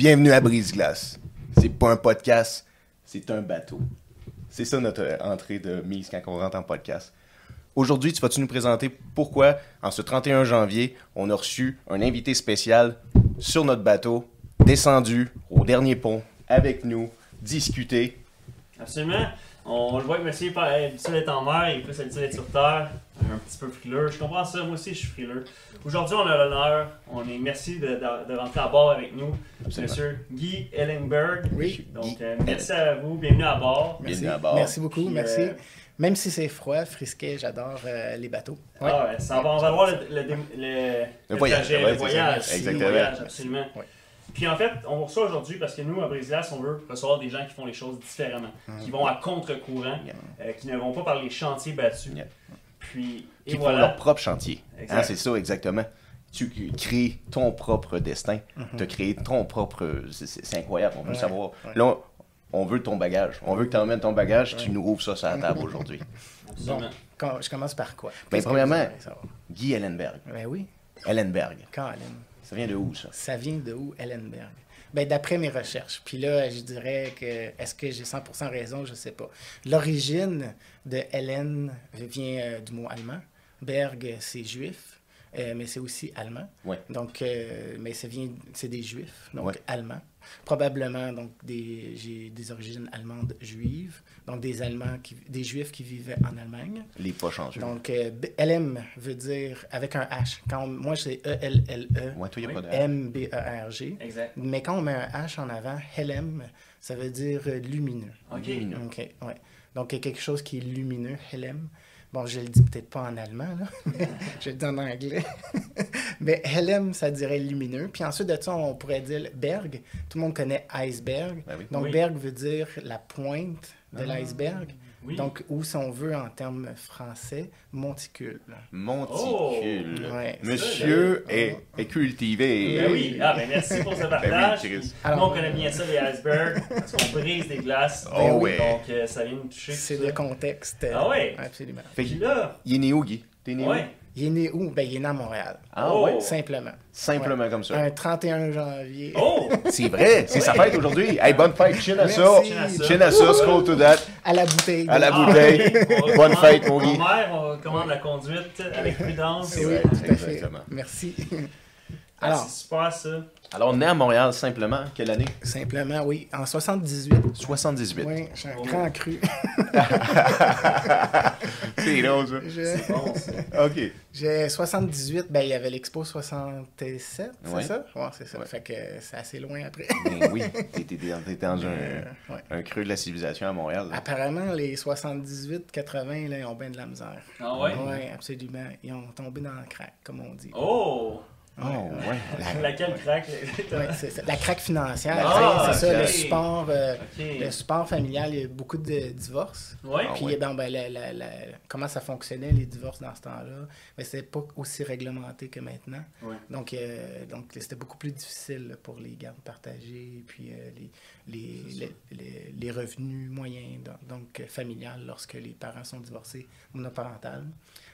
Bienvenue à Brise-Glace. C'est pas un podcast, c'est un bateau. C'est ça notre entrée de mise quand on rentre en podcast. Aujourd'hui, tu vas-tu nous présenter pourquoi, en ce 31 janvier, on a reçu un invité spécial sur notre bateau, descendu au dernier pont, avec nous, discuter. Absolument. On le voit que monsieur est habitué d'être en mer, il est plus habitué d'être sur terre, un petit peu frileux. Je comprends ça, moi aussi je suis frileux. Aujourd'hui, on a l'honneur, on est merci de, de- de rentrer à bord avec nous, Absolument. monsieur Guy Ellenberg. Oui. Donc, Guy euh, merci à vous, bienvenue à bord. Bienvenue Merci. à bord. Merci beaucoup, Puis, merci. euh, Même si c'est froid, frisquet, j'adore euh, les bateaux. Ouais. Ah ouais, ça va, on va voir le, le, le, le- le voyage, trajet, ouais, le voyage, ça. le Exactement. voyage, absolument. Puis en fait, on vous reçoit aujourd'hui parce que nous, à Brésilas, on veut recevoir des gens qui font les choses différemment, qui vont à contre-courant, Yeah. euh, qui ne vont pas par les chantiers battus. Yeah. Puis, et Qui font leur propre chantier. Hein, c'est ça, exactement. Tu crées ton propre destin. Tu as créé ton propre. c'est- incroyable. On veut Ouais, savoir. ouais. Là, on, on veut ton bagage. On veut que tu emmènes ton bagage. Tu nous ouvres ça sur la table aujourd'hui. Quand- je commence par quoi? Ben, premièrement-? Guy Ellenberg. Ben oui, Ellenberg. Colin. Ça vient de où, ça? Ça vient de où, Ellenberg? Ben, d'après mes recherches. Puis là, je dirais que est-ce que j'ai 100% raison, je sais pas. L'origine de Hélène vient euh, du mot allemand. Berg, c'est juif, euh, mais c'est aussi allemand. Ouais. Donc, euh, mais ça vient, c'est des juifs, donc Ouais. allemands. Probablement, donc, des, j'ai des origines allemandes juives, donc des Allemands, qui, des juifs qui vivaient en Allemagne. Les pas chanceux. Donc, euh, B- LM veut dire avec un H. Quand on- moi, c'est E E-L-L-E, Ouais, toi, il n'y a Oui. pas de. M-B-E-R-G. Exact. Mais quand on met un H en avant, Helem, ça veut dire lumineux. Ok. Lumineux. OK, ouais. Donc, il y a quelque chose qui est lumineux, Helem. Bon, je le dis peut-être pas en allemand, là. je le dis en anglais. Mais Helem, ça dirait lumineux. Puis ensuite de ça, on pourrait dire Berg. Tout le monde connaît iceberg. Ben oui. Donc, Oui. Berg veut dire la pointe de Ah. l'iceberg. Oui. Donc, ou si on veut en termes français, monticule. Monticule. Oh! Ouais. Monsieur Ça, est, est cultivé. Ben oui, ah, ben merci pour ce partage. Chris. Puis, Alors- nous, on connaît bien ça, les icebergs, parce qu'on brise des glaces. Oh Donc, ouais. Donc, euh, ça vient nous toucher. C'est le contexte. Ah ouais? Absolument. Fait Puis là, il est né où, Guy? T'es né où? Il est né où? Ben, il est né à Montréal. Ah Oh. ouais? Simplement. Simplement comme ça. Un 31 janvier. Oh! C'est vrai, c'est sa fête aujourd'hui. Hey, bonne fête, chin à ça. Chin ça. Scroll to that. À la bouteille. À la Ah, bouteille. Bonne fête, mon Guy. Mer, on recommande la conduite avec prudence. Oui, tout à fait. exactement. Merci. Ah, Alors, c'est super ça. Alors, né à Montréal, simplement, quelle année? simplement, oui. En 78. 78. Oui, je suis un Oh. grand cru. C'est drôle, ça. Je- C'est bon ça. OK. J'ai 78, ben il y avait l'Expo 67, c'est Ouais. ça? Ouais, c'est ça. Ouais. Fait que c'est assez loin après. Ben oui, t'étais dans, t'étais dans un, Euh, ouais. un creux de la civilisation à Montréal. là. Apparemment, les 78-80, là, ils ont bien de la misère. Ah ouais? Oui, absolument. Ils ont tombé dans le crack, comme on dit. Oh! Oh, ouais. La- Laquelle craque? Ouais. La craque financière, Ah, c'est ça, ok. le support, euh, le support familial, il y a beaucoup de divorces. Ouais. Ah Puis ouais. ben, ben, la- la- la- comment ça fonctionnait, les divorces dans ce temps-là, mais c'était pas aussi réglementé que maintenant. Ouais. Donc, euh, donc c'était beaucoup plus difficile là, pour les gardes partagées, puis euh, les, les, les, les- les revenus moyens, donc, donc euh, familiales, lorsque les parents sont divorcés, monoparentales.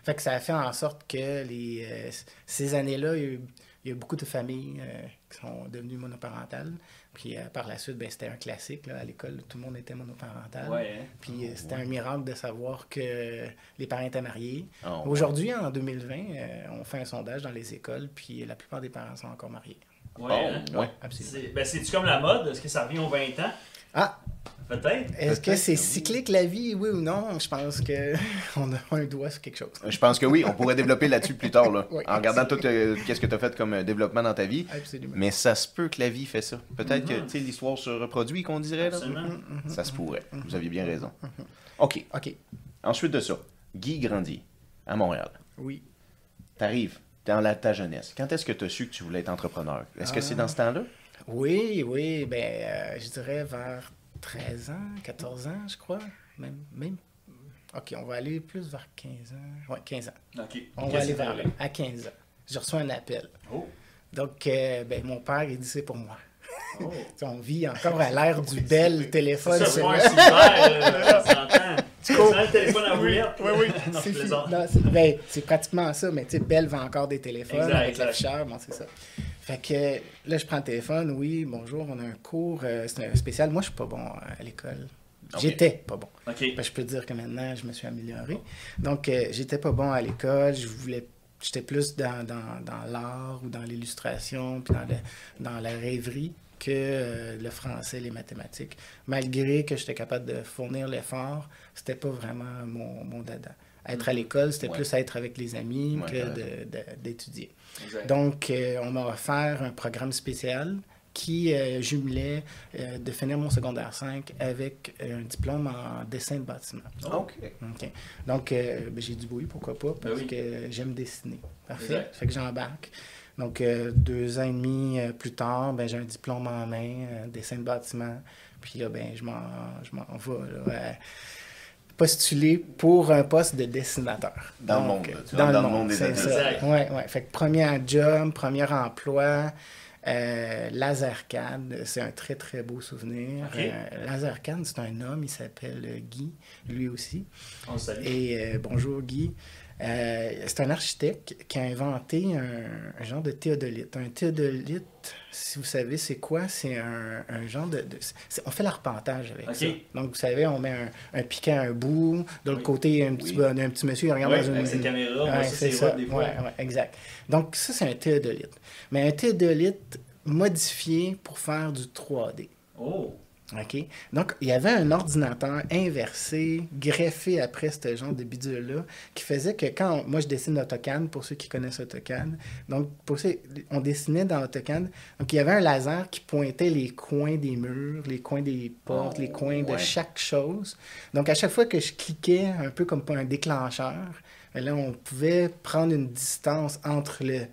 Fait que ça a fait en sorte que les, euh, ces années-là, il y a eu, il y a eu beaucoup de familles euh, qui sont devenues monoparentales. Puis euh, par la suite, ben, c'était un classique. Là, à l'école, tout le monde était monoparental. Ouais. hein. Puis euh, c'était un miracle de savoir que les parents étaient mariés. Oh, ouais. Aujourd'hui, en 2020, euh, on fait un sondage dans les écoles, puis la plupart des parents sont encore mariés. Ouais. Oh, hein. ouais. Absolument. C'est- Ben, c'est-tu comme la mode? Est-ce que ça revient aux 20 ans? Ah, Peut-être. est-ce que Peut-être c'est que cyclique la vie, oui ou non? Je pense que on a un doigt sur quelque chose. Je pense que oui, on pourrait développer là-dessus plus tard, là, Oui. en regardant tout euh, qu'est-ce que tu as fait comme euh, développement dans ta vie. Absolument. Mais ça se peut que la vie fait ça. Peut-être que Mhm. tu sais, l'histoire se reproduit, qu'on dirait. Là. Absolument. Ça se pourrait. Vous aviez bien raison. OK. OK, Ensuite de ça, Guy grandit à Montréal. oui. T'arrives dans la, ta jeunesse. Quand est-ce que tu as su que tu voulais être entrepreneur? Est-ce que Ah. c'est dans ce temps-là? Oui, oui, ben, euh, je dirais vers 13 ans, 14 ans, je crois. Même, même. OK, on va aller plus vers 15 ans. Ouais, 15 ans. Ok. On va aller vers là, à 15 ans. J'ai reçu un appel. Oh. Donc, euh, ben, mon père, il dit c'est pour moi. Oh. On vit encore à l'ère du bel téléphone. Ça, c'est un cours. un téléphone à. Oui, oui, c'est je c'est ben, c'est pratiquement ça, mais tu sais, Bell vend encore des téléphones Exact, avec l'afficheur, bon, c'est ça. Fait que là, je prends le téléphone. Oui, bonjour, on a un cours. euh, c'est un spécial. Moi, je suis pas bon à l'école. J'étais pas bon. OK. Ben, je peux dire que maintenant, je me suis amélioré. Donc, euh, j'étais pas bon à l'école. Je voulais. J'étais plus dans, dans, dans l'art ou dans l'illustration, puis dans, le- dans la rêverie que euh, le français, les mathématiques. Malgré que j'étais capable de fournir l'effort, c'était pas vraiment mon, mon dada. Être à l'école, c'était Ouais. plus être avec les amis Ouais, que d'étudier. Exact. Donc, euh, on m'a offert un programme spécial qui euh, jumelait euh, de finir mon secondaire 5 avec euh, un diplôme en dessin de bâtiment. OK. OK. Donc, ben, j'ai dit oui, pourquoi pas, parce Ben oui. que j'aime dessiner. Parfait. Exact. Fait que j'embarque. Donc, deux ans et demi plus tard, ben, j'ai un diplôme en main, dessin de bâtiment. Puis là, ben, je m'en vais là, postuler pour un poste de dessinateur. Dans le monde. Tu Dans, dans le monde, monde des c'est adultes. ça. Exact. Ouais, ouais. Fait que premier job, premier emploi, euh, Lazarcade, c'est un très très beau souvenir. Ok. Euh, Lazarcade, c'est un homme, il s'appelle Guy, lui aussi. On salue. Et euh, bonjour Guy. Euh, c'est un architecte qui a inventé un, un genre de théodolite. Un théodolite, si vous savez c'est quoi, c'est un, un genre de... on fait l'arpentage avec ça. Donc vous savez, on met un, un piquet à un bout, de l'autre Oui. côté, il y a un petit, Oui. un petit monsieur, il regarde dans une... ses caméras, Ouais, c'est c'est ça. des fois. Ouais, ouais, exact. Donc ça, c'est un théodolite. Mais un théodolite modifié pour faire du 3D. Oh! OK? Donc, il y avait un ordinateur inversé, greffé après ce genre de bidule-là, qui faisait que quand... Moi, je dessine AutoCAD, pour ceux qui connaissent AutoCAD. Donc, pour ceux, on dessinait dans AutoCAD. Donc, il y avait un laser qui pointait les coins des murs, les coins des portes, Oh, les coins de chaque chose. Donc, à chaque fois que je cliquais, un peu comme pour un déclencheur, là, on pouvait prendre une distance entre le...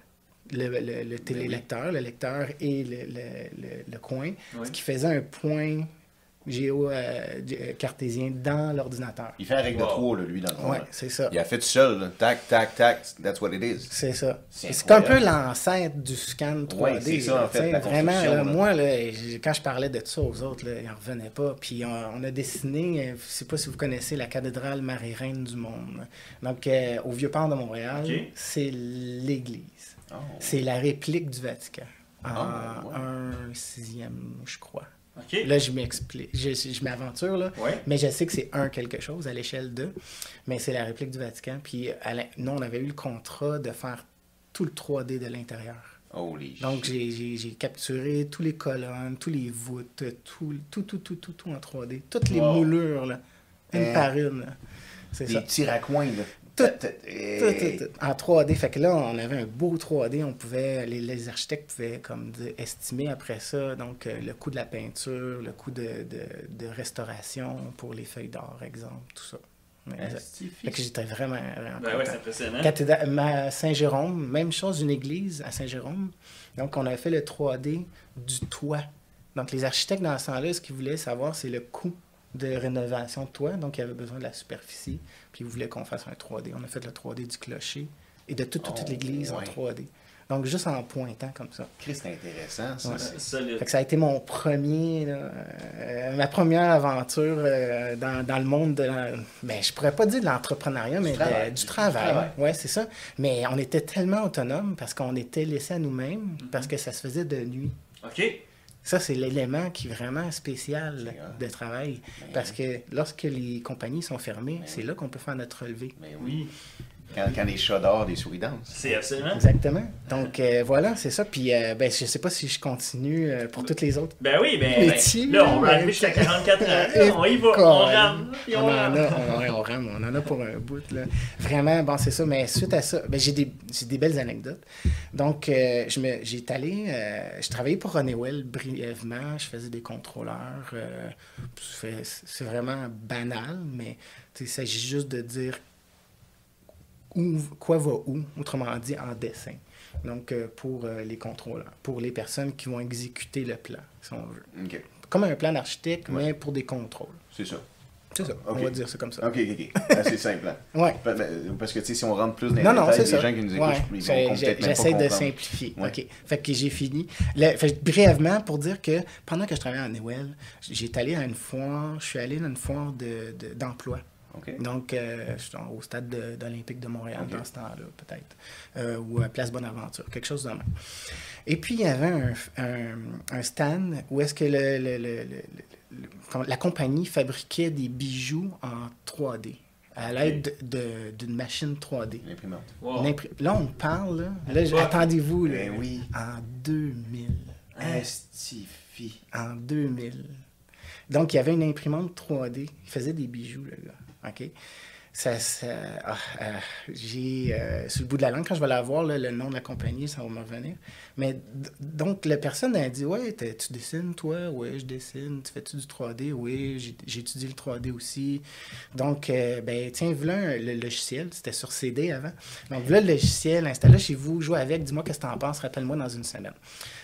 Le, le- le télélecteur, le lecteur et le, le- le- le coin, Oui. ce qui faisait un point géo-cartésien dans l'ordinateur. Il fait la règle de Wow. 3, là, lui, dans le. Ouais, là. c'est ça. Il a fait tout seul, là. Tac, tac, tac. That's what it is. C'est ça. C'est un peu l'ancêtre du scan 3D. Ouais, c'est ça, en là, fait, la Vraiment, construction, là, là. moi, là, quand je parlais de ça aux autres, ils n'en revenaient pas. Puis on, on a dessiné, euh, je ne sais pas si vous connaissez la cathédrale Marie-Reine du Monde. Donc, euh, au Vieux-Port de Montréal, c'est l'église. Oh. C'est la réplique du Vatican. En Ah, ouais. un sixième, je crois. Là, je m'explique. Je, je m'aventure, là. Ouais. Mais je sais que c'est un quelque chose à l'échelle de. Mais c'est la réplique du Vatican. Puis la- nous, on avait eu le contrat de faire tout le 3D de l'intérieur. Holy Donc j'ai- capturé tous les colonnes, tous les voûtes, tout, tout, tout, tout, tout, tout en 3D. Toutes les Wow. moulures, là, une Hein? par une. C'est Des ça. raccoins, là. Tout- Tout, Tout, hey. tout, tout. En 3D. Fait que là, on avait un beau 3D. On pouvait, les, les architectes pouvaient comme dire, estimer après ça donc euh, le coût de la peinture, le coût de, de, de restauration pour les feuilles d'or, exemple, tout ça. Fait que j'étais vraiment, vraiment Ben ouais, impressionnant. Cathédrale- Saint-Jérôme, même chose, une église à Saint-Jérôme. Donc, on a fait le 3D du toit. Donc, les architectes dans ce temps-là, ce qu'ils voulaient savoir, c'est le coût de rénovation de toit. Donc, il y avait besoin de la superficie. Puis, ils voulaient qu'on fasse un 3D. On a fait le 3D du clocher et de toute, toute Oh, l'église ouais. en 3D. Donc, juste en pointant comme ça. Chris, c'est intéressant, ça. Ouais. Fait que ça a été mon premier, là, euh, ma première aventure euh, dans, dans le monde de la, ben, je pourrais pas dire de l'entrepreneuriat, mais de- du Du travail. travail. Ouais, c'est ça. Mais on était tellement autonome parce qu'on était laissé à nous-mêmes, Mhm. parce que ça se faisait de nuit. OK. Ça, c'est l'élément qui est vraiment spécial de travail. Ben Parce que lorsque les compagnies sont fermées, Ben c'est là qu'on peut faire notre relevé. Mais oui. Quand, quand les chats dehors, des souris dansent. C'est absolument. Exactement. Donc, euh, voilà, c'est ça. Puis, euh, ben, je sais pas si je continue euh, pour toutes les autres. Ben oui, ben, ben, là, on va ben, arriver jusqu'à 44 ans. Là, on y va, on rame. On on en a, on, on rame, on en a pour un bout. Là. Vraiment, bon, c'est ça. Mais suite à ça, ben, j'ai des, j'ai des belles anecdotes. Donc, euh, je me, j'ai allé, euh, je travaillais pour Honeywell brièvement. Je faisais des contrôleurs. euh, c'est, vraiment banal, mais il s'agit juste de dire où, quoi va où, autrement dit en dessin. Donc, euh, pour euh, les contrôleurs, pour les personnes qui vont exécuter le plan, si on veut. Comme un plan d'architecte, Ouais. mais pour des contrôles. C'est ça. C'est ça, on va dire ça comme ça. OK, OK, OK. Assez simple. hein. Ouais. Pa- pa- Parce que, tu sais, si on rentre plus dans les Non, non, détails, les ça. gens qui nous écoutent, Ouais. ils vont J'essaie de simplifier. Ouais. OK. Fait que j'ai fini. Le- fait brièvement, pour dire que pendant que je travaillais à Newell, j'ai allé à une foire, je suis allé à une foire de- de- Donc, euh, je suis au stade de- d'Olympique de Montréal dans ce temps-là, peut-être. Euh, ou à Place Bonaventure, quelque chose de même. Et puis, il y avait un, un- un stand où est-ce que le- le- le- le- le- le- la compagnie fabriquait des bijoux en 3D à l'aide de- d'une machine 3D. L'imprimante. Wow. Là, on parle, là, là, attendez-vous, là, Ben oui. en 2000. Estifi. En 2000. Donc, il y avait une imprimante 3D. Il faisait des bijoux, le gars. OK? Ça, ah, euh, j'ai euh, le bout de la langue, quand je vais la voir, le nom de la compagnie, ça va me revenir. Mais donc, la personne a dit Ouais, tu dessines, toi? Oui, je dessine. Tu fais-tu du 3D Oui, étudié le 3D aussi. Donc, euh, ben, tiens, voilà le logiciel. C'était sur CD avant. Donc, voilà le logiciel, installe-le chez vous, joue avec, dis-moi qu'est-ce que t'en penses, rappelle-moi dans une semaine.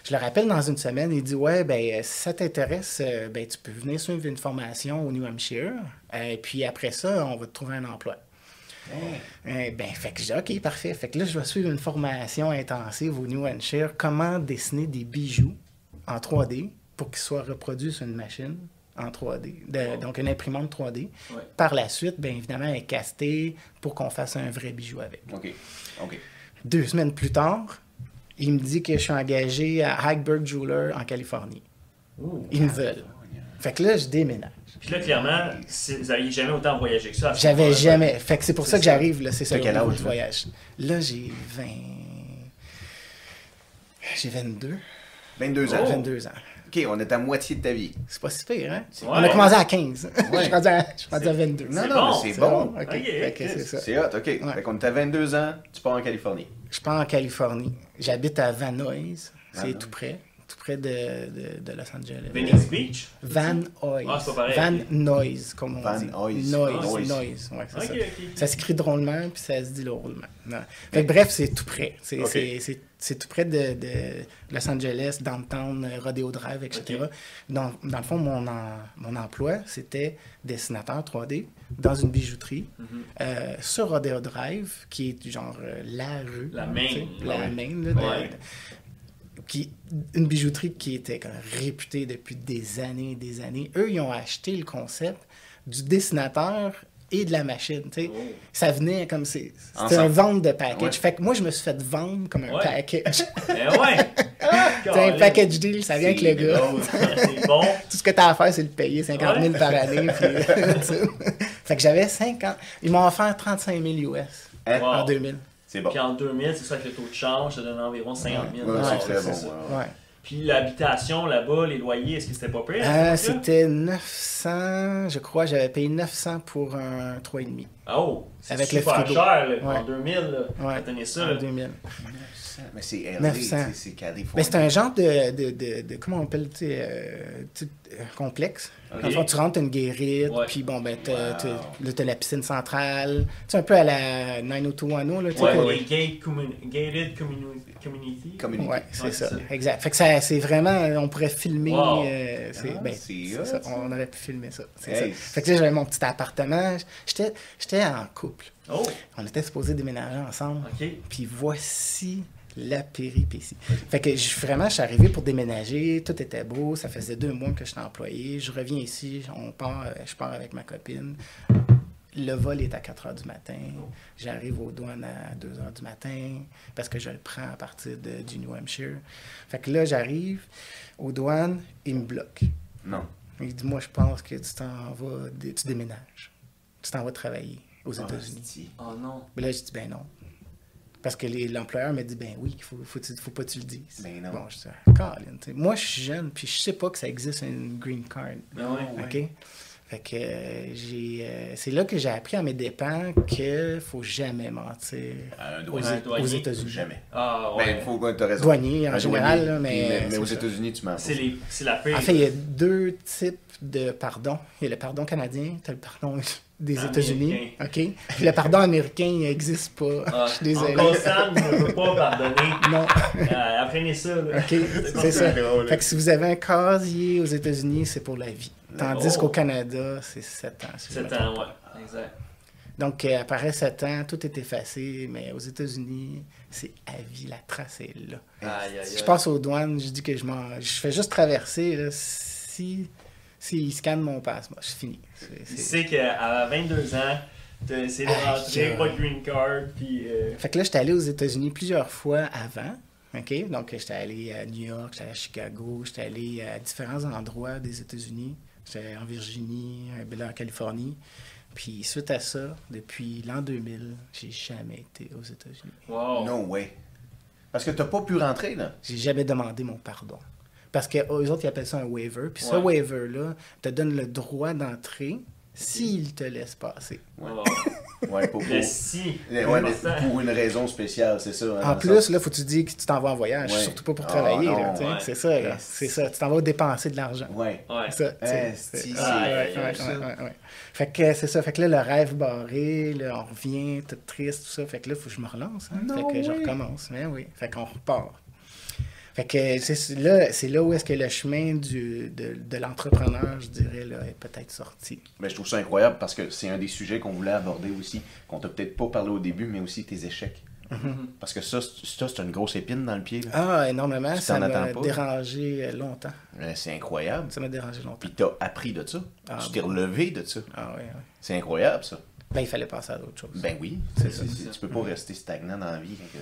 Je le rappelle dans une semaine, il dit Ouais, ben, si ça t'intéresse, euh, ben, tu peux venir suivre une formation au New Hampshire. Et puis après ça, on va te trouver un emploi. Euh, ben, fait que j'ai OK, parfait. Fait que là, je vais suivre une formation intensive au New Hampshire. Comment dessiner des bijoux en 3D pour qu'ils soient reproduits sur une machine en 3D. De- Donc, une imprimante 3D. Ouais. Par la suite, bien évidemment, elle est castée pour qu'on fasse un vrai bijou avec. OK. OK. Deux semaines plus tard, il me dit que je suis engagé à Hackberg Jeweler en Californie. Ils me veulent. Fait que là, je déménage. Puis là, clairement, vous n'aviez jamais autant voyagé que ça. J'avais jamais. Fait que c'est pour ça que j'arrive, là. C'est ça quel âge, voyage. Là, j'ai 20. J'ai 22. 22 ans. Oh. 22 ans. OK, on est à moitié de ta vie. C'est pas si pire, hein? Ouais. On a commencé à 15. je Ouais. suis rendu à, je suis rendu à 22. Non, C'est non, bon. c'est bon. OK. C'est ça. C'est hot, OK. Fait qu'on est à 22 ans, tu pars en Californie. Je pars en Californie. J'habite à Van Nuys. Van C'est tout près. Tout près de, de, de Los Angeles. Venice Beach? Van Nuys. Ah, c'est pas pareil. Van Nuys, comme on Van dit. Nuys. Noise. Noise. Noise. Ouais, c'est Ok, ça. ok. Ça s'écrit drôlement, puis ça se dit drôlement. Fait que bref, c'est tout près. C'est Ok. c'est- c'est- c'est tout près de, de Los Angeles, downtown, Rodeo Drive, etc. Dans, dans le fond, mon, en- mon emploi, c'était dessinateur 3D dans une bijouterie Mhm. euh, sur Rodeo Drive, qui est genre euh, la rue. La main, La ouais. main, là, de- Ouais. qui, une bijouterie qui était comme réputée depuis des années et des années. Eux, ils ont acheté le concept du dessinateur et de la machine. tu sais. Oh. Ça venait comme c'est. C'était un vente de package. Ouais. Fait que moi, je me suis fait vendre comme un Ouais. package. Ben ouais! C'est un package deal, ça vient avec le gars. bon. Tout ce que tu as à faire, c'est le payer 50 000 par année. puis- fait que j'avais 50. Ils m'ont offert 35 000 US Hein? Wow. en 2000. C'est bon. Puis en 2000, c'est ça que le taux de change, ça donne environ 50 000 Ouais, Ouais, c'est très c'est bon. Puis l'habitation là-bas, les loyers, est-ce que c'était pas pire? Euh? C'était 900, je crois, j'avais payé 900 pour un 3,5 Oh! C'est Avec le super frigo. cher, là, Ouais. en 2000, là. Ouais. Ça, en là. 2000. 900. Mais c'est LA, 900. tu sais, c'est Californie. Mais c'est un genre de, de, de, de- comment on appelle, tu sais, euh, tu sais, euh, complexe. Ok. Dans le fond, tu rentres, t'as une guérite, puis bon, ben, t'as, Wow. la piscine centrale. Tu un peu à la 90210, là, tu. Ouais, commun- gated communi- community. Community. Ouais, c'est Ouais, ça. Exact. Fait que ça, c'est vraiment, on pourrait filmer. Wow. euh, c'est, Ah, ben, c'est hot, ça. ça. On aurait pu filmer ça. C'est Hey. ça. Fait que là, j'avais mon petit appartement. J'étais, j'étais en couple. Oh! On était supposés déménager ensemble. OK. Puis voici la péripétie. Fait que je, vraiment, je suis arrivé pour déménager, tout était beau, ça faisait deux mois que j'étais employé. Je reviens ici, on part, euh, je pars avec ma copine. Le vol est à 4 heures du matin. J'arrive aux douanes à 2 heures du matin parce que je le prends à partir de, du New Hampshire. Fait que là, j'arrive aux douanes, il me bloque. Non. Il dit Moi, je pense que tu t'en vas, tu déménages. Tu t'en vas travailler aux Ah, États-Unis. Oh non. Mais là, je dis, ben non. Parce que l'employeur me dit, ben oui, il faut, faut, pas que tu le dises. Ben non. Bon, je dis, ah, Colin, tu sais, moi, je suis jeune, puis je sais pas que ça existe une green card. Ben ouais? OK? Fait que euh, j'ai. euh, c'est là que j'ai appris à mes dépens qu'il faut jamais mentir un aux, douanier. États-Unis. Jamais. Ah ouais. Ben, faut que tu raison. Douanier, en Un général, douanier, là, mais, mais aux. États-Unis, tu mens pas. C'est les- c'est la pire. En fait, il y a deux types de pardon. Il y a le pardon canadien, tu as le pardon des. États-Unis. OK? Le pardon américain, il n'existe pas. Ah, je suis désolé. Uncle Sam ne peut pas pardonner. Non. Euh, apprenez ça, là. OK, c'est ça. drôle. Fait que si vous avez un casier aux États-Unis, c'est pour la vie. Tandis Oh. qu'au Canada, c'est 7 ans. si je me 7 trompe ans, ouais. Exact. Donc, euh, après 7 ans, tout est effacé, mais aux États-Unis, c'est à vie, la trace est là. Aïe, aïe, Si aïe. je passe aux douanes, je dis que je m'en... Je fais juste traverser, là, si S'il scanne mon passe, moi, c'est fini. C'est- Il c'est- sait qu'à 22 ans, t'as essayé de rentrer, pas de green card, puis. euh, Fait que là, j'étais allé aux États-Unis plusieurs fois avant. OK? Donc, j'étais allé à New York, j'étais allé à Chicago, j'étais allé à différents endroits des États-Unis. J'étais en Virginie, en Californie. Puis, suite à ça, depuis l'an 2000, j'ai jamais été aux États-Unis. Wow. No way. Parce que t'as pas pu rentrer, là. J'ai jamais demandé mon pardon. Parce que eux autres, ils appellent ça un waiver. Puis ce Ouais. waiver-là te donne le droit d'entrer s'ils te laissent passer. Wow. Ouais, pour, pour- si. Ouais, mais important. pour une raison spéciale, c'est ça. hein, En plus, sens- là, faut que tu dis que tu t'en vas en voyage, Ouais. surtout pas pour Ah, travailler. là, non, tu sais. ouais. C'est ça, c'est ça. Tu t'en vas dépenser de l'argent. Ouais. Ouais. C'est ça, ouais, ouais, ouais, ouais, ouais, ouais. Fait que c'est ça. Fait que là, le rêve barré, là, on revient, tout triste, tout ça. Fait que là, faut que je me relance. hein. No Fait que je way. recommence. Mais oui. Fait qu'on repart. Fait que c'est là, c'est là où est-ce que le chemin du, de, de l'entrepreneur, je dirais, là, est peut-être sorti. Mais je trouve ça incroyable parce que c'est un des sujets qu'on voulait aborder aussi, qu'on t'a peut-être pas parlé au début, mais aussi tes échecs. Parce que ça, c'est- ça, c'est une grosse épine dans le pied. là. Ah, énormément. Tu Ça m'a dérangé euh, longtemps. C'est incroyable. Ça m'a dérangé longtemps. Puis t'as appris de ça. Ah, tu t'es relevé de ça. Ah oui, oui. C'est incroyable, ça. Ben, il fallait passer à d'autres choses. Ben oui. C'est ça. Tu peux pas rester stagnant dans la vie. que-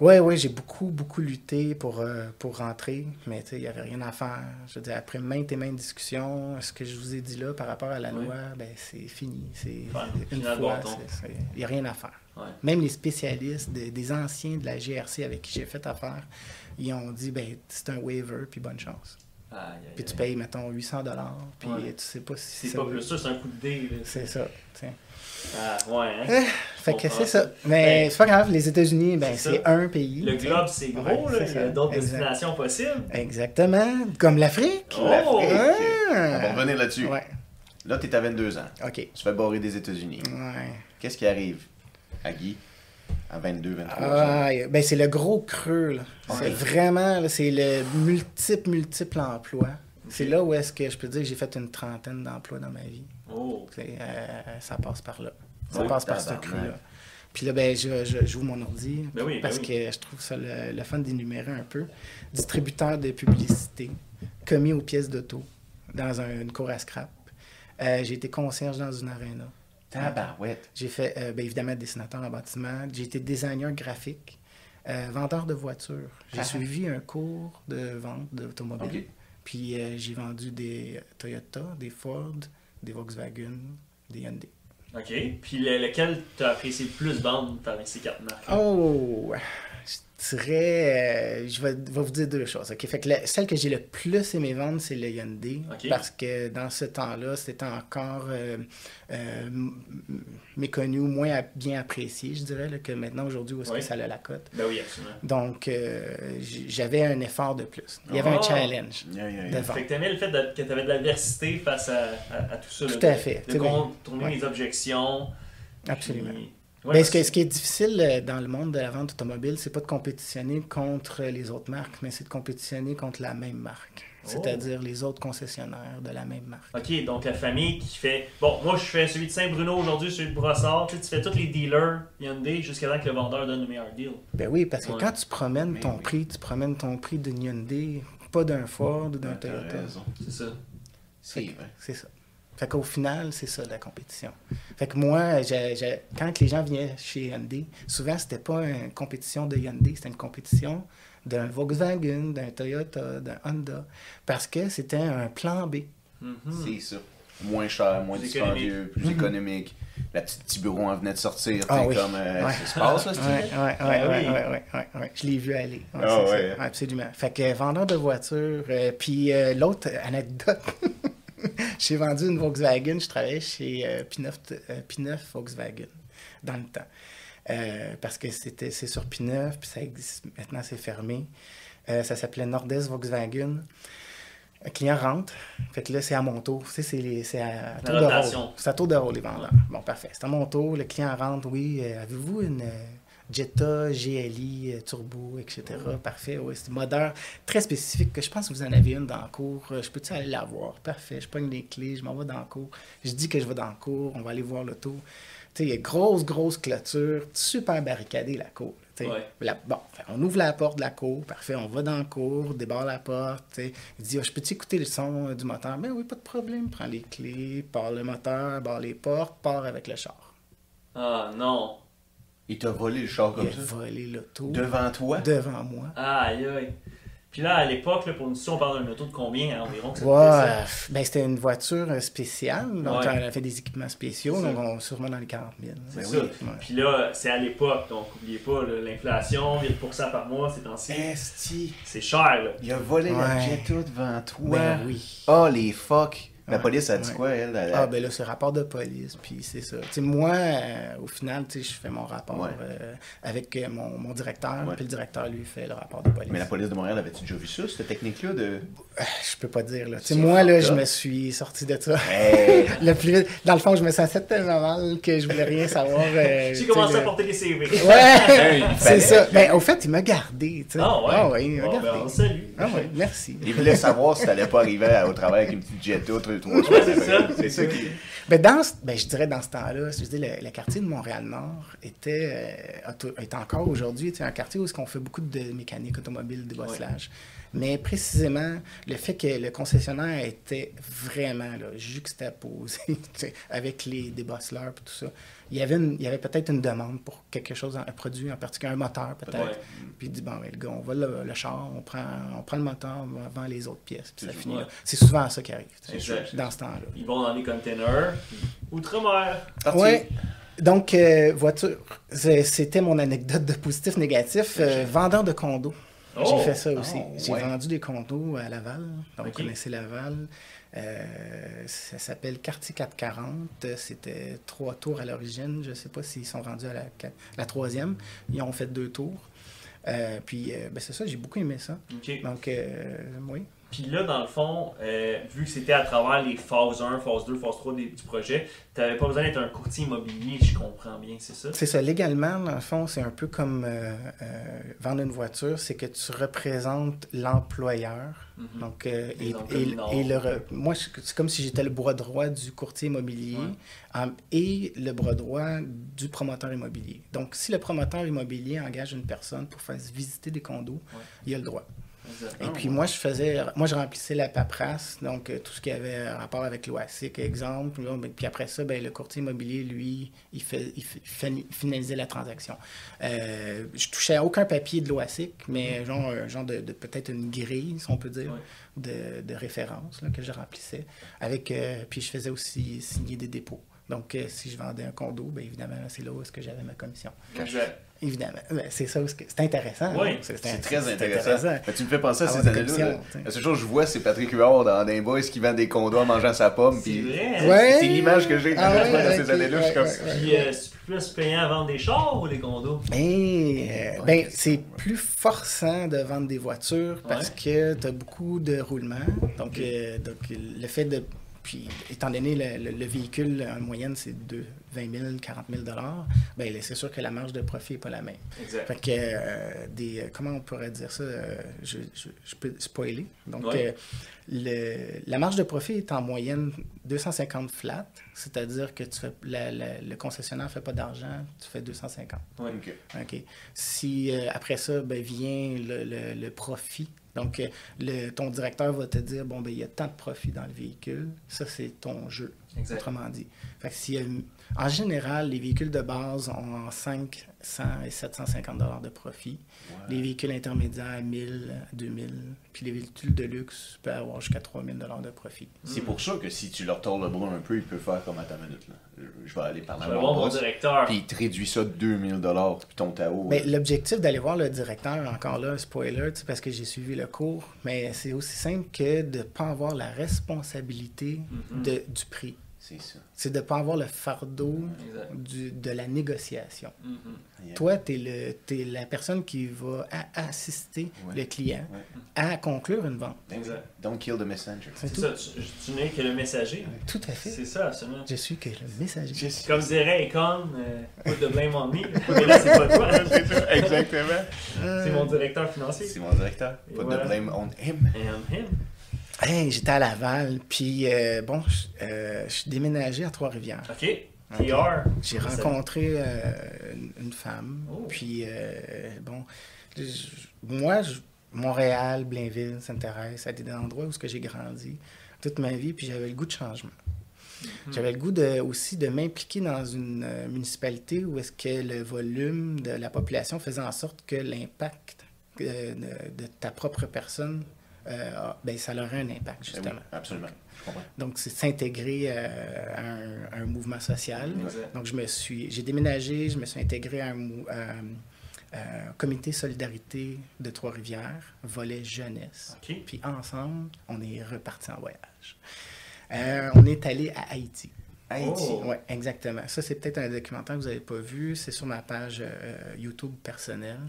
Oui, oui, j'ai beaucoup, beaucoup lutté pour, euh, pour rentrer, mais il n'y avait rien à faire. Je veux dire, après maintes et maintes discussions, ce que je vous ai dit là par rapport à la Oui. loi, ben c'est fini. C'est Ouais, une fois, c'est- c'est- il n'y a rien à faire. Ouais. Même les spécialistes, de- des anciens de la GRC avec qui j'ai fait affaire, ils ont dit, ben c'est un waiver, puis bonne chance. Puis tu payes, mettons, 800 dollars, puis Ouais. tu sais pas si C'est ça pas plus ça, c'est un coup de dé. C'est ça, tu sais. Ah, ouais, hein. Fait que c'est ça. Mais Ben, c'est pas grave, les États-Unis, ben c'est un pays. Le tu globe, c'est gros, Ouais, là. Il y a d'autres destinations possibles. Exactement, comme l'Afrique. Oh! Ah! On va revenir là-dessus. Ouais, Là, t'es à 22 ans. ok. Tu fais barrer des États-Unis. Ouais. Qu'est-ce qui arrive à Guy à 22, 23 ans? Ah, ben c'est le gros creux, là. C'est vraiment, là, c'est le multiple, multiple emploi. C'est là où est-ce que je peux dire que j'ai fait une trentaine d'emplois dans ma vie. Oh. Euh, ça passe par là. Ça passe par ce creux-là. Puis là, ben, je, je joue mon ordi Ben oui, ben parce oui. que je trouve ça le, le fun d'énumérer un peu. Distributeur de publicité, commis aux pièces d'auto dans un- une cour à scrap. Euh, j'ai été concierge dans une arena. Tabarouette. J'ai fait, euh, ben, évidemment, dessinateur en bâtiment. J'ai été designer graphique, euh, vendeur de voitures. J'ai Ah. suivi un cours de vente d'automobiles. Ok. Puis j'ai vendu des Toyota, des Ford, des Volkswagen, des Hyundai. OK. Puis le- lequel t'as apprécié le plus vendre parmi ces quatre marques? Oh! Je dirais... euh, je vais, vais vous dire deux choses. ok? Fait que la- celle que j'ai le plus aimé vendre, c'est le Hyundai. Parce que dans ce temps-là, c'était encore euh, euh, méconnu, moins a- bien apprécié, je dirais, là, que maintenant, aujourd'hui, où est-ce Oui. que ça a la cote. Ben oui, absolument. Donc, euh, j'avais un effort de plus. Il y avait Oh! un challenge Yeah, yeah, de yeah. vente. Fait que le fait de- que de l'adversité face à, à- à tout ça. là, Tout de- à fait. De Tu sais, ben, contourner ouais. les objections. Absolument. Puis- Ouais, Ben, ce, que- ce qui est difficile euh, dans le monde de la vente automobile, c'est pas de compétitionner contre les autres marques, mais c'est de compétitionner contre la même marque. Oh. C'est-à-dire les autres concessionnaires de la même marque. OK, donc la famille qui fait. Bon, moi je fais celui de Saint-Bruno aujourd'hui, celui de Brossard. Tu, sais, tu fais tous les dealers Hyundai jusqu'à temps que le vendeur donne le meilleur deal. Ben oui, parce que Ouais. quand tu promènes Mais ton oui. prix, tu promènes ton prix d'une Hyundai, pas d'un Ford ou d'un Toyota. raison. C'est ça. C'est vrai. C'est ça. Fait qu'au final, c'est ça la compétition. Fait que moi, j'ai- quand les gens venaient chez Hyundai, souvent c'était pas une compétition de Hyundai, c'était une compétition d'un Volkswagen, d'un Toyota, d'un Honda, parce que c'était un plan B. Mhm. C'est ça. Moins cher, moins Plus dispendieux, plus économique. La petite Tiburon en venait de sortir. Ah oui. comme. euh, Ouais. Ça se passe, là, Ouais, ouais, ouais, Ah ouais, oui. ouais, ouais, ouais, ouais. Je l'ai vu aller. Ouais, Ah c'est ouais. ça. Absolument. Fait que vendeur de voitures. euh, puis euh, l'autre anecdote, j'ai vendu une Volkswagen. Je travaillais chez euh, P9, euh, P9 Volkswagen dans le temps. Euh, parce que c'était c'est sur P9, puis ça existe, maintenant c'est fermé. Euh, ça s'appelait Nord-Est Volkswagen. Un client rentre. Fait que là, c'est à mon tour. Tu sais, c'est les- c'est à, à tour de rôle. C'est à tour de rôle, les vendeurs. Bon, parfait. C'est à mon tour. Le client rentre. Oui, avez-vous une Jetta GLI euh, Turbo, etc. Parfait. Oui, c'est un moteur très spécifique que je pense que vous en avez une dans le cours. Euh, Je peux-tu aller la voir? Parfait. Je pogne les clés, je m'en vais dans le cours. Je dis que je vais dans le cours. On va aller voir l'auto. tu sais, il y a grosse, grosse clôture, super barricadée la cour. Ouais. La- bon, on ouvre la porte de la cour, parfait, on va dans la cour, débarre la porte, tu sais. il dit, Ah, je peux-tu écouter le son euh, du moteur? Ben oui, pas de problème, prends les clés, part le moteur, barre les portes, part avec le char. Ah non. Il t'a volé le char Il comme a ça? volé l'auto Devant toi? devant moi. Aïe aïe. Puis là, à l'époque, là, pour nous, si on parle d'un auto de combien environ que ça Ouais, ça? ben c'était une voiture euh, spéciale, donc Ouais. elle a fait des équipements spéciaux, donc on, sûrement dans les 40 000. C'est Ben ça. oui. Ouais. Puis là, c'est à l'époque, donc n'oubliez pas, l'inflation, 8% par mois, c'est. Esti. C'est cher, là. Il a volé la Ouais. Jetta devant toi. Ben oui. Oh, les fuck. La Ouais. police a dit Ouais. quoi, elle? elle- Ah, ben là, c'est rapport de police, puis c'est ça. Tu sais, moi, euh, au final, tu sais, je fais mon rapport Ouais. euh, avec euh, mon, mon directeur, puis le directeur, lui, fait le rapport de police. Mais la police de Montréal, avait-tu déjà vu ça, cette technique-là de. Je peux pas dire, là. Tu sais, C'est moi, là, je me suis sorti de ça. Hey! le plus vite. Dans le fond, je me sentais tellement mal que je voulais rien savoir. euh, J'ai commencé à porter des CV. Ouais, c'est ça. Ben, au fait, il m'a gardé, tu sais. Ah ouais? Ah ouais, il m'a gardé. ben, salue. Ah ouais, merci. Il voulait savoir si t'allais pas arriver au travail avec une petite Jetta, trois semaines c'est ça. C'est ça qui. Ben, dans, ce- ben, je dirais dans ce temps-là, je dis, le, le quartier de Montréal-Nord était, euh, est encore aujourd'hui un quartier où on fait beaucoup de mécanique automobile, de bosselage. Mais précisément, le fait que le concessionnaire était vraiment là, juxtaposé avec les débosseleurs et tout ça, il y avait, une- il y avait peut-être une demande pour quelque chose, un produit en particulier, un moteur peut-être. Ouais. Puis il dit, bon, ben, le gars, on va le, le char, on prend, on prend le moteur, on vend les autres pièces, puis ça C'est finit là. C'est souvent ça qui arrive, dans ce temps-là. Ils vont dans les containers. Outre-mer. Parti. Oui. Donc, euh, voiture, c'était mon anecdote de positif-négatif. Euh, vendeur de condos. Oh! J'ai fait ça aussi. Oh, J'ai ouais. vendu des condos à Laval. Donc, vous connaissez Laval. Euh, ça s'appelle Quartier 440. C'était trois tours à l'origine. Je ne sais pas s'ils sont rendus à la, troisième. Ils ont fait deux tours. Euh, puis, euh, ben, c'est ça, j'ai beaucoup aimé ça. Donc, oui. Puis là, dans le fond, euh, vu que c'était à travers les phases 1, phase 2, phase 3 des- du projet, tu n'avais pas besoin d'être un courtier immobilier, je comprends bien, c'est ça? C'est ça, légalement, dans le fond, c'est un peu comme euh, euh, vendre une voiture, c'est que tu représentes l'employeur. Donc, et, et- et le re- moi, c'est comme si j'étais le bras droit du courtier immobilier Ouais. et le bras droit du promoteur immobilier. Donc, si le promoteur immobilier engage une personne pour faire visiter des condos, Ouais. il a le droit. Et puis ouais. moi, je faisais, moi, je remplissais la paperasse, donc euh, tout ce qui avait rapport avec l'OASIC, exemple. là, ben, puis après ça, ben, le courtier immobilier, lui, il, fait, il finalisait la transaction. Euh, je touchais à aucun papier de l'OASIC, mais genre, un genre de, de- peut-être une grille, si on peut dire, Ouais. de, de référence là, que je remplissais. Avec, euh, puis je faisais aussi signer des dépôts. Donc, euh, si je vendais un condo, ben, évidemment, c'est là où est-ce que j'avais ma commission. Évidemment. Ben, c'est ça, c'est intéressant. Oui, hein? C'est très intéressant. intéressant. Mais tu me fais penser à ces années-là. La seule chose que je vois, c'est Patrick Huard dans des boys qui vend des condos en mangeant sa pomme. C'est hein? Ouais. c'est l'image que j'ai Ah ouais, dans ces années-là. Je suis ouais, comme. ouais, ouais. Puis, euh, c'est plus payant à vendre des chars ou les condos? Et, euh, Ouais, ben, c'est ouais. plus forçant de vendre des voitures parce que tu as beaucoup de roulements. Donc, euh, donc, le fait de. Puis, étant donné le, le- le véhicule, en moyenne, c'est de 20 000, 40 000 ben, c'est sûr que la marge de profit n'est pas la même. Exact. Fait que, euh, des, euh, comment on pourrait dire ça? euh, je, je, je peux spoiler. Donc, Ouais. euh, le, la marge de profit est en moyenne 250 flat, c'est-à-dire que tu fais, la- la- le concessionnaire ne fait pas d'argent, tu fais 250. Ouais. Ok. OK. Si euh, après ça, ben, vient le- le profit. Donc, euh, le, ton directeur va te dire, bon, ben, il y a tant de profit dans le véhicule, ça, c'est ton jeu, autrement dit. Fait en général, les véhicules de base ont 5 400 et 750 dollars de profit. Les véhicules intermédiaires, 1000, 2000. Puis les véhicules de luxe peuvent avoir jusqu'à 3000 dollars de profit. C'est pour ça que si tu leur tords le bras un peu, ils peuvent faire comme à ta minute. Là. Je vais aller parler à mon, boss, directeur. Puis il te réduit ça de 2000 dollars, puis ton Tao. Mais l'objectif d'aller voir le directeur, encore là, spoiler, c'est parce que j'ai suivi le cours, mais c'est aussi simple que de ne pas avoir la responsabilité mm-hmm. de, du prix c'est ça. C'est de ne pas avoir le fardeau du- de la négociation. Mhm. Yeah. Toi, tu es, la personne qui va assister Ouais. le client Ouais. à conclure une vente. Exact. Don't kill the messenger. C'est ça, tu, tu n'es que le messager. Tout à fait. C'est ça, absolument. Je suis que le messager. Comme dirait Econ, euh, put the blame on me. Mais là, c'est pas toi. Exactement. C'est mon directeur financier. C'est mon directeur. Put voilà. the blame on him. And him. Hey, J'étais à Laval, puis euh, bon, je euh, je suis déménagé à Trois-Rivières. OK. PR. J'ai rencontré euh, une- femme. Oh. Puis, bon, moi, Montréal, Blainville, Sainte-Thérèse, ça a été des endroits où ce que j'ai grandi toute ma vie, puis j'avais le goût de changement. J'avais le goût de, aussi de m'impliquer dans une municipalité où est-ce que le volume de la population faisait en sorte que l'impact de, de ta propre personne, euh, a- ben, ça aurait un impact, Ben oui, justement. absolument. Je comprends. Donc, c'est s'intégrer euh, à, un, à un mouvement social. Exact. Donc, je me suis, j'ai déménagé, je me suis intégré à un, à, à comité solidarité de Trois-Rivières, volet jeunesse. Puis ensemble, on est reparti en voyage. Euh, on est allé à Haïti. Haïti. Oh. Oui, exactement. Ça, c'est peut-être un documentaire que vous n'avez pas vu. C'est sur ma page euh, YouTube personnelle.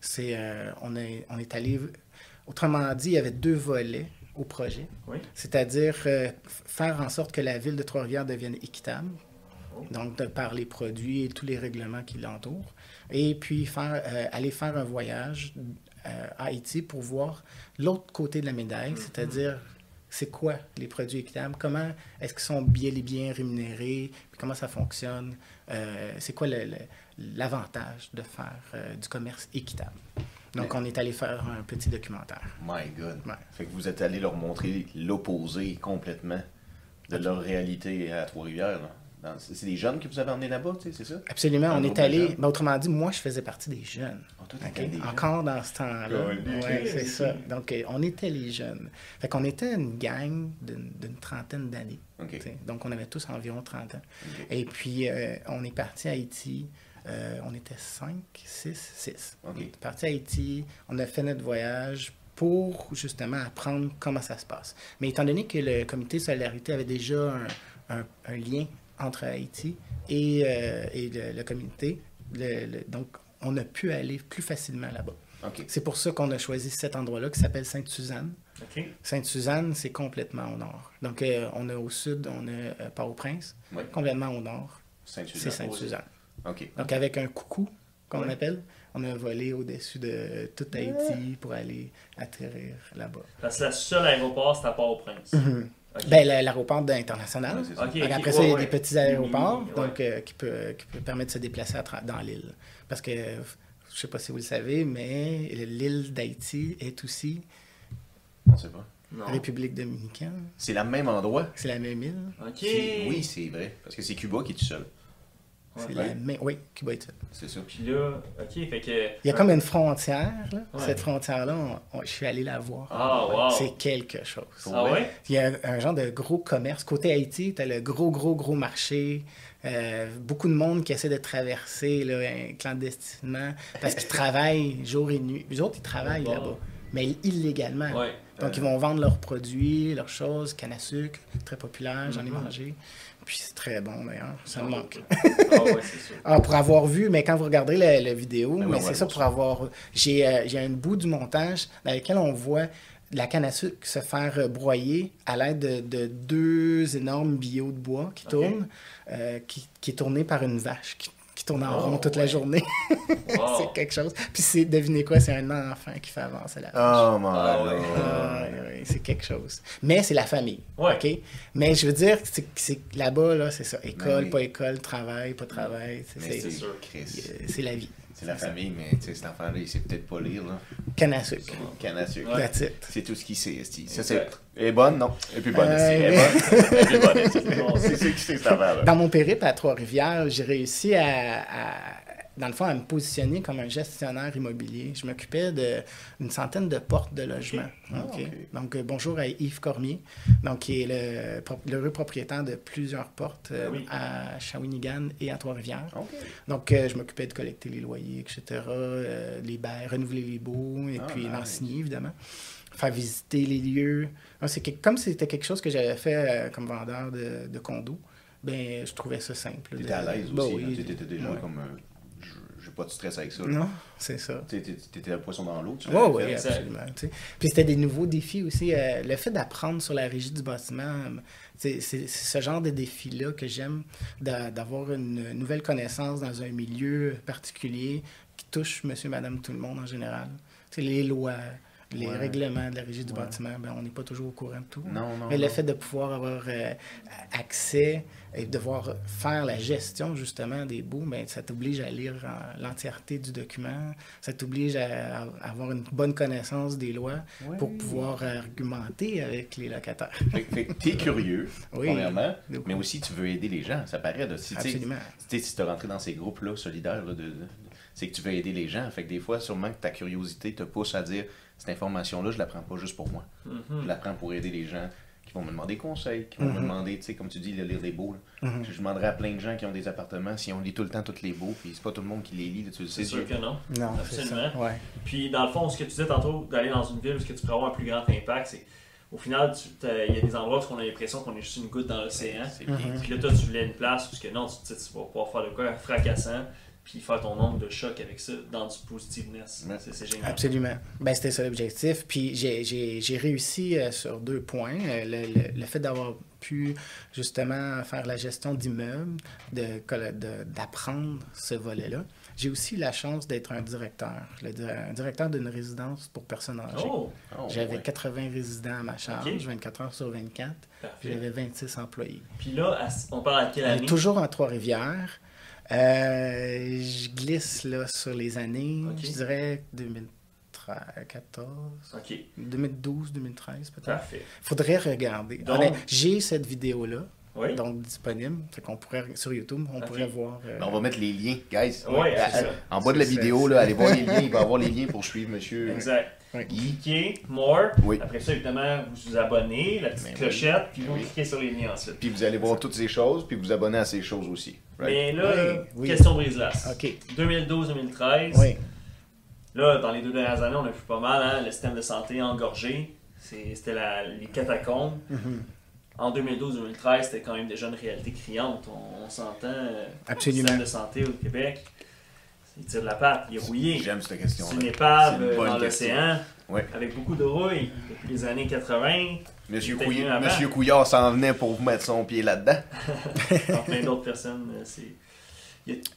C'est, euh, on, est, on est allé. Autrement dit, il y avait deux volets au projet. Oui. C'est-à-dire euh, faire en sorte que la ville de Trois-Rivières devienne équitable. Oh. Donc, de par les produits et tous les règlements qui l'entourent. Et puis, faire, euh, aller faire un voyage euh, à Haïti pour voir l'autre côté de la médaille, Mhm. c'est-à-dire c'est quoi les produits équitables, comment est-ce qu'ils sont bien et bien rémunérés, puis comment ça fonctionne, c'est quoi l'avantage de faire du commerce équitable? Donc, on est allé faire un petit documentaire. My God. Ouais. Fait que vous êtes allé leur montrer l'opposé complètement de leur réalité à Trois-Rivières. C'est des jeunes que vous avez emmenés là-bas, tu sais, c'est ça? Absolument, Un on est allé. ben, autrement dit, moi, je faisais partie des jeunes. Toi, jeunes. Encore dans ce temps-là. Ouais, c'est ça. Donc, euh, on était les jeunes. Fait qu'on était une gang d'une trentaine d'années. Donc, on avait tous environ 30 ans. Et puis, euh, on est parti à Haïti. Euh, on était 5, 6, 6. OK. On est parti à Haïti. On a fait notre voyage pour justement apprendre comment ça se passe. Mais étant donné que le comité Solidarité avait déjà un, un- un lien entre Haïti et, euh, et le, le comité, le- le- donc on a pu aller plus facilement là-bas. C'est pour ça qu'on a choisi cet endroit-là qui s'appelle Sainte-Suzanne. Sainte-Suzanne, c'est complètement au nord. Donc, euh, on a au sud, on a euh, Port-au-Prince, Ouais. complètement au nord, Sainte-Suzanne. c'est Sainte-Suzanne. Donc, avec un coucou, qu'on Ouais. appelle, on a volé au-dessus de tout Haïti pour aller atterrir là-bas. Parce que le seul aéroport, c'est à Port-au-Prince. OK. Ben, la- l'aéroport international. Ouais, Donc, après ça, il y a ouais, des petits aéroports donc, euh, qui, peut, qui peut permettre de se déplacer dans l'île. Parce que, je sais pas si vous le savez, mais l'île d'Haïti est aussi On sait pas. Non. République dominicaine. C'est le même endroit. C'est la même île. OK. Oui, c'est vrai. Parce que c'est Cuba qui est tout seul. C'est Ouais. la même... Oui, Cuba est seul. C'est ça. Puis là, OK, fait que... Il y a comme une frontière. Là. Ouais. Cette frontière-là, on- on- je suis allé la voir. Ah, wow. C'est quelque chose. Ah ouais? Il y a un, genre de gros commerce. Côté Haïti, tu as le gros, gros, gros marché. Euh, beaucoup de monde qui essaie de traverser là, euh, clandestinement parce qu'ils travaillent jour et nuit. Les autres, ils travaillent là-bas, mais illégalement. Ouais. Donc, ils vont vendre leurs produits, leurs choses, canne à sucre, très populaire, j'en ai mangé. Puis c'est très bon d'ailleurs, ça me manque. Ah ouais, c'est sûr. Ah, pour avoir vu, mais quand vous regardez la, la vidéo, Ben mais c'est ça pour avoir. J'ai euh, j'ai un bout du montage dans lequel on voit la canne à sucre se faire broyer à l'aide de, de deux énormes billots de bois qui tournent, euh, qui, qui est tourné par une vache qui tourne en Oh, rond toute la journée. Wow. c'est quelque chose. Puis c'est, devinez quoi, c'est un enfant qui fait avancer la vache. Oh my Ah ouais. Ah, c'est quelque chose. Mais c'est la famille. Ouais. OK? Mais je veux dire, c'est, c'est là-bas, là, c'est ça. École, oui. pas école, travail, pas travail. C'est, Mais c'est, c'est sûr. Chris. euh, c'est la vie. C'est la famille, mais tu sais, cet enfant-là, il sait peut-être pas lire, là. Canne à sucre. Canne à sucre. Ouais. That's it. C'est tout ce qu'il sait, esti. Ça, c'est. Elle est bonne, non? Elle est plus bonne, Euh, esti. Elle est bonne? Elle est plus bonne, esti. C'est ça qui sait, cette affaire-là. Dans mon périple à Trois-Rivières, j'ai réussi à, à- dans le fond, à me positionner comme un gestionnaire immobilier. Je m'occupais d'une centaine de portes de logement. Ah, OK? ok. Donc, euh, bonjour à Yves Cormier, donc, qui est le propriétaire de plusieurs portes euh, Ah oui. à Shawinigan et à Trois-Rivières. Donc, euh, je m'occupais de collecter les loyers, etc., euh, les bails, renouveler les baux, et Ah, puis nice. signer, évidemment. Faire visiter les lieux. Donc, c'est comme c'était quelque chose que j'avais fait euh, comme vendeur de, de condos, ben, je trouvais ça simple. T'étais à l'aise Ben aussi. oui, hein. T'étais déjà ouais. comme. Pas de stress avec ça. là. Non, c'est ça. Tu T'étais le poisson dans l'eau. tu Oui, l'avais oui, exact. absolument. tu sais. Puis c'était des nouveaux défis aussi. euh, le fait d'apprendre sur la régie du bâtiment, euh, c'est ce genre de défi-là que j'aime, d'a- d'avoir une nouvelle connaissance dans un milieu particulier qui touche monsieur, madame, tout le monde en général. Tu sais, les lois, les Ouais. règlements de la régie du Ouais. bâtiment, ben, on n'est pas toujours au courant de tout. Non, non. Mais le fait de pouvoir avoir euh, accès et de devoir faire la gestion justement des bouts, ben, ça t'oblige à lire en- l'entièreté du document, ça t'oblige à, à avoir une bonne connaissance des lois pour pouvoir argumenter avec les locataires. Que t'es curieux, Oui. premièrement, mais aussi tu veux aider les gens. Ça paraît, là. Si, tu Absolument. tu si tu rentré dans ces groupes-là solidaires, là, de, de- c'est que tu veux aider les gens. Fait que des fois, sûrement que ta curiosité te pousse à dire cette information-là, je la prends pas juste pour moi. Mhm. Je la prends pour aider les gens vont me demander conseils, qui vont me Mhm. demander, tu sais, comme tu dis, de lire des beaux. là. Mhm. Je demanderais à plein de gens qui ont des appartements si on lit tout le temps tous les beaux, puis c'est pas tout le monde qui les lit, là, tu le sais. C'est sûr que non. Non, c'est Absolument. ça. Ouais. Puis, dans le fond, ce que tu disais tantôt, d'aller dans une ville où ce que tu pourrais avoir un plus grand impact, c'est au final, il y a des endroits où on a l'impression qu'on est juste une goutte dans l'océan. Mhm. Puis là, toi, tu voulais une place où ce que non, tu, tu sais, tu vas pouvoir faire de quoi fracassant, puis faire ton nombre de choc avec ça dans du positiveness. Ouais. C'est- C'est génial. Absolument. Ben, c'était ça l'objectif. Puis j'ai- j'ai j'ai réussi euh, sur deux points. Euh, le, le- le fait d'avoir pu justement faire la gestion d'immeubles, de- de- d'apprendre ce volet-là. J'ai aussi la chance d'être un directeur, le un directeur d'une résidence pour personnes âgées. Oh, Oh, J'avais ouais. 80 résidents à ma charge, Ok. 24 heures sur 24. puis parfait. J'avais 26 employés. Puis là, on parle à quelle année? toujours en Trois-Rivières. Euh, je glisse là sur les années, je dirais 2014, Ok, 2012, 2013 peut-être. parfait. Faudrait regarder. Donc- J'ai cette vidéo-là, Oui. donc disponible. Fait qu'on pourrait, sur YouTube, on pourrait voir. euh, Ben, on va mettre les liens, guys. Ouais, À- c'est ça. En bas de la vidéo, là, allez voir les liens. Il va y avoir les liens pour suivre monsieur Exact. ouais. Guy. Cliquez, more. Oui. Après ça, évidemment, vous vous abonnez, la petite Ben oui. clochette, puis vous Oui. cliquez sur les liens ensuite. Puis vous allez voir toutes ces choses, puis vous abonner à ces choses aussi. Right? Mais là, Oui, oui. question brise-glace. OK. 2012-2013. Oui. Là, dans les deux dernières années, on a vu pas mal, hein, le système de santé engorgé. C'était la- les catacombes. Mhm. En 2012-2013, c'était quand même déjà une réalité criante. On, on s'entend. euh, Absolument. Le système de santé au Québec, il tire de la patte, il est rouillé. J'aime cette C'est question-là. une épave C'est une euh, bonne dans question. l'océan, Ouais. avec beaucoup de rouille depuis les années 80. Monsieur. Monsieur Couillard s'en venait pour vous mettre son pied là-dedans. Dans plein d'autres personnes, euh, c'est.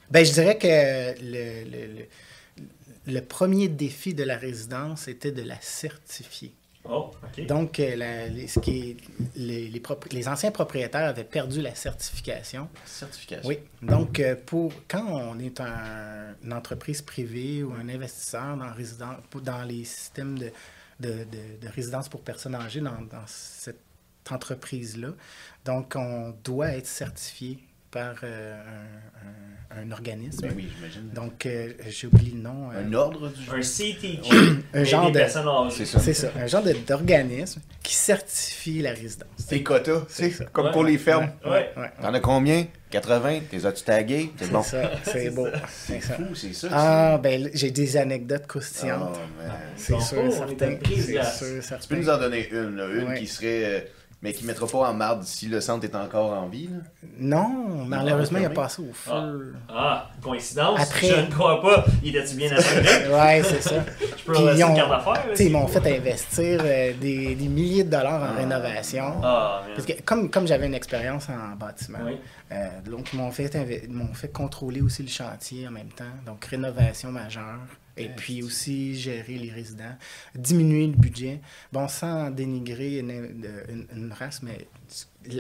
Ben, je dirais que le, le, le- le premier défi de la résidence était de la certifier. Oh. Donc, euh, la- les, ce qui est- les, les propri- les anciens propriétaires avaient perdu la certification. Certification. Oui. Donc, euh, pour, quand on est un- une entreprise privée ou un investisseur dans, résident, dans les systèmes de, de, de- de résidence pour personnes âgées, dans, dans cette entreprise-là, donc on doit être certifié par euh, un, un- un organisme. Ben oui, j'imagine. Donc, euh, j'ai oublié le nom. euh, Un ordre du Un CTG. un genre de... C'est ça. Un genre d'organisme qui certifie la résidence. C'est quota, C'est comme Ouais. pour les fermes. Ouais, Ouais. ouais, ouais. T'en as combien? 80 T'es as-tu tagué? C'est bon. C'est ça, c'est C'est beau. ça. C'est ça. fou, c'est ça. Ah, ben, là, j'ai des anecdotes croustillantes. Oh. C'est sûr, on est certain. à prise C'est glace. sûr, Tu peux nous en donner une, là, une Ouais. qui serait. Mais qui mettra pas en marde si le centre est encore en vie. Là. Non, malheureusement, il a passé au feu. Ah, coïncidence? Après- Je ne crois pas. Il était-tu bien assuré? Ouais, c'est ça. Je peux ils ont- ils si- m'ont fait investir euh, des, des milliers de dollars en Ah. rénovation. Ah. Parce que comme, comme j'avais une expérience en bâtiment, Oui. euh, donc ils m'ont fait, inve- ils m'ont fait contrôler aussi le chantier en même temps. Donc rénovation majeure. Et Ouais, puis aussi gérer les résidents, diminuer le budget. Bon, sans dénigrer une, une- une race, mais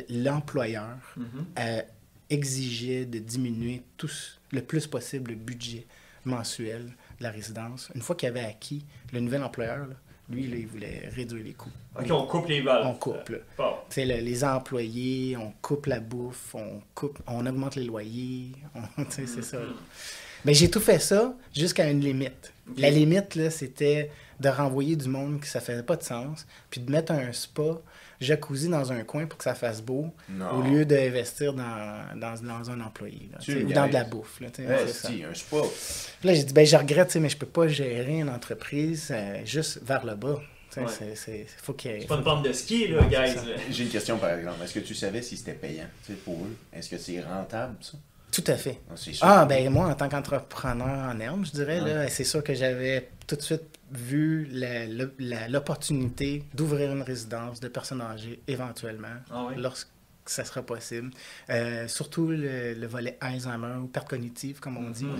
l'employeur Mhm. euh, exigeait de diminuer tous, le plus possible le budget mensuel de la résidence. Une fois qu'il avait acquis, le nouvel employeur, là, lui, là, il voulait réduire les coûts. Ok, on coupe les balles. On coupe. Bon. Le- les employés, on coupe la bouffe, on coupe, on augmente les loyers, c'est ça. là. Mais j'ai tout fait ça jusqu'à une limite. La limite, là, c'était de renvoyer du monde que ça faisait pas de sens, puis de mettre un spa, jacuzzi dans un coin pour que ça fasse beau, Non. au lieu d'investir dans, dans, dans un employé, là, ou dans de la bouffe. Là, Ouais, si, un spa. Puis là, j'ai dit, ben, je regrette, mais je peux pas gérer une entreprise euh, juste vers le bas. Ouais. c'est- c'est- faut qu'il y ait- C'est pas une pente de ski, là, Non, guys. J'ai une question par exemple. Est-ce que tu savais si c'était payant tu sais, pour eux? Est-ce que c'est rentable ça? Tout à fait. Ah. Ah, ben moi, en tant qu'entrepreneur en herbe, je dirais, Ouais. là, c'est sûr que j'avais tout de suite vu l'opportunité d'ouvrir une résidence de personnes âgées éventuellement, Ah oui? lorsque que ça sera possible. Euh, surtout le, le volet Alzheimer ou perte cognitive, comme on dit. Mhm.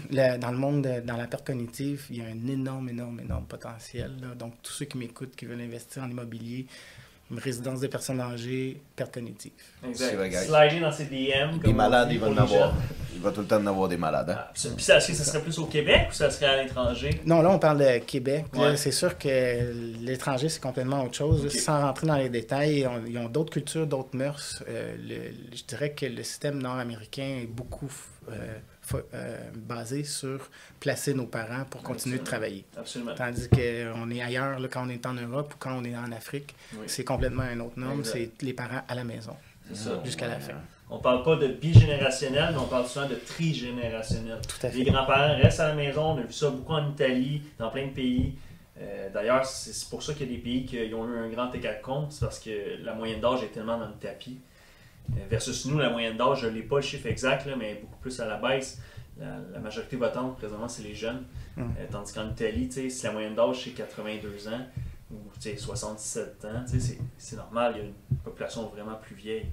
Le- dans le monde, de- dans la perte cognitive, il y a un énorme, énorme, énorme potentiel. là. Donc, tous ceux qui m'écoutent, qui veulent investir en immobilier, résidence des personnes âgées, perte cognitive. Slider dans ses DM. Des malades, il va en avoir. Il va tout le temps en avoir des malades. hein. Ah. Puis ça, est-ce que ça serait plus au Québec ou ça serait à l'étranger? Non, là, on parle de Québec. Ouais. C'est sûr que l'étranger, c'est complètement autre chose. Sans rentrer dans les détails, ils ont, ils ont d'autres cultures, d'autres mœurs. Euh, le- je dirais que le système nord-américain est beaucoup euh, euh, basé sur placer nos parents pour continuer de travailler. Absolument. Tandis qu'on est ailleurs, là, quand on est en Europe ou quand on est en Afrique, Oui. c'est complètement un autre norme. C'est les parents à la maison. C'est ça. Jusqu'à la fin. On parle pas de bigénérationnel, mais on parle souvent de trigénérationnel. Tout à Les fait. grands-parents restent à la maison. On a vu ça beaucoup en Italie, dans plein de pays. Euh, D'ailleurs, c'est pour ça qu'il y a des pays qui ont eu un grand écart de compte. C'est parce que la moyenne d'âge est tellement dans le tapis. Euh, versus nous, la moyenne d'âge, je n'ai pas le chiffre exact, là, mais beaucoup plus à la baisse. La, la majorité votante, présentement, c'est les jeunes. Mm. Euh, tandis qu'en Italie, si la moyenne d'âge, c'est 82 ans ou tu sais, 77 ans, c'est normal. Il y a une population vraiment plus vieille.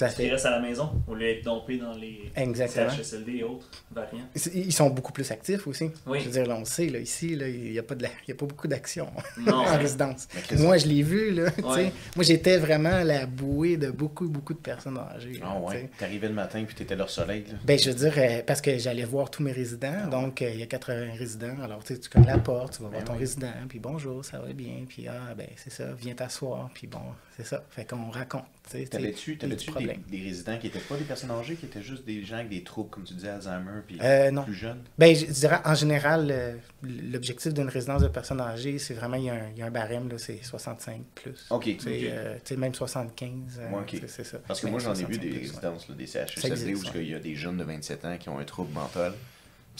Parce qu'ils fait. restent à la maison au lieu d'être dompés dans les Exactement. CHSLD et autres variants. Ils sont beaucoup plus actifs aussi. Oui. Je veux dire, là, on le sait, là, ici, là, il n'y a, pas de la- il y a pas beaucoup d'action en résidence. Moi, je l'ai vu, là. tu sais. Ouais. Moi, j'étais vraiment la bouée de beaucoup, beaucoup de personnes âgées. Ah ouais. T'arrivais le matin puis t'étais leur soleil. Là. Ben, je veux dire, euh, parce que j'allais voir tous mes résidents. Donc, euh, il y a 80 résidents. Alors, tu sais, tu connais la porte, tu vas voir Ben ton oui. résident, puis bonjour, ça va bien. Puis, ah, ben, c'est ça, viens t'asseoir. Puis, bon, c'est ça. Fait qu'on raconte. T'avais-tu des, des résidents qui étaient pas des personnes âgées, qui étaient juste des gens avec des troubles, comme tu disais, Alzheimer, puis Euh, non. plus jeunes? Ben, je dirais, en général, euh, l'objectif d'une résidence de personnes âgées, c'est vraiment, il y, a un, il y a un barème, c'est 65 plus. Ok. Tu sais, Ok. euh, tu sais, même 75. euh, Ouais, ok. c'est- ça. Parce que moi, j'en ai vu 65 des plus, ouais. résidences, là, des CHSLD, où il y a des jeunes de 27 ans qui ont un trouble mental,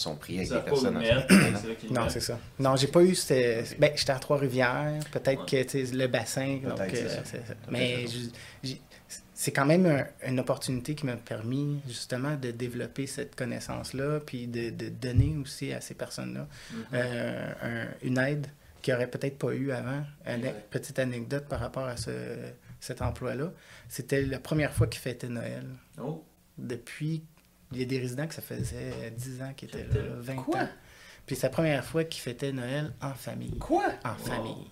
sont pris avec Ça des personnes mettre, Non, c'est ça. Non, j'ai pas eu. Ok. Ben, j'étais à Trois-Rivières. Peut-être Ouais. que le bassin. Donc, c'est euh, ça. c'est ça. T'as Mais c'est quand même un- une opportunité qui m'a permis justement de développer cette connaissance-là, puis de, de donner aussi à ces personnes-là Mhm. euh, un- une aide qu'ils n'auraient peut-être pas eu avant. Une petite anecdote par rapport à ce, cet emploi-là. C'était la première fois qu'ils fêtaient Noël. Oh, Depuis, il y a des résidents que ça faisait 10 ans qui étaient là, 20 Quoi? ans. Puis c'est la première fois qu'ils fêtaient Noël en famille. Quoi? En Wow. famille.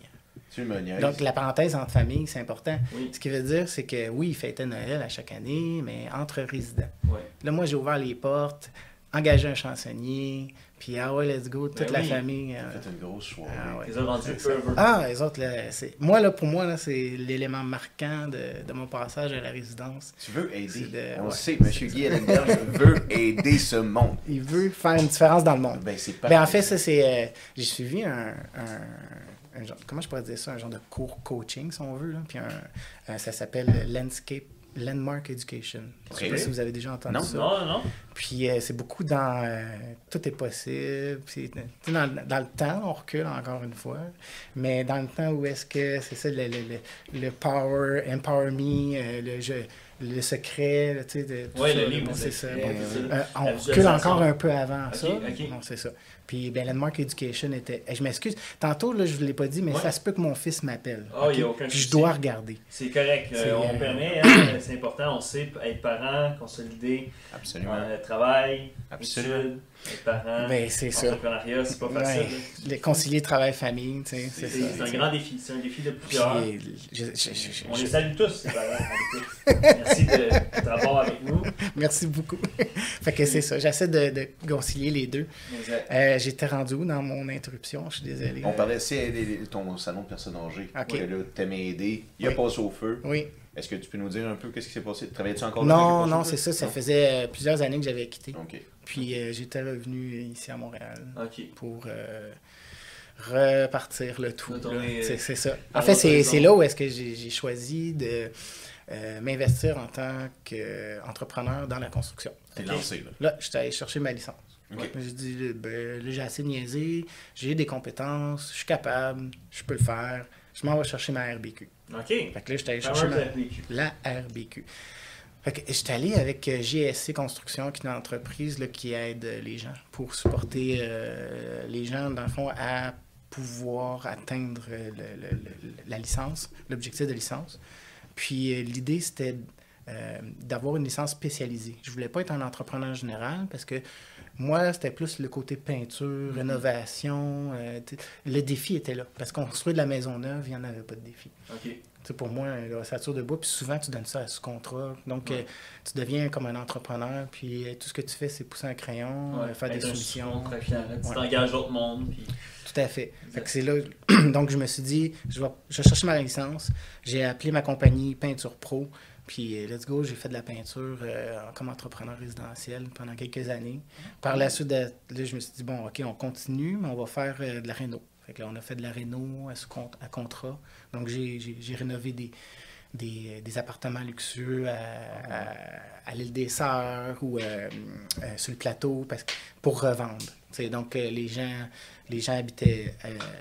Tu me niaises. Donc la parenthèse entre famille, c'est important. oui. Ce qui veut dire, c'est que oui, ils fêtaient Noël à chaque année, mais entre résidents. Ouais. Là, moi, j'ai ouvert les portes, engagé un chansonnier, puis ah ouais, let's go, toute Ben la oui. famille. euh, T'as fait une grosse soirée. ah ouais. Ils ont rendu heureux. Ah, les autres, là, c'est... Moi, là, pour moi, là, c'est l'élément marquant de, de mon passage à la résidence. Tu veux aider? De- On ouais, sait, ça. Guy Ellenberg veut aider ce monde. Il veut faire une différence dans le monde. Ben, c'est Ben, en fait, ça, c'est. euh, j'ai suivi un, un- un genre. Comment je pourrais dire ça? Un genre de cours coaching, si on veut. Là. Puis un, euh, ça s'appelle Landscape. Landmark Education. Je sais Ok. pas si vous avez déjà entendu Non. ça. Non, non. Puis euh, c'est beaucoup dans euh, tout est possible. Sais, dans, dans le temps, on recule encore une fois. Mais dans le temps où est-ce que c'est ça, le, le, le, le power, empower me, euh, le, jeu, le secret, tu sais, de tout Ouais, ça, le livre, bon, c'est c'est ça. c'est- bon. c'est- Euh, on recule encore un peu avant Ok, ça. ok. Non, c'est ça. Puis, ben, Landmark Education était. eh, Je m'excuse. Tantôt, là, je ne vous l'ai pas dit, mais Ouais. ça se peut que mon fils m'appelle. Ah, il ok? y a aucun Puis je dois regarder. C'est correct. euh, on euh, permet, hein, c'est important. On sait être parent, consolider, Absolument. euh, travail, Absolument. études, être parent, Ben, c'est ça. entrepreneuriat, c'est pas facile. Ouais. Le concilier travail-famille, tu sais, C'est c'est ça. c'est un grand défi. C'est un défi de Puis, plusieurs. je- je- je- je- On les salue tous, ces parents. Merci de- d'abord avec nous. Merci beaucoup. fait que c'est ça. J'essaie de, de concilier les deux. Euh, J'étais rendu où dans mon interruption? Je suis désolé. On parlait, c'est aider ton salon de personnes âgées. Ok. Que là, t'aimais aider. Il a Oui. passé au feu. Oui. Est-ce que tu peux nous dire un peu qu'est-ce qui s'est passé? Travaillais-tu encore Non, non, c'est ça. Ça Non? faisait euh, plusieurs années que j'avais quitté. Ok. Puis euh, j'étais revenu ici à Montréal pour euh, repartir le tout. C'est euh, c'est ça. En fait, c'est là où est-ce que j'ai choisi de euh, m'investir en tant qu'entrepreneur dans la construction. T'es lancé, là. Là, j'étais allé chercher ma licence. Ok. Ouais. J'ai dit, là, ben, là, j'ai assez niaisé, j'ai des compétences, je suis capable, je peux le faire. Je m'en vais chercher ma RBQ. OK. Fait que là, j'étais allé chercher Fameux ma, RBQ. la RBQ. J'étais allé avec euh, GSC Construction, qui est une entreprise là, qui aide euh, les gens pour supporter euh, les gens, dans le fond, à pouvoir atteindre le- le- le- la licence, l'objectif de licence. Puis l'idée, c'était euh, d'avoir une licence spécialisée. Je voulais pas être un entrepreneur général parce que moi, c'était plus le côté peinture, rénovation. euh, tu sais, le défi était là. Parce qu'on construit de la maison neuve, il n'y en avait pas de défi. Pour moi, la ossature de bois, puis souvent, tu donnes ça à sous-contrat. Donc, euh, tu deviens comme un entrepreneur, puis euh, tout ce que tu fais, c'est pousser un crayon, euh, faire des solutions. là, Tu t'engages d'autres mondes. Puis... Tout à fait. Fait que c'est là. Donc, je me suis dit, je vais, je vais chercher ma licence. J'ai appelé ma compagnie Peinture Pro. Puis, let's go, j'ai fait de la peinture comme entrepreneur résidentiel pendant quelques années. Par la suite, là, je me suis dit, bon, OK, on continue, mais on va faire de la réno. Fait que là, on a fait de la réno à, à contrat. Donc, j'ai rénové des, des, des appartements luxueux à, à- à l'île des Sœurs ou euh, euh, sur le plateau parce que, pour revendre. Donc, euh, les gens, les gens habitaient,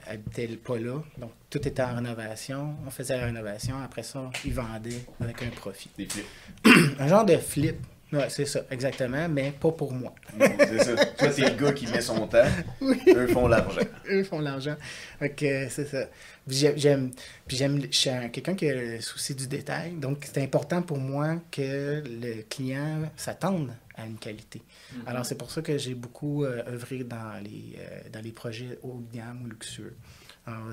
habitaient pas là. Donc, tout était en rénovation. On faisait la rénovation. Après ça, ils vendaient avec un profit. Des flips. Un genre de flip. Ouais, c'est ça, exactement, mais pas pour moi. C'est ça. Toi, c'est le gars qui met son temps. Eux font l'argent. Eux font l'argent. Euh, c'est ça. J'aime, puis j'aime, je suis un- quelqu'un qui a le souci du détail. Donc, c'est important pour moi que le client s'attende à une qualité. Alors, c'est pour ça que j'ai beaucoup euh, œuvré dans les, euh, dans les projets haut de gamme ou luxueux. Alors,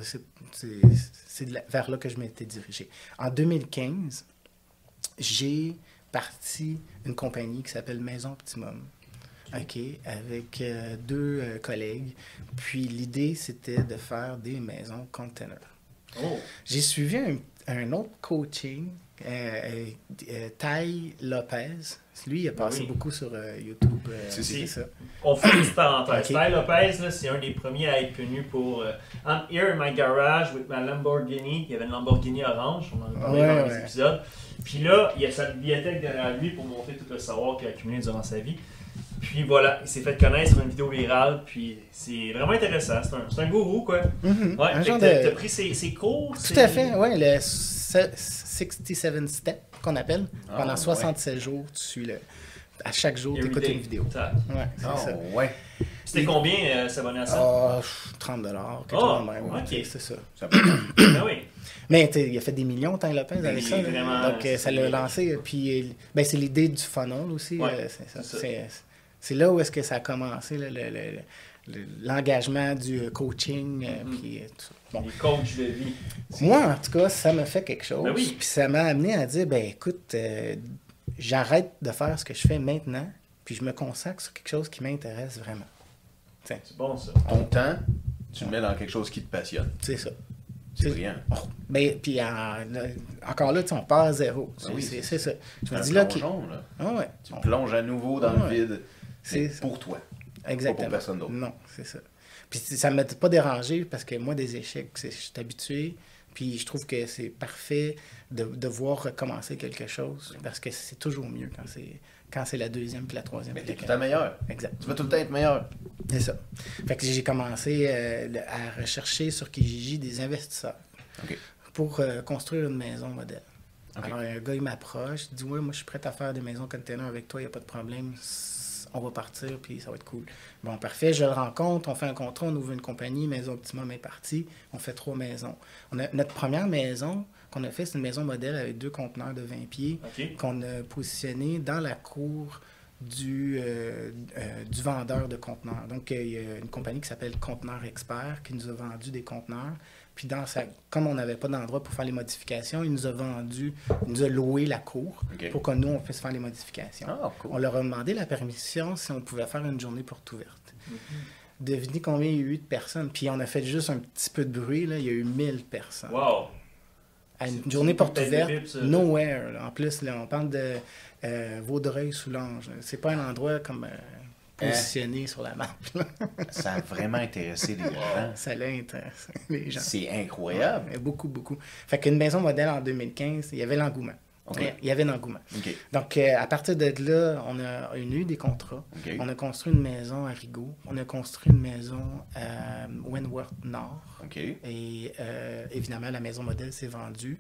c'est, vers là que je m'étais dirigé. En 2015, j'ai parti une compagnie qui s'appelle Maison Optimum. OK, avec euh, deux euh, collègues. Puis l'idée, c'était de faire des maisons containers. Oh, J'ai suivi un, un autre coaching, euh, euh, euh, Ty Lopez. Lui, il a passé Oui. beaucoup sur euh, YouTube. euh, Si, si. c'est ça. On fait une petite parenthèse. Ok. Ty Lopez, c'est un des premiers à être connu pour euh, I'm here in my garage with my Lamborghini. Il y avait une Lamborghini orange, on en a parlé Ouais, dans les ouais. épisodes. Puis là, il y a sa bibliothèque derrière lui pour montrer tout le savoir qu'il a accumulé durant sa vie. Puis voilà, il s'est fait connaître sur une vidéo virale, puis c'est vraiment intéressant. C'est un, gourou, quoi. Ouais, t'as, de... t'as pris ses, ses cours. Tout ses- à fait, le se- 67 step qu'on appelle. Ah, Pendant ouais. 67 jours, tu suis le... À chaque jour, tu écoutes day. une vidéo. Ça. Ouais, c'est Oh, ça. ouais. C'était combien euh, s'abonner à ça? Ah, pff, 30 dollars, Oh, même. ouais, ok. C'est ça. Ça peut- Ben oui. Mais il a fait des millions, Ty Lopez, avec ça. vraiment, Donc, euh, ça l'a lancé. Puis, euh, ben, c'est l'idée du funnel aussi. Ouais, euh, c'est ça. là où est-ce que ça a commencé, là, le- le- le- l'engagement du euh, coaching. euh, Mhm. puis, euh, tout ça. Bon. Les coachs de vie. Moi, en tout cas, ça m'a fait quelque chose. Ben oui. Puis ça m'a amené à dire, ben écoute, euh, j'arrête de faire ce que je fais maintenant, puis je me consacre sur quelque chose qui m'intéresse vraiment. C'est bon, ça. Ton temps, tu le mets dans quelque chose qui te passionne. C'est ça. C'est brillant. Oh, ben, puis en- encore là, tu on part à zéro. C'est Ah oui, c'est- c'est- c'est ça. Je me dis là, qui... plongeon, là. ah ouais, Tu on- plonges à nouveau dans Ouais. le vide. C'est mais ça. pour toi. Exactement. pas pour personne d'autre. Non, c'est ça. Puis ça ne m'a pas dérangé parce que moi, des échecs, je suis habitué. Puis je trouve que c'est parfait de, de voir recommencer quelque chose parce que c'est toujours mieux quand c'est quand c'est la deuxième puis la troisième. Mais t'es tout le temps meilleur. Exact. Tu vas tout le temps être meilleur. C'est ça. Fait que j'ai commencé euh, à rechercher sur Kijiji des investisseurs OK. pour euh, construire une maison modèle. OK. Alors, un gars, il m'approche, il dit Ouais, moi, je suis prêt à faire des maisons containers avec toi, il n'y a pas de problème. On va partir, puis ça va être cool. Bon, parfait, je le rencontre, on fait un contrat, on ouvre une compagnie, Maison Optimum est partie, on fait trois maisons. On a, notre première maison qu'on a fait, c'est une maison modèle avec deux conteneurs de 20 pieds qu'on a positionné dans la cour du, euh, euh, du vendeur de conteneurs. Donc, il y a une compagnie qui s'appelle Conteneur Expert qui nous a vendu des conteneurs. Puis, dans sa, comme on n'avait pas d'endroit pour faire les modifications, il nous a vendu, il nous a loué la cour pour que nous, on puisse faire les modifications. Ah, On leur a demandé la permission si on pouvait faire une journée porte ouverte. Mhm. Devinez combien il y a eu de personnes. Puis, on a fait juste un petit peu de bruit. Là. Il y a eu 1000 personnes Wow. à une journée porte ouverte, ça. nowhere. là. En plus, là, on parle de euh, Vaudreuil-Soulanges. C'est pas un endroit comme euh, Hein? positionné sur la map. là. Ça a vraiment intéressé les gens. Ça l'intéresse, les gens. C'est incroyable. Ouais, beaucoup, beaucoup. Fait qu'une maison modèle en 2015, il y avait l'engouement. Il y avait l'engouement. Donc, euh, à partir de là, on a, eu des contrats. On a construit une maison à Rigaud. On a construit une maison à Wentworth Nord. Et euh, évidemment, la maison modèle s'est vendue.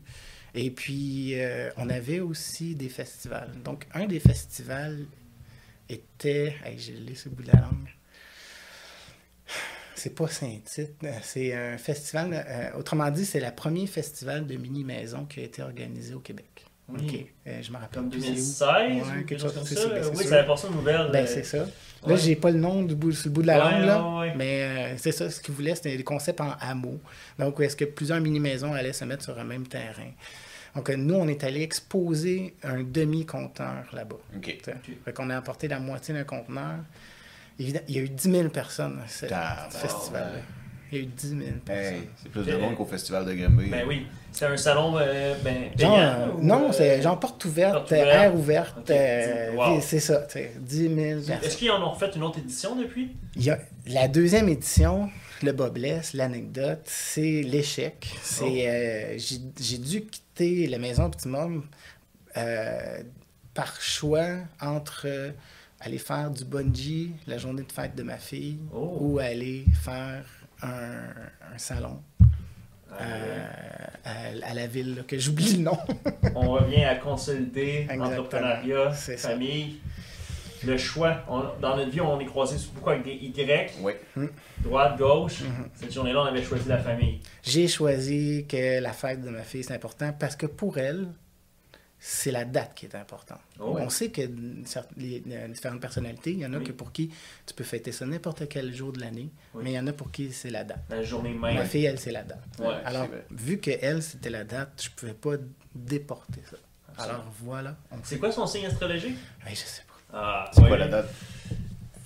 Et puis, euh, on avait aussi des festivals. Donc, un des festivals était. Hey, j'ai laissé le bout de la langue. C'est pas Saint-Tite, c'est un festival. euh, autrement dit, c'est le premier festival de mini-maison qui a été organisé au Québec. Oui. OK. Euh, je me rappelle Comme plus c'est où. 2016 Ouais, ou quelque quelque chose comme c'est ça. ça, ben, c'est oui, sûr. ça avait passé une nouvelle. Ben, euh, c'est ça. Là, ouais. j'ai pas le nom du bout, sur le bout de la Ouais, langue, là. Mais euh, c'est ça, ce qu'ils voulaient, c'était des concepts en hameaux. Donc, est-ce que plusieurs mini-maisons allaient se mettre sur un même terrain. Donc, euh, nous, on est allé exposer un demi-compteur là-bas. OK. T'sais. Fait qu'on a apporté la moitié d'un conteneur. Évidemment, il y a eu 10 000 personnes à ce Tabarnak. festival-là. Il y a eu 10 000 personnes. Hey, c'est plus de monde qu'au festival de Grimby. Ben oui. C'est un salon euh, ben, Genre, payant, euh, ou, non, euh, c'est genre porte ouverte, porte euh, ouverte. air ouverte. Ok, euh, wow. C'est ça, tu sais, 10 000 personnes. Est-ce qu'ils en ont refait une autre édition depuis? Il y a la deuxième édition, le bas blesse, l'anecdote, c'est l'échec. C'est Oh. euh, j'ai dû quitter la maison Optimum euh, par choix entre aller faire du bungee la journée de fête de ma fille Oh. ou aller faire un, un salon euh, à, à la ville là, que j'oublie le nom. On revient à consolider entrepreneuriat, ça. Le choix. On- dans notre vie, on est croisé beaucoup avec des Y, Oui. droite, gauche. Mhm. Cette journée-là, on avait choisi la famille. J'ai choisi que la fête de ma fille, c'est important parce que pour elle, c'est la date qui est importante. Oh. On sait que certes, les, les différentes personnalités, il y en a Oui. que pour qui tu peux fêter ça n'importe quel jour de l'année, Oui. mais il y en a pour qui c'est la date. La journée Ma même. fille, elle, c'est la date. Ouais, Alors, vu que elle, c'était la date, je pouvais pas déporter ça. Absolument. Alors voilà. C'est quoi son signe astrologique? Ouais, je sais pas. Ah, C'est quoi la date?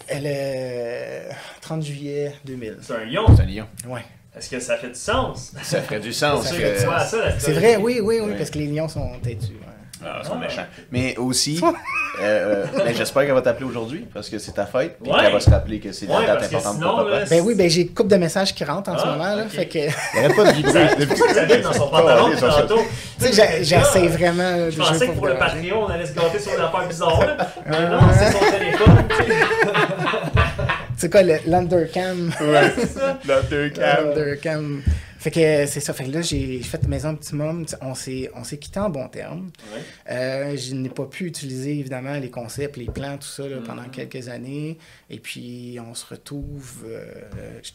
Elle est 30 juillet 2000. C'est un lion. C'est un lion. Ouais. Est-ce que ça fait du sens? Ça ferait du sens. C'est que- vrai, oui, oui, oui, parce que les lions sont têtus. ouais. Ah, ils sont Ah. méchants. Mais aussi, euh, euh, ben, j'espère qu'elle va t'appeler aujourd'hui parce que c'est ta fête. Puis Ouais. qu'elle va se rappeler que c'est la Ouais, date parce que importante sinon, pour papa. là, Ben oui, ben j'ai une couple de messages qui rentrent en ce Ah, moment, là, fait que... Il arrête pas de vibrer. C'est pour ça que ça dans son pantalon depuis tantôt. Tu sais, j'essaie vraiment. Je pensais que pour le. Patreon, on allait se gâter sur une affaire bizarre. Là. Mais Ah, non, c'est son téléphone. tu sais. C'est quoi, le- l'undercam? Ouais, C'est ça. Câbles. L'undercam. Fait que c'est ça. Fait que là, j'ai fait Maison Optimum. On s'est, on s'est quitté en bon terme. Ouais. Euh, je n'ai pas pu utiliser, évidemment, les concepts, les plans, tout ça, là, pendant Mhm. quelques années. Et puis, on se retrouve. euh, je,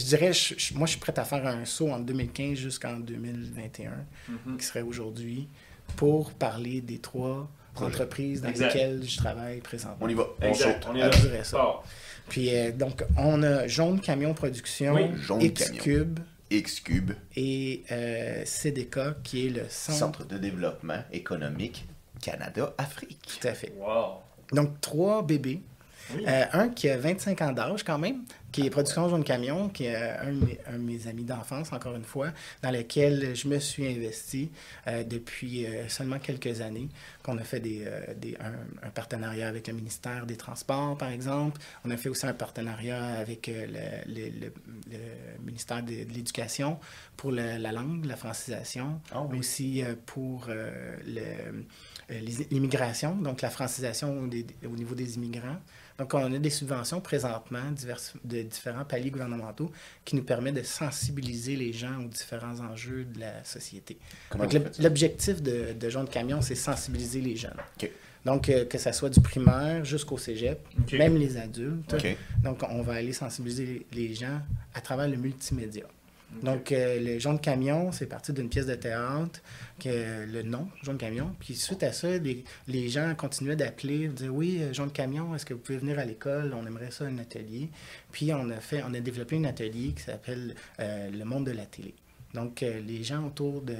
je dirais, je- je- moi, je suis prêt à faire un saut en 2015 jusqu'en 2021, Mhm. qui serait aujourd'hui, pour parler des trois entreprises dans Exact. lesquelles je travaille présentement. On y va. On saute. On ça. Bon. Puis euh, donc, on a Jaune Camion Production, Oui, Jaune X-Cube X-Cube, et euh, CDK, qui est le centre. Centre de développement économique Canada-Afrique. Tout à fait. Wow. Donc, trois bébés. Oui. Euh, un qui a 25 ans d'âge quand même, qui est Production Jaune Camion, qui est euh, un de mes, un de mes amis d'enfance, encore une fois, dans lequel je me suis investi euh, depuis euh, seulement quelques années, qu'on a fait des, euh, des- un, un partenariat avec le ministère des Transports, par exemple. On a fait aussi un partenariat avec le, le- le- le ministère de, de l'Éducation pour la langue, la francisation, Ah oui. aussi pour l'immigration, donc la francisation des- au niveau des immigrants. Donc, on a des subventions présentement de différents paliers gouvernementaux qui nous permettent de sensibiliser les gens aux différents enjeux de la société. Comment Donc, l'objectif de, de Jaune Camion, c'est sensibiliser les jeunes. Donc, euh, que ça soit du primaire jusqu'au cégep, même les adultes. Donc, on va aller sensibiliser les gens à travers le multimédia. Donc, euh, le Jaune Camion, c'est parti d'une pièce de théâtre, que le nom, Jaune Camion. Puis, suite à ça, les, gens continuaient d'appeler, dire Oui, euh, Jaune Camion, est-ce que vous pouvez venir à l'école? On aimerait ça, un atelier. Puis, on a, fait, on a développé un atelier qui s'appelle euh, Le monde de la télé. Donc, euh, les gens autour de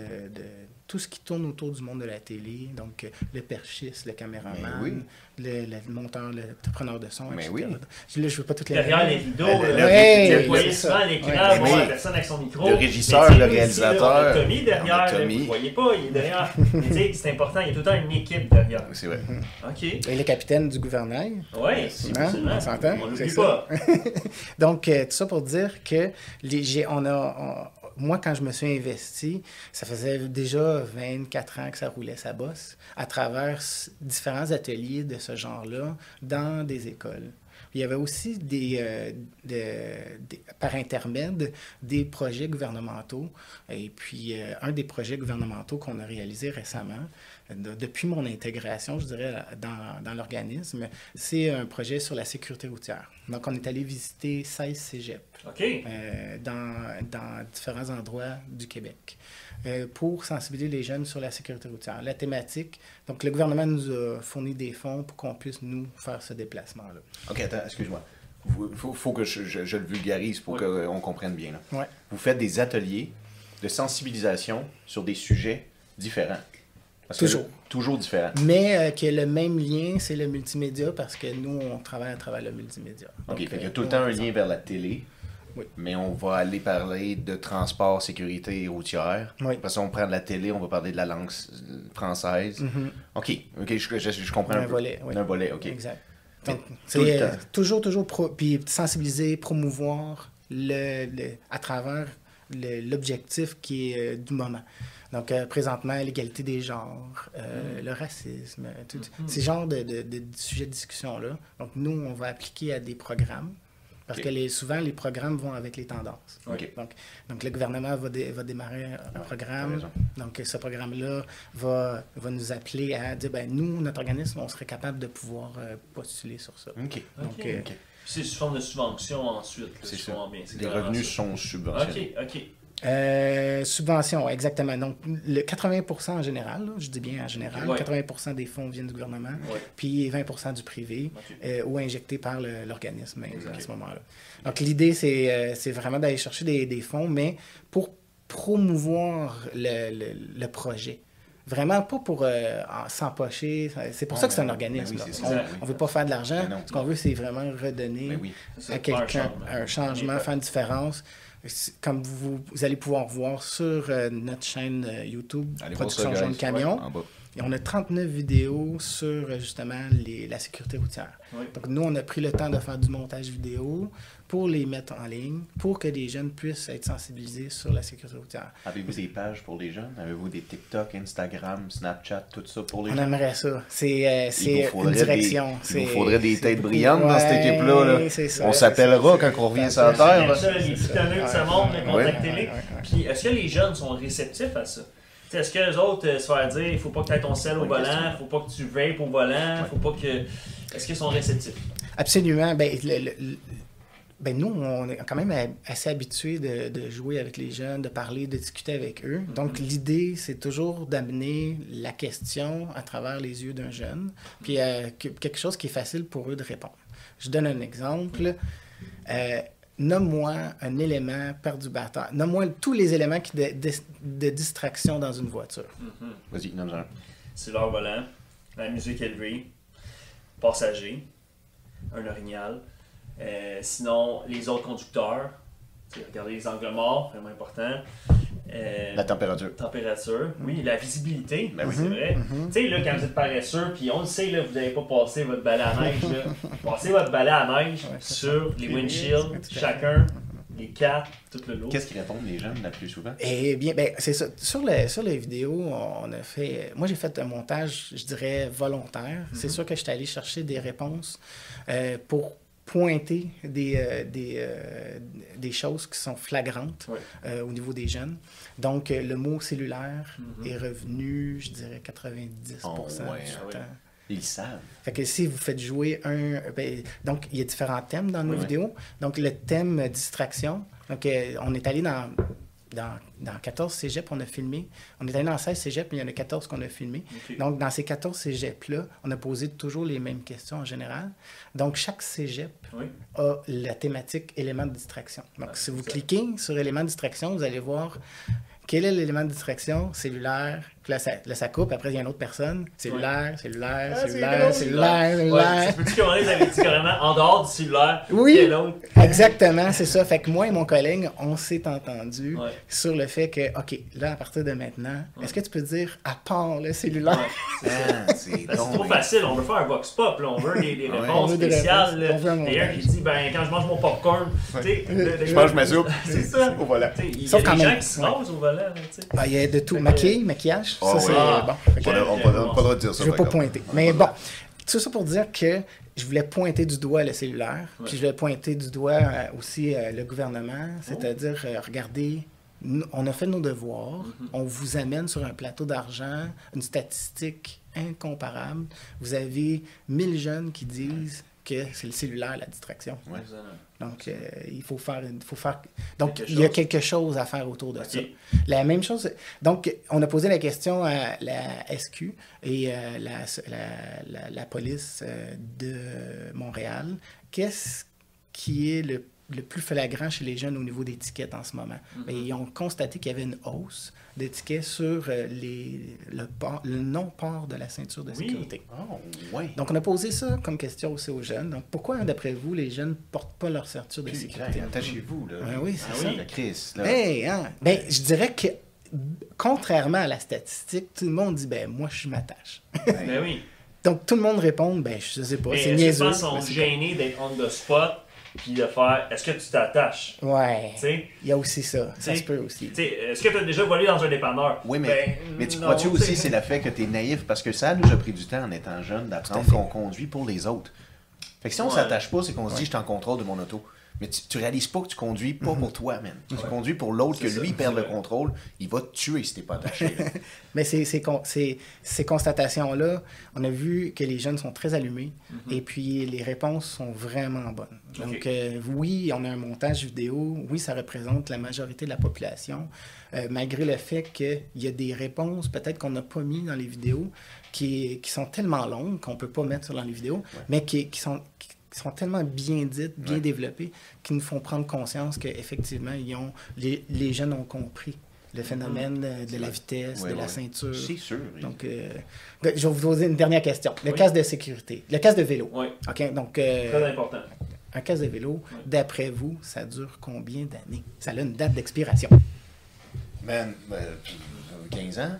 tout ce qui tourne autour du monde de la télé, donc euh, le perchiste, le caméraman, Mais oui. le, le monteur, le preneur de son, Mais etc. oui. Là, je ne veux pas toutes les Derrière les rideaux, Le- le- vous voyez c'est souvent l'écran, Mais la personne avec son micro. le régisseur, le réalisateur, là, On a Tommy derrière, là, Tommy. vous ne voyez pas, il est derrière. Mais tu sais, c'est important, il y a tout le temps une équipe derrière. C'est vrai. OK. Et le capitaine du gouvernail. Oui. Hein? absolument. On s'entend? On C'est l'oublie ça. pas. Donc, euh, tout ça pour dire que les, on a, on- moi, quand je me suis investi, ça faisait déjà 24 ans que ça roulait sa bosse à travers différents ateliers de ce genre-là dans des écoles. Il y avait aussi des, euh, de- des- par intermède des projets gouvernementaux. Et puis, euh, un des projets gouvernementaux qu'on a réalisé récemment, de- depuis mon intégration, je dirais, dans, dans l'organisme, c'est un projet sur la sécurité routière. Donc, on est allé visiter 16 cégeps OK. euh, dans, dans différents endroits du Québec euh, pour sensibiliser les jeunes sur la sécurité routière. La thématique, donc le gouvernement nous a fourni des fonds pour qu'on puisse nous faire ce déplacement-là. Ok, attends, excuse-moi. Il faut, faut que je, je- je le vulgarise pour Oui. qu'on comprenne bien. là. Vous faites des ateliers de sensibilisation sur des sujets différents. Parce que- Toujours. toujours différents. Mais euh, que le même lien, c'est le multimédia parce que nous, on travaille à travers le multimédia. OK, fait y a euh, tout le temps un lien vers la télé. Oui. Mais on va aller parler de transport, sécurité routière. Oui. Après ça, on prend de la télé, on va parler de la langue s- française. Mhm. OK, OK, je, je- je comprends un, Un peu. volet, oui. Un volet, OK. Exact. Donc, tout le c'est euh, temps. toujours, toujours, pro- puis sensibiliser, promouvoir le, le- à travers l'objectif qui est euh, du moment. Donc, euh, présentement, l'égalité des genres, euh, Mm. le racisme, tout, ces genres de, de- de sujets de discussion-là. Donc, nous, on va appliquer à des programmes. Parce que les, souvent, les programmes vont avec les tendances. Donc, donc le gouvernement va, dé- va démarrer un t'as programme. Donc, ce programme-là va, va nous appeler à dire, ben, nous, notre organisme, on serait capable de pouvoir euh, postuler sur ça. OK. Donc, euh. C'est sous forme de subvention ensuite. C'est ça. bien. C'est Les carrément revenus ça. sont subventionnés. OK, OK. Euh, subvention, exactement. Donc, le 80% en général, là, je dis bien en général, Ouais. 80% des fonds viennent du gouvernement, Ouais. puis 20% du privé, euh, ou injectés par l'organisme à ce moment-là. Donc, l'idée, c'est euh, c'est vraiment d'aller chercher des, des fonds, mais pour promouvoir le, le- le projet. Vraiment pas pour euh, s'empocher. C'est pour ça que c'est un ben, organisme. ben oui, on ne veut pas faire de l'argent. Ben. Ce qu'on veut, c'est vraiment redonner oui. Ça, à quelqu'un un changement, faire une différence. Comme vous, vous allez pouvoir voir sur euh, notre chaîne euh, YouTube, Allez Production Jaune. Camion. Et on a 39 vidéos sur euh, justement les- la sécurité routière. Oui. Donc nous, on a pris le temps de faire du montage vidéo pour les mettre en ligne, pour que les jeunes puissent être sensibilisés sur la sécurité routière. Avez-vous des pages pour les jeunes? Avez-vous des TikTok, Instagram, Snapchat, tout ça pour les On jeunes? aimerait ça. C'est euh, une direction. Des, il vous faudrait des têtes beaucoup- brillantes dans cette équipe-là. là. c'est ça, On s'appellera quand on revient sur la terre. Les contactez-les. Puis est-ce que les jeunes sont réceptifs à ça? Est-ce que les autres euh, se faire dire il faut pas que tu aies ton sel au volant, il faut pas que tu vapes au volant, faut pas que. Est-ce qu'ils sont réceptifs? Absolument. Ben, le- le- le- ben, nous, on est quand même assez habitués de, de jouer avec les jeunes, de parler, de discuter avec eux. Donc, l'idée, c'est toujours d'amener la question à travers les yeux d'un jeune, puis euh, que- quelque chose qui est facile pour eux de répondre. Je donne un exemple. Euh, Nomme-moi un élément perturbateur. Nomme-moi tous les éléments qui de, de- de distraction dans une voiture. Mhm. Vas-y, nomme un. C'est leur volant, la musique élevée, passager, un orignal. Euh, sinon, les autres conducteurs, regardez les angles morts, vraiment important. Euh, La température. température, oui, la visibilité, Ben oui. c'est vrai. Tu sais, là, quand vous êtes paresseux, puis on le sait, là, vous n'avez pas passé votre balai à neige, là. Passez votre balai à neige Ouais, sur les windshields, chacun, les quatre, tout le lot. Qu'est-ce qu'ils répondent les jeunes la plus souvent? Eh bien, ben, c'est ça. Sur, le, sur les vidéos, on a fait. Moi, j'ai fait un montage, je dirais, volontaire. C'est sûr que j'étais allé chercher des réponses euh, pour pointer des, euh, des, euh, des choses qui sont flagrantes euh, au niveau des jeunes. Donc, le mot cellulaire Mhm. est revenu, je dirais, 90 Oh, ouais, du ah ouais. temps. Ils savent. Fait que si vous faites jouer un. ben, donc, il y a différents thèmes dans nos Oui. vidéos. Donc, le thème distraction. Donc, on est allé dans, dans, dans 14 cégeps, on a filmé. On est allé dans 16 cégeps, mais il y en a 14 qu'on a filmé. Donc, dans ces 14 cégeps-là, on a posé toujours les mêmes questions en général. Donc, chaque cégep Oui. a la thématique élément de distraction. Donc, Ah, si vous ça. cliquez sur élément de distraction, vous allez voir quel est l'élément de distraction cellulaire. Puis là, ça, là, ça coupe. Après, il y a une autre personne. Cellulaire, cellulaire, Ah, cellulaire, cellulaire, Ouais, cellulaire. tu peux-tu avez dit carrément en dehors du cellulaire, Oui. Exactement, c'est ça. Fait que moi et mon collègue, on s'est entendu Ouais. sur le fait que, OK, là, à partir de maintenant, est-ce que tu peux dire à part le cellulaire? Ouais, c'est. Ah, c'est Ben, c'est donc trop facile, on veut faire un vox pop, là. on veut des, des réponses On veut des spéciales. montage. qui dit ben, quand je mange mon popcorn, tu Je mange ma soupe. C'est ça. Au volant. Il y a des quand gens même. qui se au volant. là, tu sais. Ah, Il y a de tout. Que- Maquillage, Ah ça c'est Ah. bon. Que- On n'a pas, le droit de dire ça. je veux par pas pointer. Mais bon, tout ça pour dire que je voulais pointer du doigt le cellulaire, Ouais. puis je voulais pointer du doigt euh, aussi euh, le gouvernement, c'est-à-dire, euh, regardez, nous- on a fait nos devoirs, Mhm. on vous amène sur un plateau d'argent, une statistique incomparable. Vous avez 1000 jeunes qui disent que c'est le cellulaire la distraction. Ouais. Donc, euh, il faut faire, il faut faire. Donc, Quelque il y a quelque chose à faire autour de ça. La même chose. Donc, on a posé la question à la SQ et euh, la, la- la- la police euh, de Montréal. Qu'est-ce qui est le, le plus flagrant chez les jeunes au niveau des tickets en ce moment? Mhm. Ben, ils ont constaté qu'il y avait une hausse de tickets sur euh, les, le, port- le non-port de la ceinture de Oui. sécurité. Oh, ouais. Donc, on a posé ça comme question aussi aux jeunes. Donc, pourquoi, d'après vous, les jeunes ne portent pas leur ceinture de Puis, sécurité? Attachez-vous, là. Ah oui, c'est Ah ça. oui. La crise, là. Hey, hein? Ben, je dirais que, contrairement à la statistique, tout le monde dit, ben, moi, je m'attache. Ben oui. Donc, tout le monde répond, ben, je sais pas, Mais c'est niaiseux. penses qu'ils sont c'est gênés d'être on the spot puis de faire est-ce que tu t'attaches? Ouais, Tu sais, il y a aussi ça. Ça T'sais, se peut aussi. tu sais, est-ce que tu as déjà volé dans un dépanneur? Oui, mais, Ben, mais tu crois-tu aussi c'est le fait que tu es naïf? Parce que ça nous a pris du temps en étant jeune d'apprendre qu'on conduit pour les autres. Fait que si on Ouais. s'attache pas, c'est qu'on se dit je suis en contrôle de mon auto. Mais tu, tu réalises pas que tu conduis pas pour toi, man. Tu conduis pour l'autre, que lui ça, perde c'est le contrôle. Il va te tuer si t'es pas attaché. Mais ces, ces, con- ces- ces constatations-là, on a vu que les jeunes sont très allumés et puis les réponses sont vraiment bonnes. Donc, Mhm. Euh, oui, on a un montage vidéo, oui, ça représente la majorité de la population, euh, malgré le fait qu'il y a des réponses peut-être qu'on n'a pas mis dans les vidéos qui, qui sont tellement longues qu'on ne peut pas mettre dans les vidéos, mais qui, qui sont, qui sont tellement bien dites, bien Ouais. développées, qui nous font prendre conscience qu'effectivement, ils ont, les, les jeunes ont compris le phénomène euh, de la vitesse, Ouais, de la ceinture. c'est sûr. Donc, euh, je vais vous poser une dernière question. Le Oui. casque de sécurité, le casque de vélo. Oui, OK, donc, euh, très important. un casque de vélo, Oui. d'après vous, ça dure combien d'années? Ça a une date d'expiration? Man, ben, 15 ans?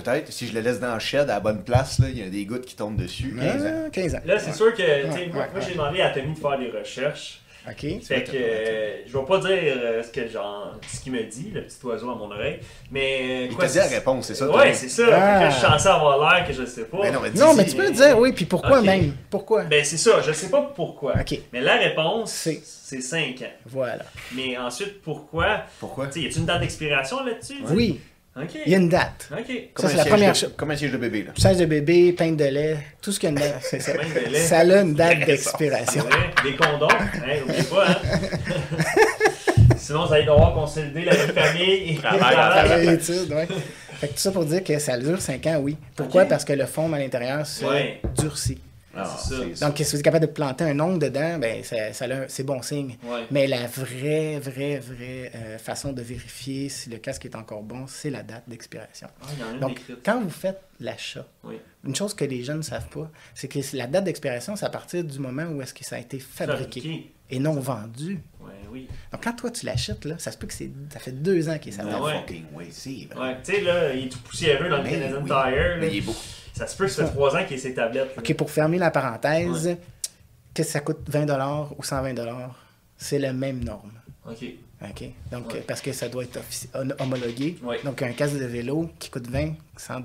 Peut-être. Si je le laisse dans le shed à la bonne place, là, il y a des gouttes qui tombent dessus. 15 ans. Ah, 15 ans. Là, c'est sûr que, Ouais, moi, ouais, moi, j'ai demandé à Tommy de faire des recherches. OK. Fait que euh, je vais pas dire euh, ce que genre ce qu'il me dit, le petit oiseau à mon oreille, mais Il quoi, t'a dit la réponse, c'est ça? Ouais, c'est ça. Ah. Fait que je suis censé avoir l'air que je sais pas. Mais non, mais Non, tu peux le dire, oui, puis pourquoi même? Pourquoi? Ben c'est ça, je sais pas pourquoi. OK, Mais la réponse, C'est. c'est 5 ans. voilà. Mais ensuite, pourquoi? Pourquoi? Tu sais, y a-tu une date d'expiration là-dessus? Oui, Il y a une date. Ok. Comme Ça, c'est un la siège première de- chose. Comme un siège de bébé, là. Siège de bébé, pain de lait, tout ce qu'il y a dedans, c'est ça. De. Ça a une date d'expiration. Des condoms, hein, n'oubliez pas, hein. Sinon, vous allez devoir consolider la famille et Travail, travail. Travail et études, ouais. Fait que tout ça pour dire que ça dure 5 ans, oui. Pourquoi? Parce que le fond à l'intérieur se Ouais. durcit. Ah. Donc, si vous êtes capable de planter un ongle dedans, ben, ça, ça a un- c'est bon signe. Ouais. Mais la vraie, vraie, vraie euh, façon de vérifier si le casque est encore bon, c'est la date d'expiration. Ah, Donc, écrite. quand vous faites l'achat, Oui. une chose que les jeunes ne savent pas, c'est que la date d'expiration, c'est à partir du moment où est-ce que ça a été fabriqué, Fabriqué. et non vendu. Ouais, oui. Donc, quand toi, tu l'achètes, là, ça se peut que c'est, ça fait deux ans qu'il est ouais. fucking c'est vrai. Ouais, tu sais, là, il est tout poussiéreux dans le Canadian oui. Tire. là. Mais il est beau. Ça se peut que ça fait 3 ans qu'il ait ses tablettes. là. OK, pour fermer la parenthèse, Ouais. que ça coûte 20 ou 120 c'est la même norme. Ok. OK? Donc, Ouais. parce que ça doit être offici- hom- homologué. Ouais. Donc, un casque de vélo qui coûte 20, 100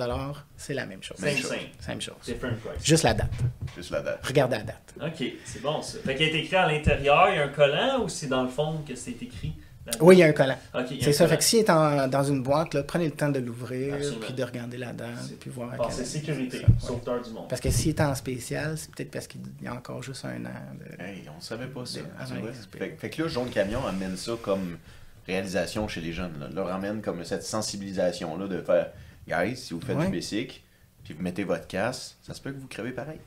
c'est la même chose. Same, chose. same. Même chose. Different price. Juste la date. Juste la date. Regardez la date. Ok, c'est bon ça. Fait qu'il est écrit à l'intérieur, il y a un collant ou c'est dans le fond que c'est écrit? Oui, il y a un collant. C'est ça. collant. Fait que s'il est en- dans une boîte, là, prenez le temps de l'ouvrir, puis de regarder C'est- puis voir. Bon, c'est sécurité, ouais. sauveteur du monde. Parce que s'il est en spécial, c'est peut-être parce qu'il y a encore juste un an. de- Hey, on savait pas ça. Ah fait, fait que là, Jaune Camion amène ça comme réalisation chez les jeunes. Là. Leur amène comme cette sensibilisation-là de faire Guys, si vous faites Ouais. du bicycle, puis vous mettez votre casque, ça se peut que vous crevez pareil.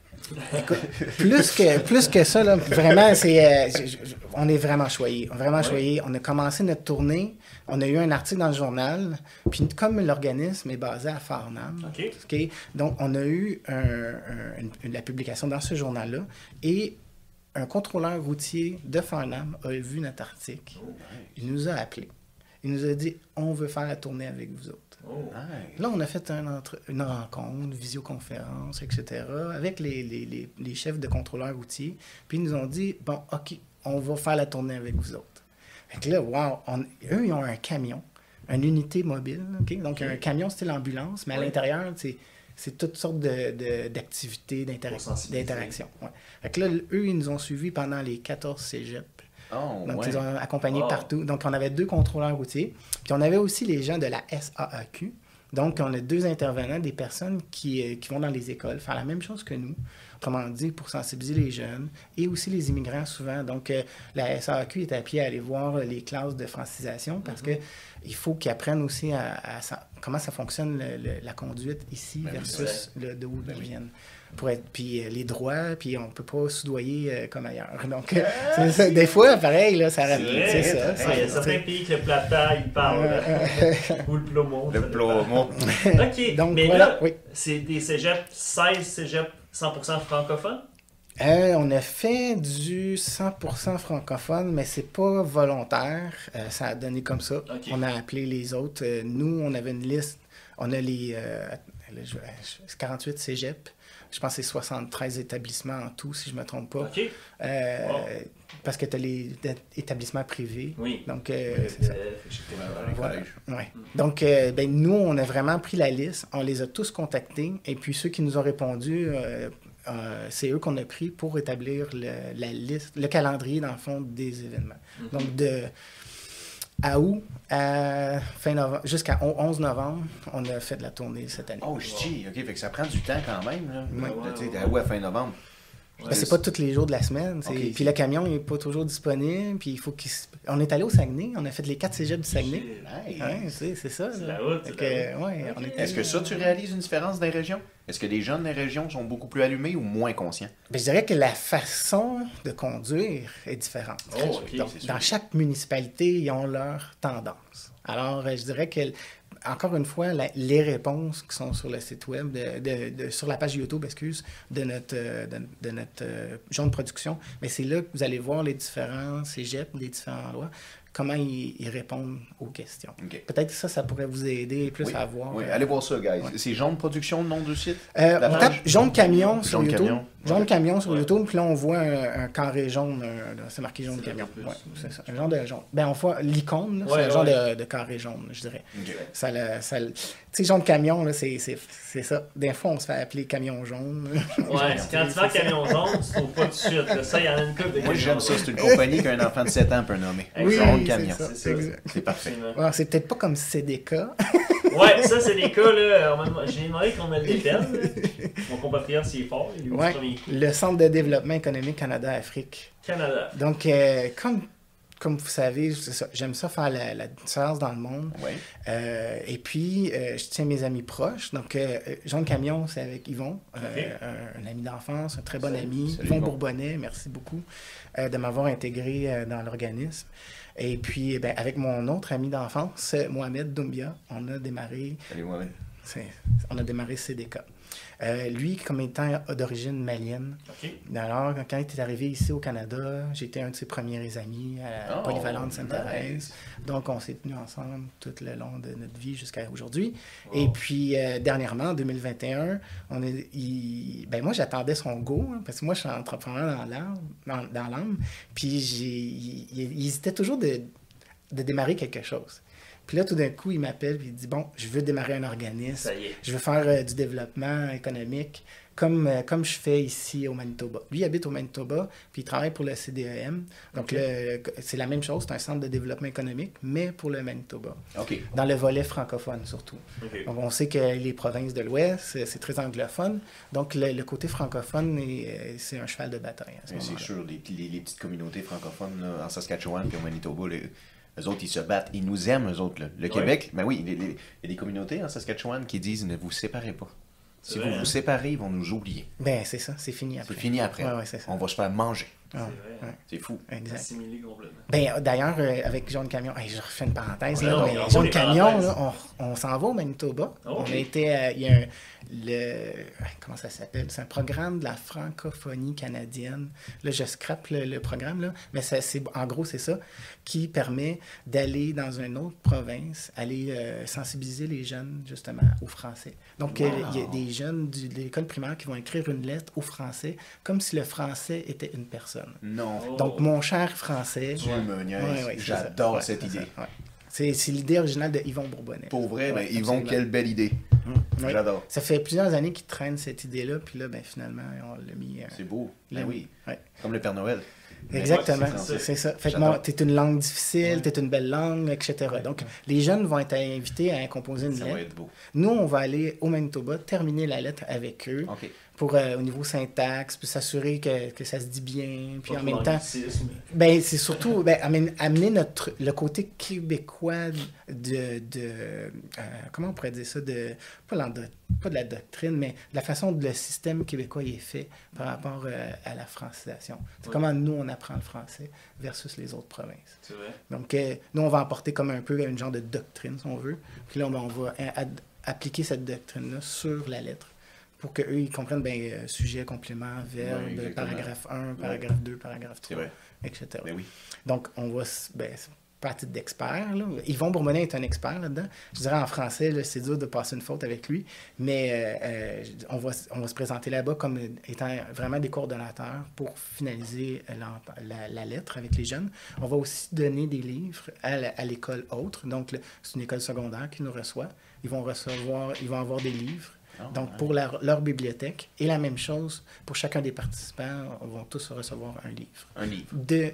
plus que plus que ça là, vraiment c'est euh, je- je- on est vraiment choyé vraiment Ouais. on a commencé notre tournée on a eu un article dans le journal puis comme l'organisme est basé à Farnham donc on a eu un- un- une- la publication dans ce journal là et un contrôleur routier de Farnham a vu notre article. Il nous a appelé il nous a dit on veut faire la tournée avec vous autres Oh. Nice. Là, on a fait un entre- une rencontre, une visioconférence, etc., avec les, les- les- les chefs de contrôleurs routiers. Puis ils nous ont dit Bon, OK, on va faire la tournée avec vous autres. Fait que là, wow, on- eux, ils ont un camion, une unité mobile. OK? Donc, Ok. un camion style ambulance, mais à Ouais. l'intérieur, c'est c'est toutes sortes de- de- d'activités, Pour d'interac- sensibiliser. d'interaction. Ouais. Fait que là, eux, ils nous ont suivis pendant les 14 cégeps. Oh, Donc, ouais. ils ont accompagné Wow. partout. Donc, on avait deux contrôleurs routiers. Puis, on avait aussi les gens de la SAAQ. Donc, on a deux intervenants, des personnes qui, euh, qui vont dans les écoles faire la même chose que nous. Autrement dit, pour sensibiliser les jeunes et aussi les immigrants souvent. Donc, euh, la SAAQ est appelée à aller voir les classes de francisation parce que il faut qu'ils apprennent aussi à, à sa- comment ça fonctionne le- le- la conduite ici Ben oui, versus le d'où Ben ils oui. viennent. Pour être, puis euh, les droits, puis on peut pas soudoyer euh, comme ailleurs. Donc, euh, ça. des fois, pareil, là, ça vrai, C'est ça. Il y a c'est- certains pays que le plata, il parle. Ou le plomo. Le plomo. OK, Donc, mais voilà, là, oui. c'est des cégeps, 16 cégeps 100% francophones? Euh, on a fait du 100% francophone, mais c'est pas volontaire. Euh, ça a donné comme ça. On a appelé les autres. Euh, nous, on avait une liste. On a les euh, là, je- je- 48 cégeps. Je pense que c'est 73 établissements en tout, si je me trompe pas. OK. Euh, Wow. Parce que tu as les établissements privés. Oui. Donc, euh, c'est ça. Ouais. Donc, euh, ben, nous, on a vraiment pris la liste, on les a tous contactés, et puis ceux qui nous ont répondu, euh, euh, c'est eux qu'on a pris pour établir le, la liste, le calendrier, dans le fond, des événements. Mhm. Donc, de à août à fin novembre, jusqu'à on- 11 novembre, on a fait de la tournée cette année. Oh, je dis, ok, fait que ça prend du temps quand même, là. Ouais. À- fin novembre? Ben, c'est pas tous les jours de la semaine. Puis le camion n'est pas toujours disponible. Puis il faut qu'il se- On est allé au Saguenay, on a fait les quatre cégeps du Saguenay. Nice. Ouais, c'est c'est ça. C'est la route, Fait c'est que, la route. ouais, on Ok. était- Est-ce que ça, tu réalises une différence des régions? Est-ce que les jeunes des régions sont beaucoup plus allumés ou moins conscients? Ben, je dirais que la façon de conduire est différente. Oh, Donc, dans chaque municipalité, ils ont leur tendance. Alors, euh, je dirais que, encore une fois, les réponses qui sont sur le site web, de, de- de- sur la page YouTube, excuse, de notre, euh, de, de notre euh, jaune production, mais c'est là que vous allez voir les différents cégeps, les différents endroits, comment ils, ils répondent aux questions. Peut-être que ça, ça pourrait vous aider plus Oui, à voir. oui, euh, allez voir ça, guys. ouais. C'est Jaune Production, le nom du site? euh, on page? tape jaune camion sur Jaune YouTube. camion, Jaune ouais. camion sur Ouais. YouTube, puis là on voit un, un carré jaune, un- c'est marqué jaune camion. c'est ça. Un genre de jaune. Ben on voit l'icône, c'est un genre de, de carré jaune, je dirais. Ça, le- ça, sais, jaune camion, là, c'est, c'est, c'est ça. Des fois, on se fait appeler camion jaune. Ouais, quand tu vas en camion jaune, tu trouves pas tout de suite. là. Ça, il y en a une couple de Moi, camions j'aime ça. jaunes. C'est une compagnie qu'un enfant de 7 ans peut nommer. Oui, Jaune c'est camion. ça. C'est. C'est parfait. C'est peut-être pas comme CDK. Ouais, ça, c'est des cas, là. J'ai demandé qu'on me le là. Mon compatriote, s'il est fort, il Ouais. Le Centre de développement économique Canada-Afrique. Canada. Donc, euh, comme, comme vous savez, j'aime ça faire la, la différence dans le monde. Euh, et puis, euh, je tiens mes amis proches. Donc, euh, Jean Camion, c'est avec Yvon, un, un ami d'enfance, un très bon Salut. ami. Salut, Yvon Yvon. Bourbonnais, merci beaucoup de m'avoir intégré dans l'organisme. Et puis, ben, avec mon autre ami d'enfance, Mohamed Doumbia, on a démarré, Salut, Mohamed. on a démarré CDK. Euh, lui, comme étant d'origine malienne, alors, quand il est arrivé ici au Canada, j'étais un de ses premiers amis à la Oh, Polyvalente Sainte-Thérèse. nice. Donc, on s'est tenus ensemble tout le long de notre vie jusqu'à aujourd'hui. Wow. Et puis, euh, dernièrement, en 2021, on est, il- ben moi, j'attendais son go, hein, parce que moi, je suis entrepreneur dans l'âme. Dans. Puis, j'ai, il, il- il hésitait toujours de, de démarrer quelque chose. Puis là, tout d'un coup, il m'appelle et il dit Bon, je veux démarrer un organisme. Je veux faire euh, du développement économique comme, euh, comme je fais ici au Manitoba. Lui il habite au Manitoba, puis il travaille pour le CDEM. Donc, c'est la même chose, c'est un centre de développement économique, mais pour le Manitoba, dans le volet francophone surtout. Donc, on sait que les provinces de l'Ouest, c'est très anglophone. Donc, le, le côté francophone, euh, c'est un cheval de bataille C'est sûr, les, les- les petites communautés francophones là, en Saskatchewan et au Manitoba, les, eux autres, ils se battent. Ils nous aiment, eux autres. là. Le Ouais. Québec, ben oui, il y a des communautés en Saskatchewan qui disent ne vous séparez pas. Si vous vous hein? séparez, ils vont nous oublier. Ben, c'est ça, c'est fini après. C'est fini après. Ouais, ouais, c'est ça. On va se faire manger. Ah, C'est vrai. ouais, C'est fou. exact. Assimilé complètement. Ben, euh, d'ailleurs, euh, avec Jaune Camion, hey, je refais une parenthèse, là, mais on Jaune Camion, là, on, on s'en va au Manitoba. Oh, On ok. a été, à- il y a un, le, comment ça s'appelle? C'est un programme de la francophonie canadienne. Là, je scrape le, le programme, là, mais ça, en gros, c'est ça, qui permet d'aller dans une autre province, aller euh, sensibiliser les jeunes, justement, au français. Donc, euh, Wow. il y a des jeunes du- de l'école primaire qui vont écrire une lettre au français, comme si le français était une personne. Non. Oh. Donc, mon cher français, Tu me niaises. Ouais, ouais, c'est ça. J'adore Ouais, cette idée. C'est l'idée originale de Yvon Bourbonnais. Pour vrai, Ouais, ben, Yvon, absolument. quelle belle idée. Ouais. J'adore. Ça fait plusieurs années qu'ils traînent cette idée-là, puis là, ben, finalement, on l'a mis. euh, C'est beau. Ben oui. Ouais. Comme le Père Noël. Exactement, Ouais, c'est ça. Fait que t'es une langue difficile, Ouais. t'es une belle langue, etc. Donc, les jeunes vont être invités à composer une Ça va lettre. être beau. Nous, on va aller au Manitoba, terminer la lettre avec eux OK. Pour euh, au niveau syntaxe, puis s'assurer que, que ça se dit bien, puis Pas en même temps, ben c'est surtout ben, amener, notre le côté québécois de, de euh, comment on pourrait dire ça de pas, pas de la doctrine, mais de la façon dont le système québécois est fait par rapport euh, à la francisation. C'est comment nous on apprend le français versus les autres provinces. Vrai. Donc, nous, on va apporter comme un peu une genre de doctrine, si on veut. Puis là, on va, on va a- ad- appliquer cette doctrine-là sur la lettre pour qu'eux, ils comprennent ben, euh, sujet, complément, verbe, Ouais, paragraphe 1, paragraphe 2, paragraphe C'est 3, vrai. etc. Ben oui. Donc, on va, ben, pas titre d'expert. Yvon Bourmonnet est un expert là-dedans. Je dirais en français, c'est dur de passer une faute avec lui, mais euh, euh, on, va, on va se présenter là-bas comme étant vraiment des coordonnateurs pour finaliser la, la lettre avec les jeunes. On va aussi donner des livres à l'école autre. Donc, c'est une école secondaire qui nous reçoit. Ils vont recevoir, ils vont avoir des livres. Donc, pour leur, leur bibliothèque. Et la même chose, pour chacun des participants, on va tous recevoir un livre Un livre.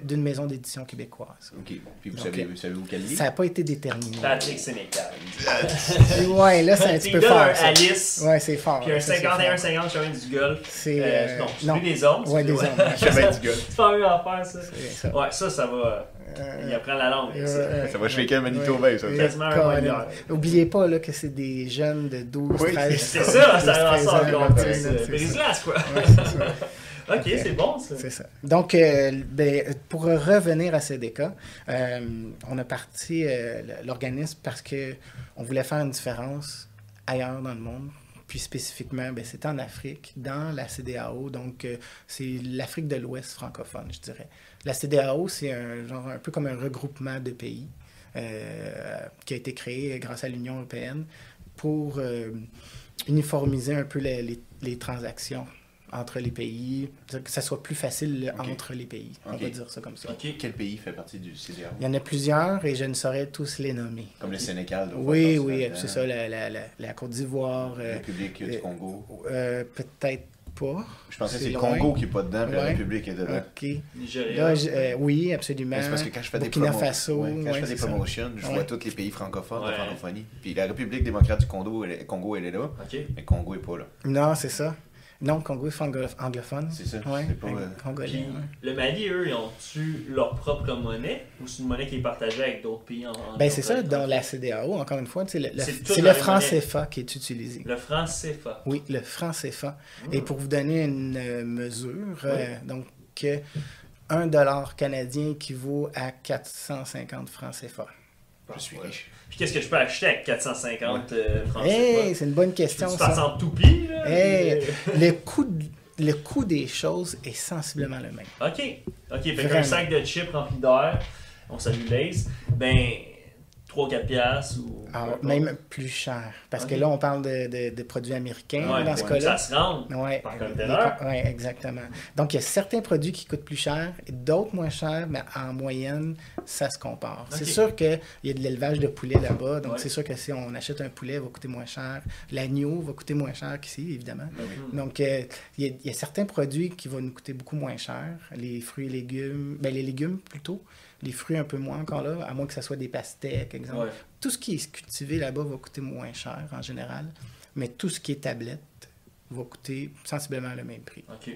d'une maison d'édition québécoise. OK. Puis vous Donc, savez, vous savez où quel livre? Ça n'a pas été déterminé. Patrick Sénécal. ouais, là, c'est un petit peu fort. un ça. Alice, Ouais, c'est fort. puis un ça, c'est fort. 51-50 chemin du golf. C'est. Euh, euh, non, non. des hommes. Ouais, des hommes. Chemin du golf. C'est pas mieux à faire, ça. Ouais, ça, ça va. Euh, Il apprend la langue. euh, Ça va shaker Manitoba, ça. ouais. Quasiment un Colin. mois de bière. Oubliez pas là, que c'est des jeunes de 12, Oui, 13 C'est ça, ça 12, va 13 ça encore plus. c'est c'est. Brise-glace, quoi. Ouais, c'est ça. Ok, c'est bon, ça. C'est ça. Donc, euh, ben, pour revenir à CDK, euh, on a parti euh, l'organisme parce que on voulait faire une différence ailleurs dans le monde. Puis spécifiquement, ben, c'était en Afrique, dans la CDAO. Donc, euh, c'est l'Afrique de l'Ouest francophone, je dirais. La CDAO, c'est un, genre, un peu comme un regroupement de pays euh, qui a été créé grâce à l'Union européenne pour euh, uniformiser un peu les, les- les transactions entre les pays, que ça soit plus facile entre les pays. On va dire ça comme ça. Quel pays fait partie du CDAO? Il y en a plusieurs et je ne saurais tous les nommer. Comme le Sénégal. Oui, oui, c'est ça, la, la, la, la Côte d'Ivoire. La euh, République du Congo. Peut-être pas. Je pensais que c'est le. Congo qui n'est pas dedans, puis la Ouais. République est dedans. OK. Nigeria. Euh, oui, absolument. C'est parce que quand je fais des, Faso, ouais, quand je fais des promotions, je Ouais. vois tous les pays francophones de Ouais. francophonie. Puis la République démocrate du Congo, elle est, Congo, elle est là, Ok. mais Congo est pas là. Non, c'est ça. Non, Congo anglophone. C'est ça, Ouais, pas, euh, congolais. Puis, ouais. le Mali, eux, ils ont-tu leur propre monnaie ou c'est une monnaie qui est partagée avec d'autres pays en, en Ben, c'est ça, dans la CDAO, encore une fois, le, le- C'est le franc. CFA qui est utilisé. Le franc CFA. Oui, le franc CFA. Hmm. Et pour vous donner une euh, mesure, euh, donc que 1 dollar canadien équivaut à 450 francs CFA. Je suis Ouais. riche. Puis qu'est-ce que je peux acheter avec 450 euh, francs Hey, c'est une bonne question, Tu passes en toupie, là? Hey, le coût, de- le coût des choses est sensiblement le même. Ok. Ok, fait qu'un sac de chips rempli d'air, on salue Lace, ben 3-4 piastres ou. Ah, même plus cher. Parce que là, on parle de, de- de produits américains Ouais, dans ce cas-là. Ça se rend. Ouais, Par les conteneur. co- ouais, exactement. Donc, il y a certains produits qui coûtent plus cher et d'autres moins chers, mais en moyenne, ça se compare. C'est sûr qu'il y a de l'élevage de poulet là-bas, donc Ouais. c'est sûr que si on achète un poulet, il va coûter moins cher. L'agneau va coûter moins cher qu'ici, évidemment. Ben oui. Donc, euh, il y, a- il y a certains produits qui vont nous coûter beaucoup moins cher. Les fruits et légumes, ben les légumes plutôt. Les fruits un peu moins encore là, à moins que ce soit des pastèques, exemple. Ouais. Tout ce qui est cultivé là-bas va coûter moins cher en général, mais tout ce qui est tablette va coûter sensiblement le même prix. Ok.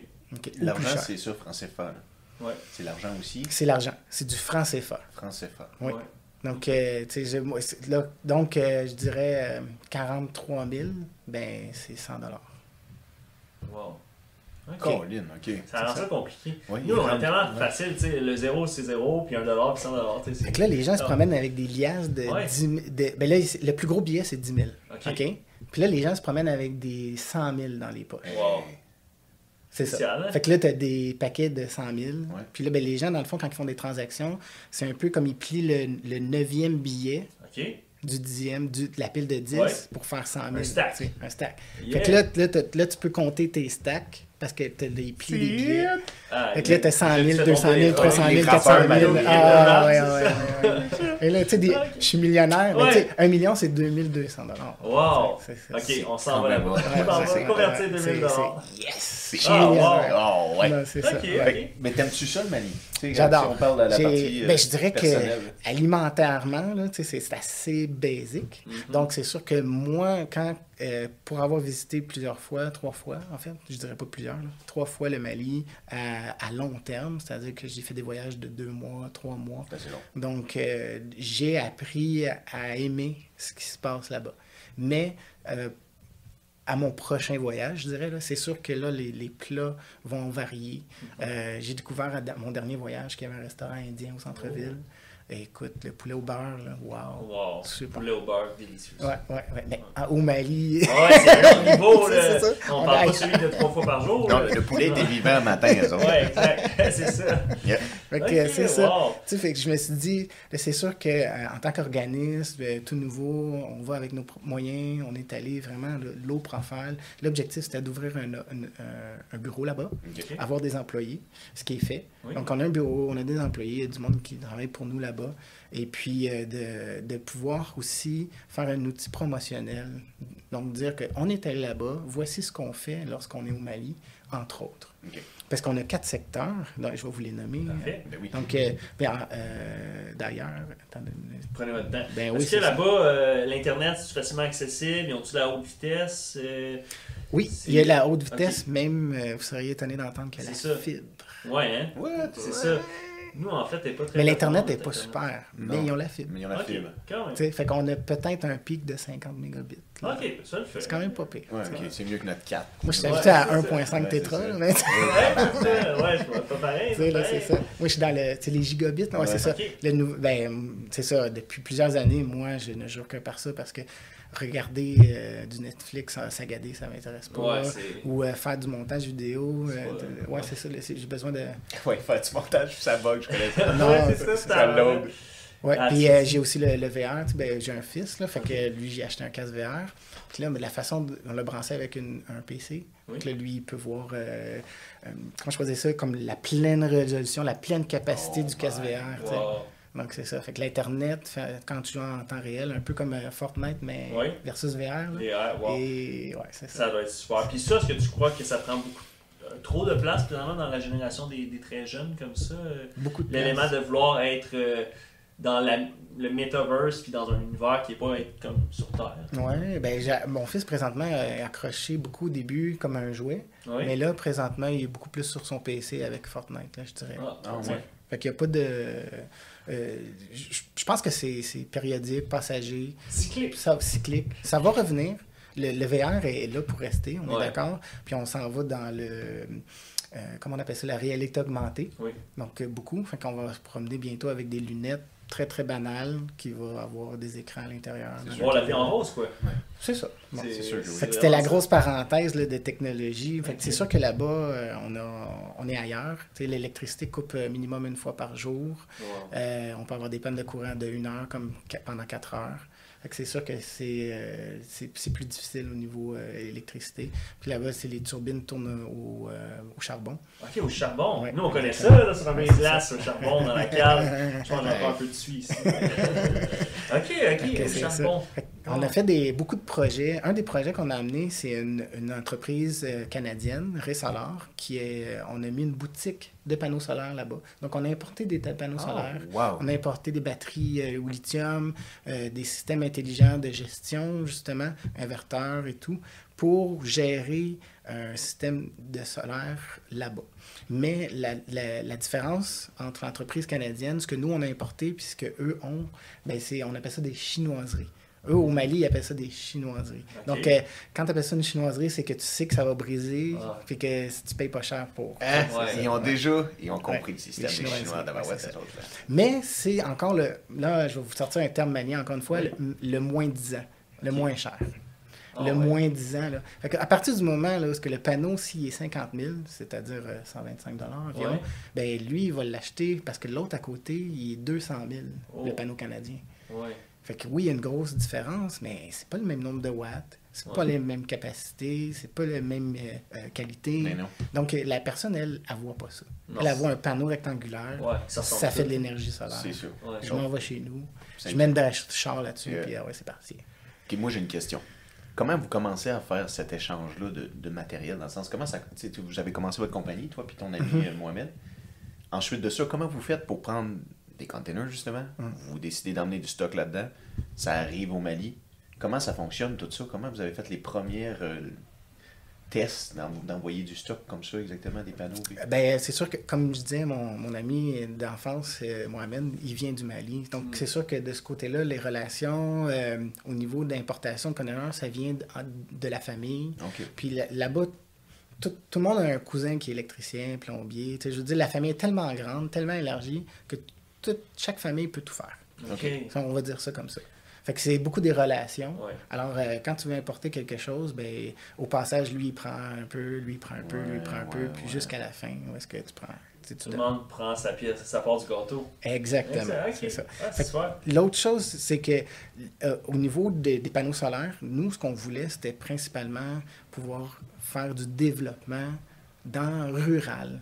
L'argent, c'est ça, franc CFA. Ouais. C'est l'argent aussi, C'est l'argent. C'est du franc CFA. franc CFA. Oui. Ouais. Donc, euh, tu sais, je- moi, c'est- là, donc euh, je dirais euh, 43 000, ben c'est 100 Wow. Ok. Colin, ok. Ça rend ça compliqué. Oui, Nous, on est vraiment. tellement Ouais. facile, tu sais, le 0 c'est 0, puis 1 dollar, puis 100 dollars, tu sais. Fait que là, les gens se Ah. promènent avec des liasses de Ouais. 10 000. de- ben là, le plus gros billet, c'est 10 000. Ok. Puis là, les gens se promènent avec des 100 000 dans les poches. Wow. C'est ça. Hein? Fait que là, tu as des paquets de 100 000. Ouais. Puis là, ben, les gens, dans le fond, quand ils font des transactions, c'est un peu comme ils plient le, le 9e billet Ok. du 10e, du, de la pile de 10 Ouais. pour faire 100 000. Un stack. tu sais, un stack. Yeah. Fait que là, là, t'as- là, tu peux compter tes stacks parce que t'as des prix des billets. Ah, Fait que là, t'as 100 j'ai 000, fait 200 000, tomber, 300 les 000, graffeurs 400 000. Mano, Ah, ouais, ouais, ouais. Et là, tu sais, des- je suis millionnaire. mais Ouais. tu sais, un million, c'est 2200 dollars. Wow! C'est- c'est- Ok, on s'en va là-bas. On va c'est- convertir c'est- 2000 dollars. c'est- Yes! Je C'est- suis Ah, wow. Oh, ouais. Non, c'est ça. Ok, ouais. ok. Mais t'aimes-tu ça, le Mali? J'adore. Si on parle de la J'ai- partie euh, ben, je dirais que alimentairement, c'est assez basique. Mhm. Donc, c'est sûr que moi, quand euh, pour avoir visité plusieurs fois, trois fois, en fait, je dirais pas plusieurs, là, trois fois le Mali à, à long terme, c'est-à-dire que j'ai fait des voyages de deux mois, trois mois. Long. Donc, euh, j'ai appris à aimer ce qui se passe là-bas. Mais euh, à mon prochain voyage, je dirais, c'est sûr que là, les, les plats vont varier. Euh, j'ai découvert à mon dernier voyage qu'il y avait un restaurant indien au centre-ville. Et écoute, le poulet au beurre, là, wow. Wow! Super. Poulet au beurre, délicieux. Ouais, ouais, ouais. Mais en- au Mali, ouais, c'est un autre niveau, là. c'est ça. On On parle a- pas celui de trois fois par jour. Non, là. le poulet était vivant le matin, eux autres. Ouais, exact. c'est ça. Yeah. Fait euh, c'est ça. Tu sais, fait que je me suis dit, c'est sûr qu'en tant qu'organisme, euh, tout nouveau, on va avec nos propres moyens, on est allé vraiment le- l'eau profile. L'objectif, c'était d'ouvrir un, un- un bureau là-bas, avoir des employés, ce qui est fait. Oui. Donc, on a un bureau, on a des employés, il y a du monde qui travaille pour nous là-bas. Et puis, euh, de, de pouvoir aussi faire un outil promotionnel. Donc, dire qu'on est allé là-bas, voici ce qu'on fait lorsqu'on est au Mali, entre autres. Parce qu'on a quatre secteurs, donc je vais vous les nommer. Parfait. Ben oui. Donc, euh, ben, euh, d'ailleurs, attendez, Prenez votre temps. Ben Est-ce que là-bas, euh, l'Internet, c'est facilement accessible? Ils ont-tu la haute vitesse? Oui, il y a la haute vitesse, même, vous seriez étonné d'entendre qu'il y a la ça. fibre. Ouais, hein? What? C'est ça. Nous, en fait, t'es pas très. Mais l'Internet n'est pas super, mais Non. ils ont la fibre. Mais il y en a Ok, fibre. quand même. Tu sais, fait qu'on a peut-être un pic de 50 mégabits. là. Ok, ça le fait. C'est quand même pas pire. Ouais, ok, c'est mieux que notre 4. Moi, je suis Ouais, habitué à c'est ça. 1.5 Ouais, tétra, ça. mais Ouais, c'est ça. Ouais, je vois pas pareil. Tu sais, c'est ça. Moi, je suis dans le, les gigabits. Ouais, Ouais. c'est ça. Ok. Le nou- ben, c'est ça. Depuis plusieurs années, moi, je ne jure que par ça parce que regarder euh, du Netflix en sagadé, ça m'intéresse pas. Ouais, Ou euh, faire du montage vidéo. euh, ouais, c'est ça. J'ai besoin de. Ouais, faire du montage, ça bug, je connais ça. Non, Ouais, c'est ça, Ça. Ouais, Ah, puis euh, j'ai aussi le, le VR. tu sais, Ben, j'ai un fils, là, fait que lui, j'ai acheté un casque VR. Puis là, mais la façon, de- on l'a branché avec une- un PC. Oui. Donc là, lui, il peut voir, euh, euh, comment je faisais ça, comme la pleine résolution, la pleine capacité Oh du casque VR. wow. Donc c'est ça. Fait que l'Internet, quand tu joues en temps réel, un peu comme euh, Fortnite, mais Oui. versus VR. là. VR, wow. Et ouais, c'est ça. Ça doit être super. Puis ça, est-ce que tu crois que ça prend beaucoup euh, trop de place présentement dans la génération des, des très jeunes comme ça? euh, Beaucoup de L'élément de vouloir être euh, dans la- le metaverse puis dans un univers qui n'est pas être comme sur Terre. Ouais, ben mon fils présentement est accroché beaucoup au début comme un jouet, Oui. mais là présentement il est beaucoup plus sur son PC avec Fortnite, là, je dirais. Ah, Ah, ouais. Fait qu'il n'y a pas de. euh, je pense que c'est c'est périodique, passager, Cyclique. ça, cyclique. Ça va revenir. Le, le VR est là pour rester, on Ouais. est d'accord. Puis on s'en va dans le. euh, comment on appelle ça La réalité augmentée. Oui. Donc, euh, beaucoup. Fait qu'on va se promener bientôt avec des lunettes très, très banales qui vont avoir des écrans à l'intérieur. Tu vois la vie en rose, quoi. C'est ça. Bon. c'était la grosse parenthèse là, de technologie. Fait c'est sûr que là-bas, euh, on, a, on est ailleurs. L'électricité coupe euh, minimum une fois par jour. Wow. Euh, on peut avoir des pannes de courant de une heure comme pendant quatre heures. C'est sûr que c'est euh, c'est plus difficile au niveau euh, électricité. Puis là-bas, c'est les turbines tournent au, euh, au charbon. Ok, au charbon. Ouais. Nous, on connaît ça, là, sur base glace, au charbon, dans la cave. Je pense que j'ai encore un peu de suie ici. ok, ok, au charbon. ça. Fait on a fait des, beaucoup de projets. Un des projets qu'on a amené, c'est une, une entreprise euh, canadienne, Resolar, qui est. euh, On a mis une boutique de panneaux solaires là-bas. Donc, on a importé des panneaux solaires. wow. On a importé des batteries euh, au lithium, euh, des systèmes intelligents de gestion, justement, inverteurs et tout, pour gérer un système de solaire là-bas. Mais la, la- la différence entre l'entreprise canadienne, ce que nous, on a importé, puis ce qu'eux ont, ben, c'est, on appelle ça des chinoiseries. Eux, au Mali, ils appellent ça des chinoiseries. Donc, euh, quand tu appelles ça une chinoiserie, c'est que tu sais que ça va briser, Ah. puis que si tu payes pas cher pour. Hein? Ouais. Ils ont déjà ils ont compris Ouais. le système des Chinois, là. Mais c'est encore le. Là, je vais vous sortir un terme manié encore une fois, le, le moins 10 ans, le moins cher. Ah, le moins 10 ans. Là. Fait à partir du moment là, où que le panneau, s'il est 50 000, c'est-à-dire euh, 125 environ, Ouais. ben, lui, il va l'acheter parce que l'autre à côté, il est 200 000, Oh. le panneau canadien. Ouais. Fait que oui, il y a une grosse différence, mais c'est pas le même nombre de watts, c'est pas Ouais. les mêmes capacités, c'est pas la même euh, euh, qualité. Mais non. Donc euh, la personne, elle, elle voit pas ça. Non, elle, voit un panneau rectangulaire, Ouais, ça fait de l'énergie solaire. C'est sûr. Ouais. Je m'en vais chez nous, je mets une char là-dessus, Yeah. puis ah ouais, c'est parti. Ok, moi j'ai une question. Comment vous commencez à faire cet échange-là de, de matériel dans le sens comment ça tu sais, tu- vous avez commencé votre compagnie toi puis ton ami Mhm. euh, Mohamed. Ensuite de ça, comment vous faites pour prendre des containers justement Mhm. Vous décidez d'emmener du stock là-dedans. Ça arrive au Mali. Comment ça fonctionne tout ça? Comment vous avez fait les premières euh, tests d'en- d'envoyer du stock comme ça exactement des panneaux puis- Ben, c'est sûr que, comme je disais, mon, mon ami d'enfance, euh, Mohamed, il vient du Mali. Donc, Mm. c'est sûr que de ce côté-là, les relations euh, au niveau d'importation de conteneurs, ça vient de, de la famille. Puis là- là-bas, tout, tout le monde a un cousin qui est électricien, plombier. Tu sais, je veux dire, la famille est tellement grande, tellement élargie, que toute, chaque famille peut tout faire. On va dire ça comme ça. Fait que c'est beaucoup des relations. Ouais. Alors, euh, quand tu veux importer quelque chose, ben, au passage, lui, il prend un peu, lui, il prend un peu, lui, il prend un peu, puis ouais. jusqu'à la fin, où est-ce que tu prends. tu Tout le monde prend sa pièce, sa part du gâteau. Exactement, c'est ça. Ah. L'autre chose, c'est que euh, au niveau des, des panneaux solaires, nous, ce qu'on voulait, c'était principalement pouvoir faire du développement dans le rural.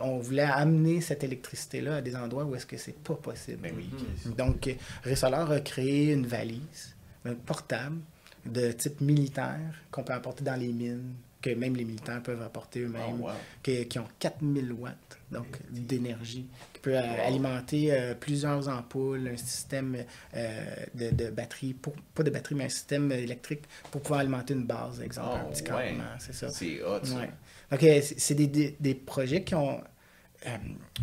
On voulait amener cette électricité-là à des endroits où est-ce que c'est pas possible. Ben oui. Mhm. Donc, Résolar a créé une valise euh, portable de type militaire qu'on peut apporter dans les mines, que même les militaires peuvent apporter eux-mêmes, Oh, wow. que- qui ont 4000 watts donc d'énergie, qui peut euh, alimenter euh, plusieurs ampoules, un système euh, de, de batterie, pour, pas de batterie, mais un système électrique pour pouvoir alimenter une base, exemple, un Oh, petit ouais. campement, c'est ça. C'est hot ça. Ouais. Donc, c'est c'est des, des, projets qui ont, euh,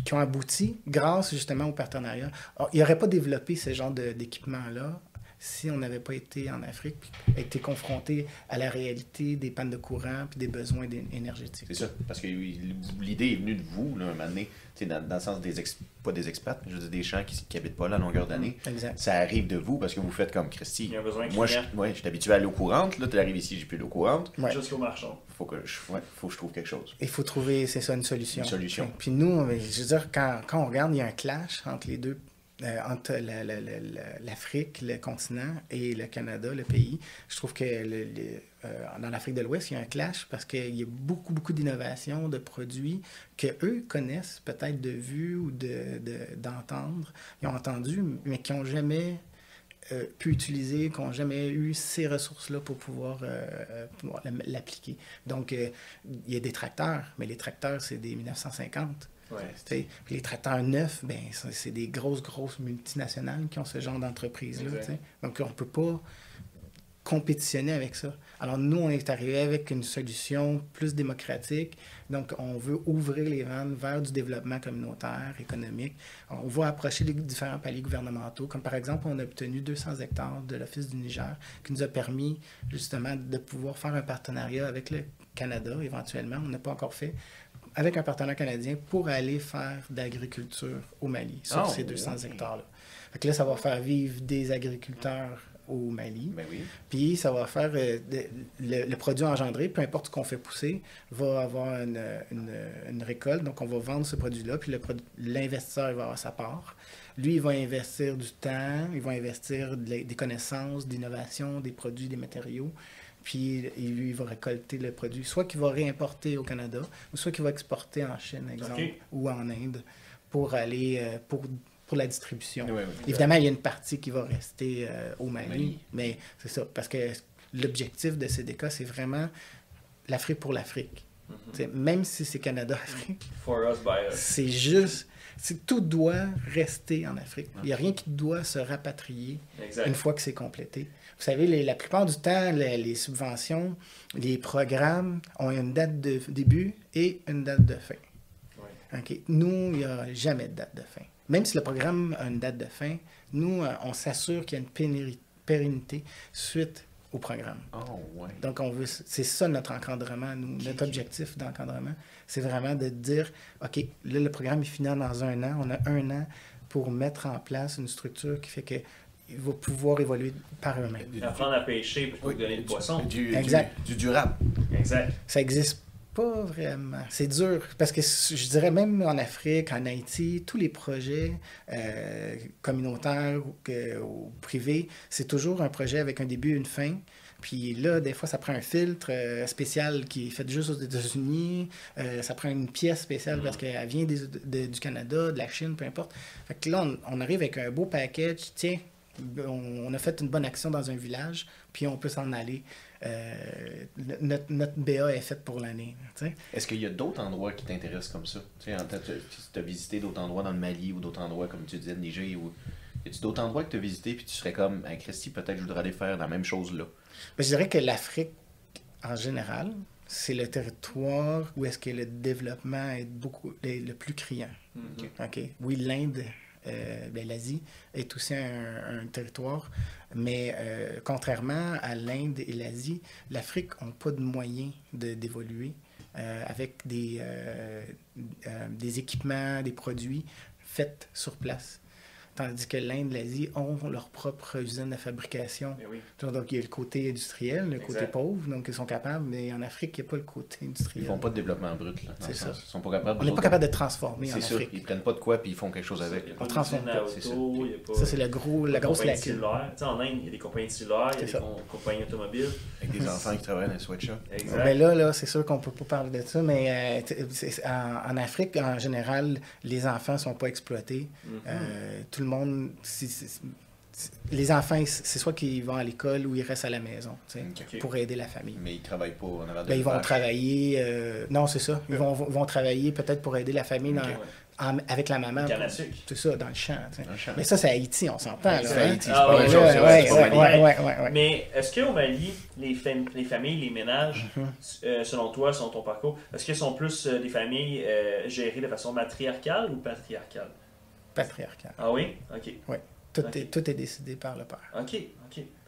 qui ont abouti grâce justement au partenariat. Il n'aurait pas développé ce genre d'équipement-là si on n'avait pas été en Afrique, puis été confronté à la réalité des pannes de courant puis des besoins énergétiques. C'est ça, parce que l'idée est venue de vous, là, un moment donné, tu sais, dans, dans le sens des, ex- pas des expats, mais je veux dire des gens qui n'habitent pas là à longueur d'année. Exact. Ça arrive de vous parce que vous faites comme Christy. Il y a un besoin Moi, je, ouais, je suis habitué à l'eau courante, là, tu arrives ici, j'ai plus d'eau courante. Ouais. Jusqu'au marchand. Faut que je, ouais, faut que je trouve quelque chose. Il faut trouver, c'est ça, une solution. Une solution. Puis nous, euh, je veux dire, quand, quand on regarde, il y a un clash entre les deux, euh, entre la- la- la- la- l'Afrique, le continent, et le Canada, le pays. Je trouve que euh, dans l'Afrique de l'Ouest, il y a un clash parce qu'il y a beaucoup, beaucoup d'innovations, de produits que eux connaissent peut-être de vue ou de, de- d'entendre. Ils ont entendu, mais qui n'ont jamais euh, pu utiliser, qui n'ont jamais eu ces ressources-là pour pouvoir, l'appliquer. Donc, il y a des tracteurs, mais les tracteurs, c'est des 1950. Ouais. Puis les tracteurs neufs, ben, c'est des grosses, grosses multinationales qui ont ce genre d'entreprise-là. Donc, on ne peut pas compétitionner avec ça. Alors, nous, on est arrivé avec une solution plus démocratique. Donc, on veut ouvrir les vannes vers du développement communautaire, économique. On va approcher les différents paliers gouvernementaux, comme par exemple, on a obtenu 200 hectares de l'Office du Niger, qui nous a permis justement de pouvoir faire un partenariat avec le Canada, éventuellement. On n'a pas encore fait avec un partenaire canadien pour aller faire d'agriculture au Mali sur Oh, ces 200 oui. hectares-là. Fait que là, ça va faire vivre des agriculteurs au Mali. Ben oui. Puis ça va faire euh, de- le, le produit engendré, peu importe ce qu'on fait pousser, va avoir une, une- une récolte. Donc on va vendre ce produit-là, puis l'investisseur va avoir sa part. Lui, il va investir du temps, il va investir de des connaissances, d'innovation, des produits, des matériaux. Puis il- lui, il va récolter le produit, soit qu'il va réimporter au Canada, ou soit qu'il va exporter en Chine, exemple, ou en Inde, pour aller euh, pour, pour la distribution. Évidemment, il y a une partie qui va rester euh, au Mali, Mali. mais c'est ça, parce que l'objectif de CDK, c'est vraiment l'Afrique pour l'Afrique. Mhm. Sais, Même si c'est Canada-Afrique, c'est juste, tout doit rester en Afrique. Il n'y a rien qui doit se rapatrier Exact. une fois que c'est complété. Vous savez, les- la plupart du temps, les, les subventions, les programmes ont une date de début et une date de fin. Ouais. Nous, il n'y a jamais de date de fin. Même si le programme a une date de fin, nous, euh, on s'assure qu'il y a une pérennité suite au programme. Oh, ouais. Donc, on veut, c'est ça notre encadrement, nous, notre objectif d'encadrement. C'est vraiment de dire, OK, là, le programme est fini dans un an. On a un an pour mettre en place une structure qui fait que il va pouvoir évoluer par eux-mêmes. Apprendre à pêcher pour Oui, donner du poisson. Du, du- Exact. Du, durable. Exact. Ça existe Pas vraiment. C'est dur. Parce que je dirais même en Afrique, en Haïti, tous les projets euh, communautaires ou, que- ou privés, c'est toujours un projet avec un début et une fin. Puis là, des fois, ça prend un filtre euh, spécial qui est fait juste aux États-Unis. Euh, ça prend une pièce spéciale parce qu'elle vient des- de- du Canada, de la Chine, peu importe. Fait que là, on, on arrive avec un beau package. Tiens, on, a fait une bonne action dans un village, puis on peut s'en aller. Euh, notre, notre BA est faite pour l'année. Est-ce qu'il y a d'autres endroits qui t'intéressent comme ça? Tu as visité d'autres endroits dans le Mali ou d'autres endroits, comme tu disais, le Niger ou. Y a-tu d'autres endroits que tu as visités puis tu serais comme, à Christy, peut-être je voudrais aller faire la même chose là? Ben, je dirais que l'Afrique, en général, c'est le territoire où est-ce que le développement est beaucoup est le plus criant. Mhm. OK? Oui, l'Inde, ben, l'Asie est aussi un, territoire, mais euh, contrairement à l'Inde et l'Asie, l'Afrique n'a pas de moyens d'évoluer euh, avec des, euh, euh, des équipements, des produits faits sur place. Tandis que l'Inde et l'Asie ont leur propre usine de fabrication oui. donc, il y a le côté industriel, le côté pauvre, donc ils sont capables, mais en Afrique, il n'y a pas le côté Ils industriel. font pas de développement brut là. C'est ça. Ils sont pas capables. On n'est pas capable de transformer en C'est ça. Afrique. Ils prennent pas de quoi puis ils font quelque chose avec. On pas transforme pas, c'est ça. c'est le gros, la grosse lacune. en Inde, il y a des compagnies de cellulaires, il y a des compagnies automobiles. Avec des enfants qui travaillent dans les sweatshops. Exact. Ben là, là c'est sûr qu'on peut pas parler de ça, mais euh, en, en Afrique, en général, les enfants sont pas exploités. Mhm. Euh, tout le monde... c'est- c'est- les enfants, c'est soit qu'ils vont à l'école ou ils restent à la maison pour aider la famille. Mais ils travaillent pas en avant de Ben, ils vont travailler... euh, non, c'est ça. Ils vont, vont travailler peut-être pour aider la famille dans- Ok. en- avec la maman. C'est ça, dans le champ. Dans le. Mais ça, c'est Haïti, on s'entend. C'est. Haïti, Ah ouais, Ouais, ouais. Mais est-ce qu'au Mali, les, fam- les familles, les ménages, Mhm. euh, selon toi, selon ton parcours, est-ce qu'ils sont plus euh, des familles euh, gérées de façon matriarcale ou patriarcale? Patriarcal. Ah oui? Ok. Tout, est, tout est décidé par le père. Ok.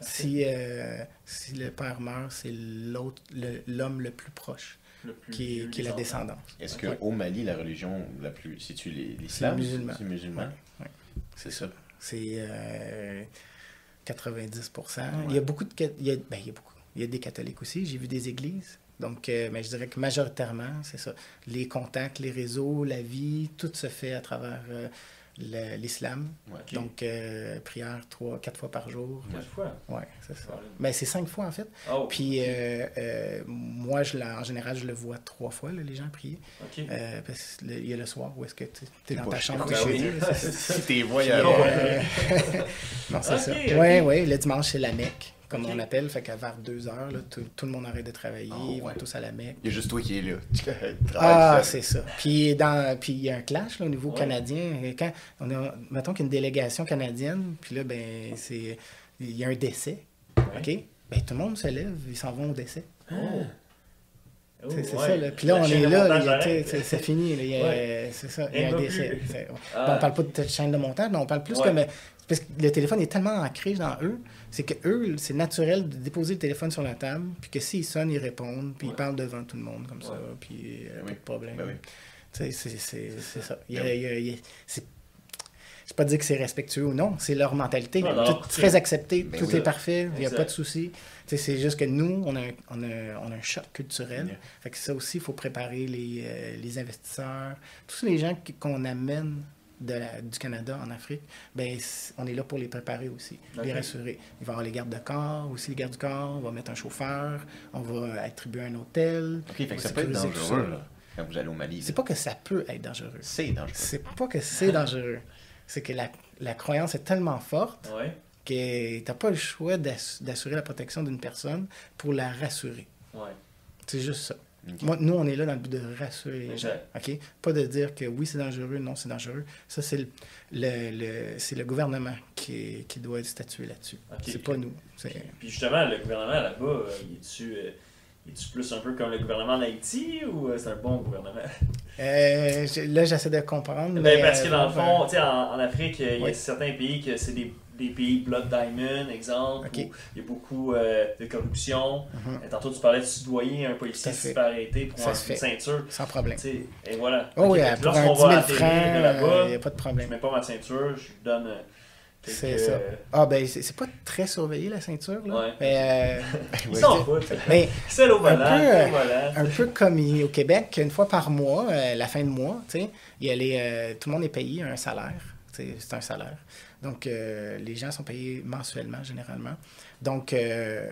Si, euh, si le père meurt, c'est l'autre, le- l'homme le plus proche Le plus qui est, qui est la descendance. Est-ce Ouais. qu'au Mali, la religion la plus. C'est-tu les- l'islam? C'est musulman. C'est musulman. Ouais, ouais. C'est ça. C'est euh, 90 Il y a beaucoup de. ca- Il y a, ben, il y a beaucoup. Il y a des catholiques aussi. J'ai vu des églises. Donc, euh, mais je dirais que majoritairement, c'est ça. Les contacts, les réseaux, la vie, tout se fait à travers euh, l'islam. Ouais. Donc, euh, prière trois, quatre fois par jour. Quatre fois? Ouais, c'est ça. Voilà. Ben, c'est cinq fois en fait. Oh, Puis, euh, euh, moi, je, la- en général, je le vois trois fois, là, les gens prier. Ok. Euh, parce qu'il y a le soir où est-ce que tu es dans ta chambre, chez oui. Dieu, ça. Si t'es voyant. non, c'est ça. Oui, oui, le dimanche, c'est la Mecque, comme on appelle. Fait qu'à vers deux heures, là, tout, tout le monde arrête de travailler, Oh, ils vont ouais. tous à la Mecque. Il y a juste toi qui es là. Tu travailles Ah, c'est ça. Puis dans, puis il y a un clash là, au niveau Ouais. canadien. Quand on a, mettons qu'il y a une délégation canadienne, puis là, ben, c'est, il y a un décès. OK? Ben, tout le monde se lève, ils s'en vont au décès. Oh. Oh, C'est ouais. ça. Là. Puis là, La on est de là, c'est fini. là. Il y a- Ouais. C'est ça. Il y a un décès. Ah. Ben, on parle pas de cette chaîne de montage, mais on parle plus Ouais. comme. Parce que le téléphone est tellement ancré dans eux, c'est que eux, c'est naturel de déposer le téléphone sur la table, puis que s'ils sonnent, ils répondent, puis Ouais. ils parlent devant tout le monde comme ça, puis euh, Ben pas oui. de problème. Ben oui. C'est- ça. Ben oui. c'est pas dire que c'est respectueux ou non, c'est leur mentalité. Non, Tout très accepté, Ben tout oui. est parfait, il n'y a pas de souci. C'est juste que nous, on a, un- on a, on a un choc culturel. Yeah. Fait que ça aussi, il faut préparer les, euh, les investisseurs, tous les gens qu'on amène de la- du Canada en Afrique, ben, on est là pour les préparer aussi, les rassurer. Il va y avoir les gardes de corps, aussi les gardes du corps, on va mettre un chauffeur, on va attribuer un hôtel. Ok, fait que ça peut être dangereux là, quand vous allez au Mali. C'est pas que ça peut être dangereux. C'est dangereux. C'est pas que c'est dangereux. C'est que la, la croyance est tellement forte Ouais. que t'as pas le choix d'ass- d'assurer la protection d'une personne pour la rassurer. Ouais. C'est juste ça. Moi, nous, on est là dans le but de rassurer les gens. Pas de dire que oui, c'est dangereux, non, c'est dangereux. Ça, c'est le, le, le- c'est le gouvernement qui, qui doit statuer là-dessus. Ok. C'est pas nous. C'est- Puis justement, le gouvernement là-bas, euh, il est-tu euh, il est-tu plus un peu comme le gouvernement d'Haïti ou euh, c'est un bon gouvernement? Euh, là, j'essaie de comprendre. Ben, mais, parce que dans le fond, tu en, en Afrique, il y a Oui. certains pays que c'est des, des pays Blood Diamond, exemple, où il y a beaucoup euh, de corruption. Mhm. Tantôt, tu parlais de soudoyer un policier à qui se fait arrêter pour Ça un se fait. une ceinture. sans problème. Et voilà. Oh, oui, pour lorsqu'on 10 000 va francs, atterrir de il là-bas, n'y a pas de je problème. mets pas ma ceinture, je donne. euh, C'est que, ça. euh, Ah, ben, c'est c'est pas très surveillé, la ceinture, là. Ouais. Mais, euh, Ils s'en je- foutent. mais Seul au Un volant, peu, un peu comme au Québec, une fois par mois, euh, la fin de mois, tu sais, euh, tout le monde est payé un salaire. C'est un salaire. Donc, euh, les gens sont payés mensuellement, généralement. Donc, euh,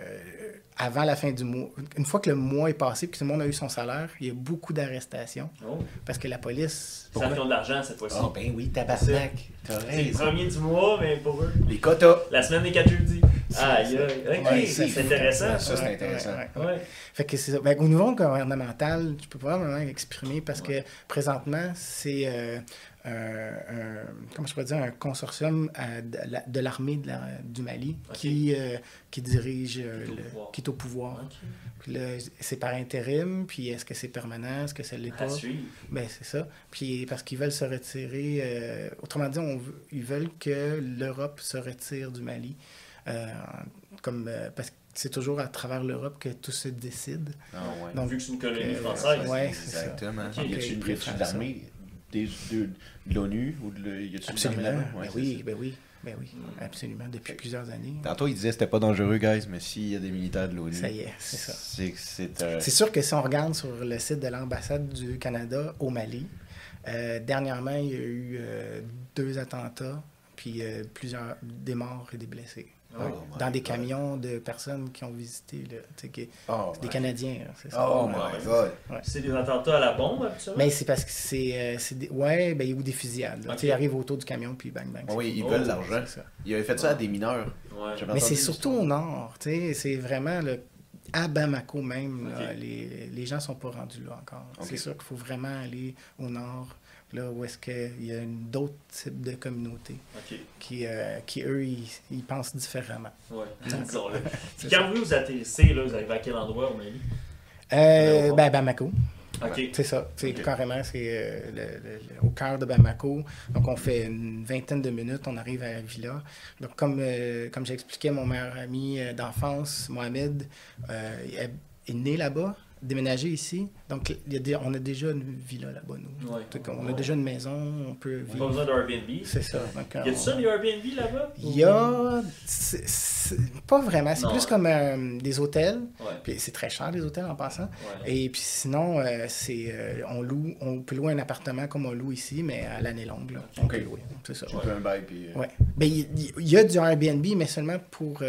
avant la fin du mois, une fois que le mois est passé et que tout le monde a eu son salaire, il y a beaucoup d'arrestations Oh, parce que la police. ça fait de l'argent cette fois-ci. Oh, ben oui, tabarnak. C'est le premier du mois, mais pour eux. Les quotas. La semaine des 4 jeudis. Aïe, aïe. Ok, Ouais, c'est intéressant. Ça, c'est intéressant. ouais. Fait que c'est ça. Ben, au niveau gouvernemental, je peux pas vraiment exprimer parce que présentement, c'est euh, comment je pourrais dire, un consortium euh, de la- de l'armée de la- du Mali qui, euh, qui dirige, euh, Qui est au le- pouvoir. qui est au pouvoir. C'est par intérim, puis est-ce que c'est permanent, est-ce que ça l'est pas? suivre. Ben, c'est ça. Puis parce qu'ils veulent se retirer, euh, autrement dit, on ils veulent que l'Europe se retire du Mali. euh, comme, euh, parce que c'est toujours à travers l'Europe que tout se décide. Ah ouais. Donc, Vu que c'est une colonie euh, française. ouais, ça. Exactement. Ok. Y a-tu Ok, une ils y préfèrent de l'armée des, de, de l'ONU ou de y Absolument. Ouais, ben, oui, ben oui, ben oui, absolument, depuis plusieurs années. Tantôt, il disait que c'était pas dangereux, guys, mais s'il y a des militaires de l'ONU. Ça y est, c'est ça. C'est euh, sûr que si on regarde sur le site de l'ambassade du Canada au Mali, euh, dernièrement, il y a eu euh, deux attentats, puis plusieurs des morts et des blessés. Oh Ouais. my dans des God. camions de personnes qui ont visité, là, qui- Oh, des Canadiens, là, ça. Oh my god. C'est des attentats à la bombe, habituellement? Mais c'est parce que c'est. euh, c'est des... Ouais, ben, ou des fusillades. là. Ok. Tu sais, Ils arrivent autour du camion, puis bang, bang. Ah oui, ils Oh, veulent l'argent. c'est ça. Il avait fait ça à des mineurs. Ouais. Mais c'est surtout au nord, tu sais, c'est vraiment le, à Bamako même, là, les, les gens sont pas rendus là encore. C'est sûr qu'il faut vraiment aller au nord, là où est-ce qu'il y a d'autres types de communautés qui, euh, qui eux, ils, ils pensent différemment. Puis C'est quand vous, vous atterrissez, là, vous arrivez à quel endroit au Mali? Euh, ben, Bamako, c'est ça. C'est Ok. carrément, c'est euh, au cœur de Bamako. Donc, on fait une vingtaine de minutes, on arrive à la villa. Donc, comme, euh, comme j'expliquais, mon meilleur ami d'enfance, Mohamed, est, est né là-bas, déménagé ici. Donc, il y a des- on a déjà une villa là-bas, nous. Ouais. Donc, on a déjà une maison, on peut Pas vivre. besoin d'Airbnb. C'est ça. Donc, Y a-tu on- ça, des Airbnb là-bas? Il y a. pas vraiment. C'est plus comme euh, des hôtels. Ouais. Puis c'est très cher, les hôtels, en passant. Ouais. Et puis sinon, euh, c'est euh, on loue, on peut louer un appartement comme on loue ici, mais à l'année longue. Là. On peut louer. C'est ça. Tu peux un bail, puis... Ouais. Ben, il il- il y, a du Airbnb, mais seulement pour.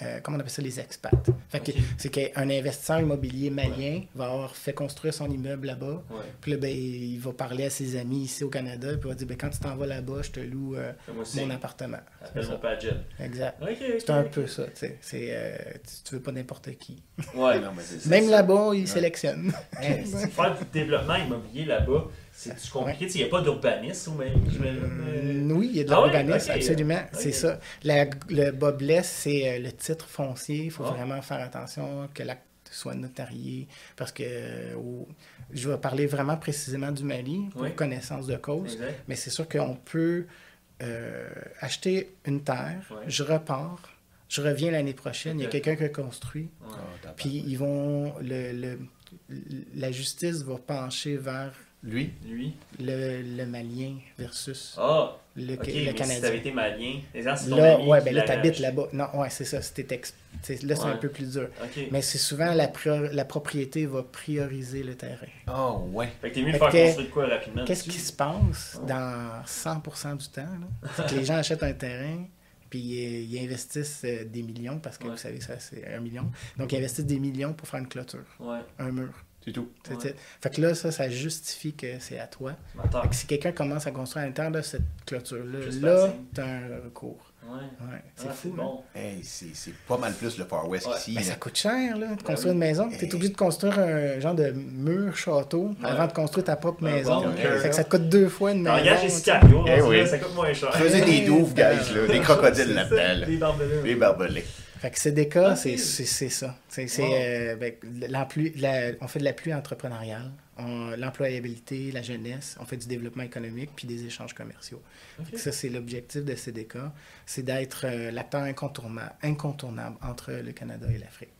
Euh, comment on appelle ça, les expats. Fait que Ok. c'est qu'un investisseur immobilier malien va avoir fait construire son immeuble là-bas. Ouais. Puis là, ben, il va parler à ses amis ici au Canada, puis il va dire ben, quand tu t'en vas là-bas, je te loue euh, mon appartement. Appelle mon. Exact. C'est un peu ça, tu sais. C'est, euh, tu, tu veux pas n'importe qui. Ouais. Non, mais c'est- c'est Même là-bas, ils sélectionnent. Hey, c'est- Faire du développement immobilier là-bas, c'est-tu compliqué? Il n'y a pas d'urbanisme au Mali, j'imagine. Mm, Oui, il y a de Ah ouais? l'urbanisme, absolument. C'est ça. La- le bas blesse, c'est euh, le titre foncier. Il faut Ah. vraiment faire attention que l'acte soit notarié. Parce que euh, je vais parler vraiment précisément du Mali, pour Oui. connaissance de cause. Exact. Mais c'est sûr qu'on peut euh, acheter une terre, je repars, je reviens l'année prochaine, il y a quelqu'un qui a construit. Ah. Puis ils vont. Le, le- la justice va pencher vers Lui? Lui. le, le Malien versus Ah, le, ok, le mais si Canadien. t'avais été malien, exemple, c'est ton Là, ami ouais, qui ben là, t'habites là-bas. Non, ouais, c'est ça. C'était ex- Là, c'est Ouais. un peu plus dur. Ok. Mais c'est souvent la, prior- la propriété va prioriser le terrain. Oh, ouais. Fait que t'es mieux de Fait faire que- construire de quoi rapidement. Qu'est-ce dessus? qui se passe Ouais. dans 100% du temps? là? C'est que les gens achètent un terrain, puis ils, ils investissent euh, des millions, parce que Ouais. vous savez, ça, c'est un million. Donc, ils investissent des millions pour faire une clôture, Ouais, un mur. C'est tout. C'est- Ouais. c'est- Fait que là, ça, ça justifie que c'est à toi. Fait que si quelqu'un commence à construire à l'intérieur de cette clôture-là, Juste là, t'as un recours. Ouais. Ouais, c'est Ah, fou. hein? bon. Hey, c'est c'est pas mal plus le Far West Ouais. qu'ici. Mais là. ça coûte cher, là, de construire oui. une maison. Tu es Hey. obligé de construire un genre de mur château Ouais. avant de construire ta propre maison. bon fait que ça te coûte deux fois une maison. Engage. Sicario, Eh oui. ça coûte moins cher. Creuser des douves, guys, là. Des crocodiles là-dedans. Des barbelés. Des barbelés. Fait que CDK, c'est Ok. c'est- ça. C'est Wow. euh, ben, la on fait de la pluie entrepreneuriale, l'employabilité, la jeunesse, on fait du développement économique puis des échanges commerciaux. Ça, c'est l'objectif de CDK, c'est d'être euh, l'acteur incontournable, incontournable entre le Canada et l'Afrique.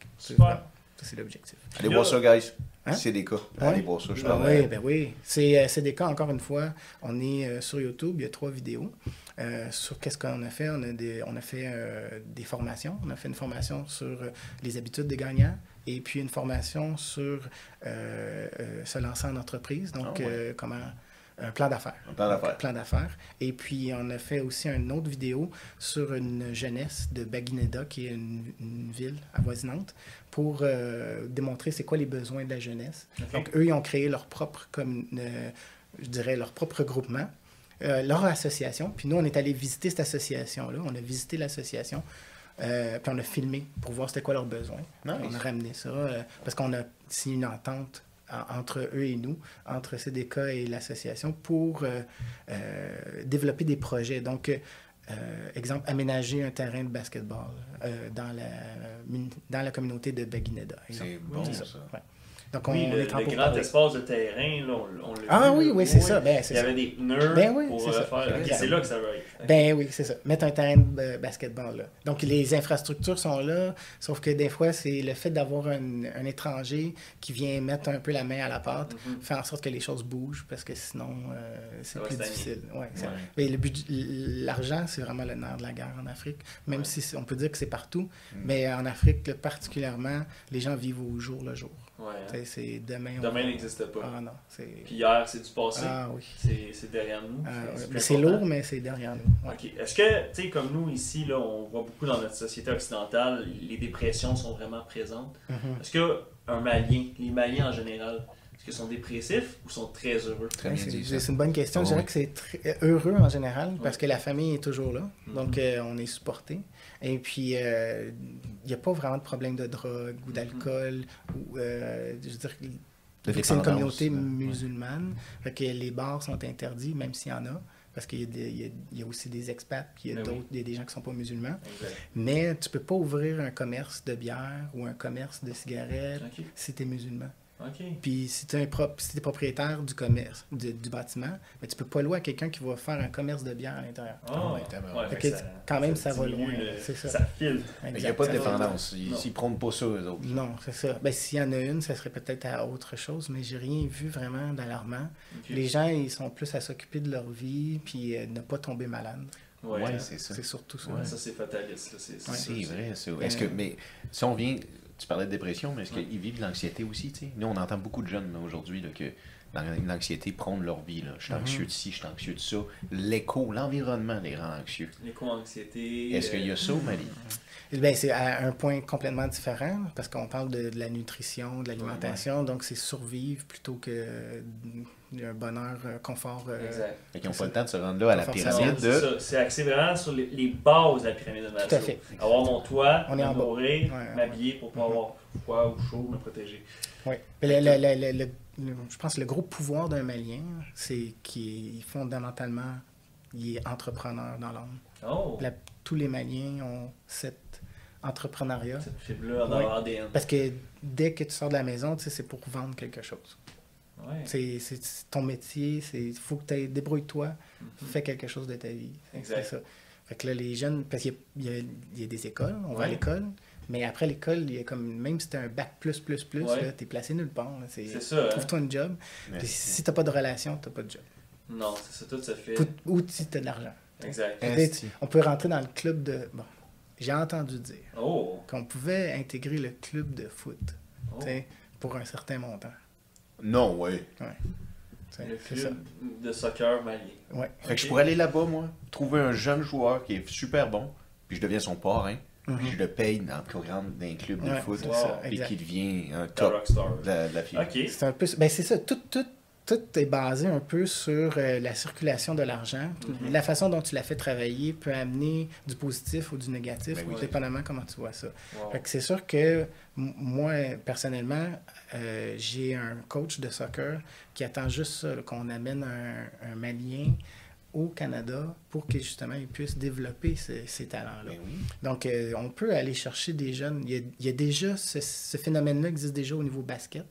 C'est l'objectif. Allez voir ça, guys. Hein? Ouais. Allez voir ça. Je Ben parle. oui, ben oui. C'est euh, cas, encore une fois. On est euh, sur YouTube, il y a trois vidéos. Euh, sur qu'est-ce qu'on a fait On a, des, on a fait euh, des formations. On a fait une formation sur euh, les habitudes des gagnants et puis une formation sur se lancer en entreprise. Donc, Ah ouais. comment. Un plan d'affaires. Un plan d'affaires. Plan d'affaires. Et puis, on a fait aussi une autre vidéo sur une jeunesse de Baguineda, qui est une, une ville avoisinante, pour euh, démontrer c'est quoi les besoins de la jeunesse. Donc, eux, ils ont créé leur propre, comme, euh, je dirais, leur propre groupement, euh, leur association. Puis nous, on est allé visiter cette association-là. On a visité l'association. euh, puis on a filmé pour voir c'était quoi leurs besoins. Nice. On a ramené ça euh, parce qu'on a signé une entente en- entre eux et nous, entre CDK et l'association, pour développer des projets. Donc, exemple, aménager un terrain de basketball dans, la, dans la communauté de Baguineda. C'est bon, ça. Ouais. Donc, on, Oui, le, le grand espace de terrain, là, on, Ah vu, oui, oui, c'est ça. Ben, Il y ça. avait des pneus Ben oui, pour euh, ça. faire. c'est là que ça va être. Ben oui, c'est ça. Mettre un terrain de ba- basketball là. Donc les infrastructures sont là, sauf que des fois, c'est le fait d'avoir un, un étranger qui vient mettre un peu la main à la pâte, Mhm. fait en sorte que les choses bougent, parce que sinon, euh, c'est plus difficile. Ouais. Mais le l'argent, c'est vraiment le nerf de la guerre en Afrique, même Ouais. si on peut dire que c'est partout, Mm. mais en Afrique, là, particulièrement, les gens vivent au jour le jour. Ouais, hein. C'est demain. Demain n'existe pas. Ah non. Puis hier, c'est du passé. Ah oui. C'est c'est derrière nous. Ah, C'est- ouais. lourd, mais c'est derrière nous. Ouais. OK. Est-ce que, tu sais, comme nous ici, là, on voit beaucoup dans notre société occidentale, les dépressions sont vraiment présentes. Mhm. Est-ce que un Malien, les Maliens en général, est-ce qu'ils sont dépressifs ou sont très heureux? Très Ouais, bien c'est une bonne question. Ah Je dirais oui. que c'est très heureux en général parce Ouais. que la famille est toujours là. Donc, euh, on est supporté. Et puis, euh, il n'y a pas vraiment de problème de drogue ou d'alcool. ou euh, je veux dire, c'est une communauté musulmane, fait que les bars sont interdits, même s'il y en a. Parce qu'il y, a y y aussi des expats, puis il y a Ben oui. d'autres, des gens qui ne sont pas musulmans. Exact. Mais tu peux pas ouvrir un commerce de bière ou un commerce de cigarettes si tu es musulman. Puis si tu es, propriétaire du commerce, du, du bâtiment, mais tu peux pas louer à quelqu'un qui va faire un commerce de bière à l'intérieur. Ah, ouais, tellement. ouais, ça- quand même, ça va loin, le- ça. Ça filtre. Il n'y a pas de dépendance. Ils ils prônent pas ça, eux autres. Non, c'est ça. Ben, s'il y en a une, ça serait peut-être à autre chose, mais j'ai rien vu vraiment d'alarmant. Les gens, ils sont plus à s'occuper de leur vie, puis euh, ne pas tomber malade. Ouais, Ouais, c'est ça. C'est surtout ça. Ouais, ça, c'est fataliste. C'est vrai, Est-ce que, mais si on vient, tu parlais de dépression, mais est-ce Ouais. qu'ils vivent de l'anxiété aussi, tu sais? Nous, on entend beaucoup de jeunes aujourd'hui que l'anxiété prônent leur vie. Là. Je suis Mhm. anxieux de ci, je suis anxieux de ça. L'écho, l'environnement les rend anxieux. L'éco-anxiété. Est-ce qu'il y a ça au Mali? Ben, c'est à un point complètement différent, parce qu'on parle de, de la nutrition, de l'alimentation, donc c'est survivre plutôt que euh, un bonheur, euh, confort. euh, Exact. Fait qu'ils n'ont pas le temps de se rendre là à la pyramide c'est de... ça. C'est axé vraiment sur les, les bases de la pyramide de Maslow. Tout à fait. Avoir mon toit, On est en bas. nourrir, Ouais, m'habiller pour pas Mhm. avoir froid ou chaud, me protéger. Oui. Le, le- le- le- le- le- je pense que le gros pouvoir d'un Malien, c'est qu'il est fondamentalement il est entrepreneur dans l'âme. Oh! Tous les Maliens ont cet entrepreneuriat. Cette fibre-là dans Ouais. leur ADN. Parce que dès que tu sors de la maison, tu sais, c'est pour vendre quelque chose. Ouais. C'est c'est- c'est ton métier, il faut que tu débrouille-toi, Mhm. fais quelque chose de ta vie. Exact. C'est ça. Fait que là, les jeunes, parce qu'il y, a- il y y a des écoles, on va à l'école, mais après l'école, il y a comme, même si tu un bac plus, plus, plus, Ouais. là, t'es placé nulle part. là. C'est- C'est ça, hein? Trouve-toi un job. Puis si t'as pas de relation, t'as pas de job. Non, c'est ça, tout se fait. Ou, ou si t'as de l'argent. Exact. On peut rentrer dans le club de... Bon, j'ai entendu dire Oh! qu'on pouvait intégrer le club de foot, oh. pour un certain montant. Non, ouais. Tu sais, Le ça. club de soccer malien. Ouais. Fait que je pourrais aller là-bas, moi, trouver un jeune joueur qui est super bon, puis je deviens son parrain, puis Mhm. je le paye dans le programme d'un club de Ouais, foot, Wow. exact. qui devient un top de la, de la fille. C'est un peu. Ben c'est ça. Tout, tout, tout est basé un peu sur euh, la circulation de l'argent. Mhm. La façon dont tu l'as fait travailler peut amener du positif ou du négatif, Ben oui. dépendamment comment tu vois ça. Wow. Fait que c'est sûr que moi, personnellement, euh, j'ai un coach de soccer qui attend juste qu'on amène un, un Malien au Canada pour que justement il puisse développer ce- ces talents-là. Ben oui. Donc, euh, on peut aller chercher des jeunes. Il y a, il y a déjà, ce, ce phénomène-là existe déjà au niveau basket.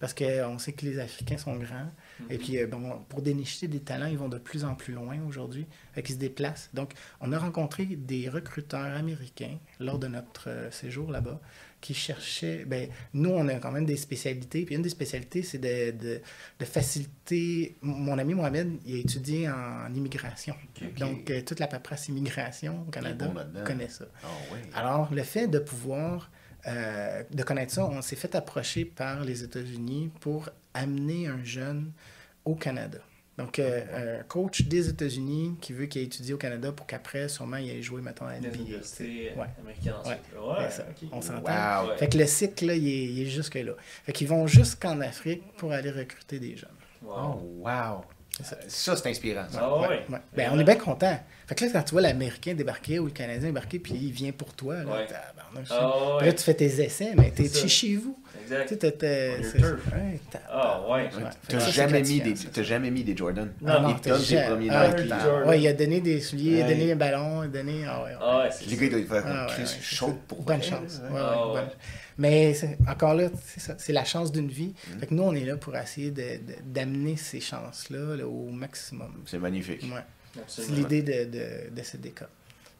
parce qu'on sait que les Africains sont grands. Et puis, euh, bon, pour dénicher des talents, ils vont de plus en plus loin aujourd'hui. Qu'ils se déplacent. Donc, on a rencontré des recruteurs américains lors de notre euh, séjour là-bas qui cherchaient. Ben, nous, on a quand même des spécialités. Puis, une des spécialités, c'est de, de, de faciliter. Mon ami Mohamed, il a étudié en immigration. Donc, euh, toute la paperasse immigration au Canada bon connaît ça. Ah. Alors, le fait de pouvoir, euh, de connaître ça, on s'est fait approcher par les États-Unis pour amener un jeune au Canada. Donc, euh, un coach des États-Unis qui veut qu'il ait étudié au Canada pour qu'après, sûrement, il ait joué, mettons, à NBA. Ouais. ok. on s'entend. Wow. Ouais. Fait que le cycle, là, il est, il est jusque-là. Fait qu'ils vont jusqu'en Afrique pour aller recruter des jeunes. Wow. Oh, wow. C'est ça. Ça, c'est inspirant. ça. Ah ouais. Ouais. Ben, on est bien content. Fait que là, quand tu vois l'Américain débarquer ou le Canadien débarquer, puis il vient pour toi, là, Ouais. Ah ouais. là, tu fais tes essais, mais t'es chez vous? Tu Exact. turf. ouais, Ah ouais. T'as jamais, mis des- t'as jamais mis des Jordan? Non, non, il donne jamais- premiers ah, Nike. ouais, ah, il a donné des souliers, il a donné un ballon, il a donné. Ah ouais. Ah ouais, c'est Les gars, ils doivent faire Ah, comme ouais, Chris, ouais, c'est chaud ça. pour Bonne chance. Ah. Mais encore là, c'est la chance d'une vie. Mm. Fait que nous, on est là pour essayer d'amener ces chances-là là, au maximum. C'est magnifique. Ouais. C'est l'idée de, de, de CDK.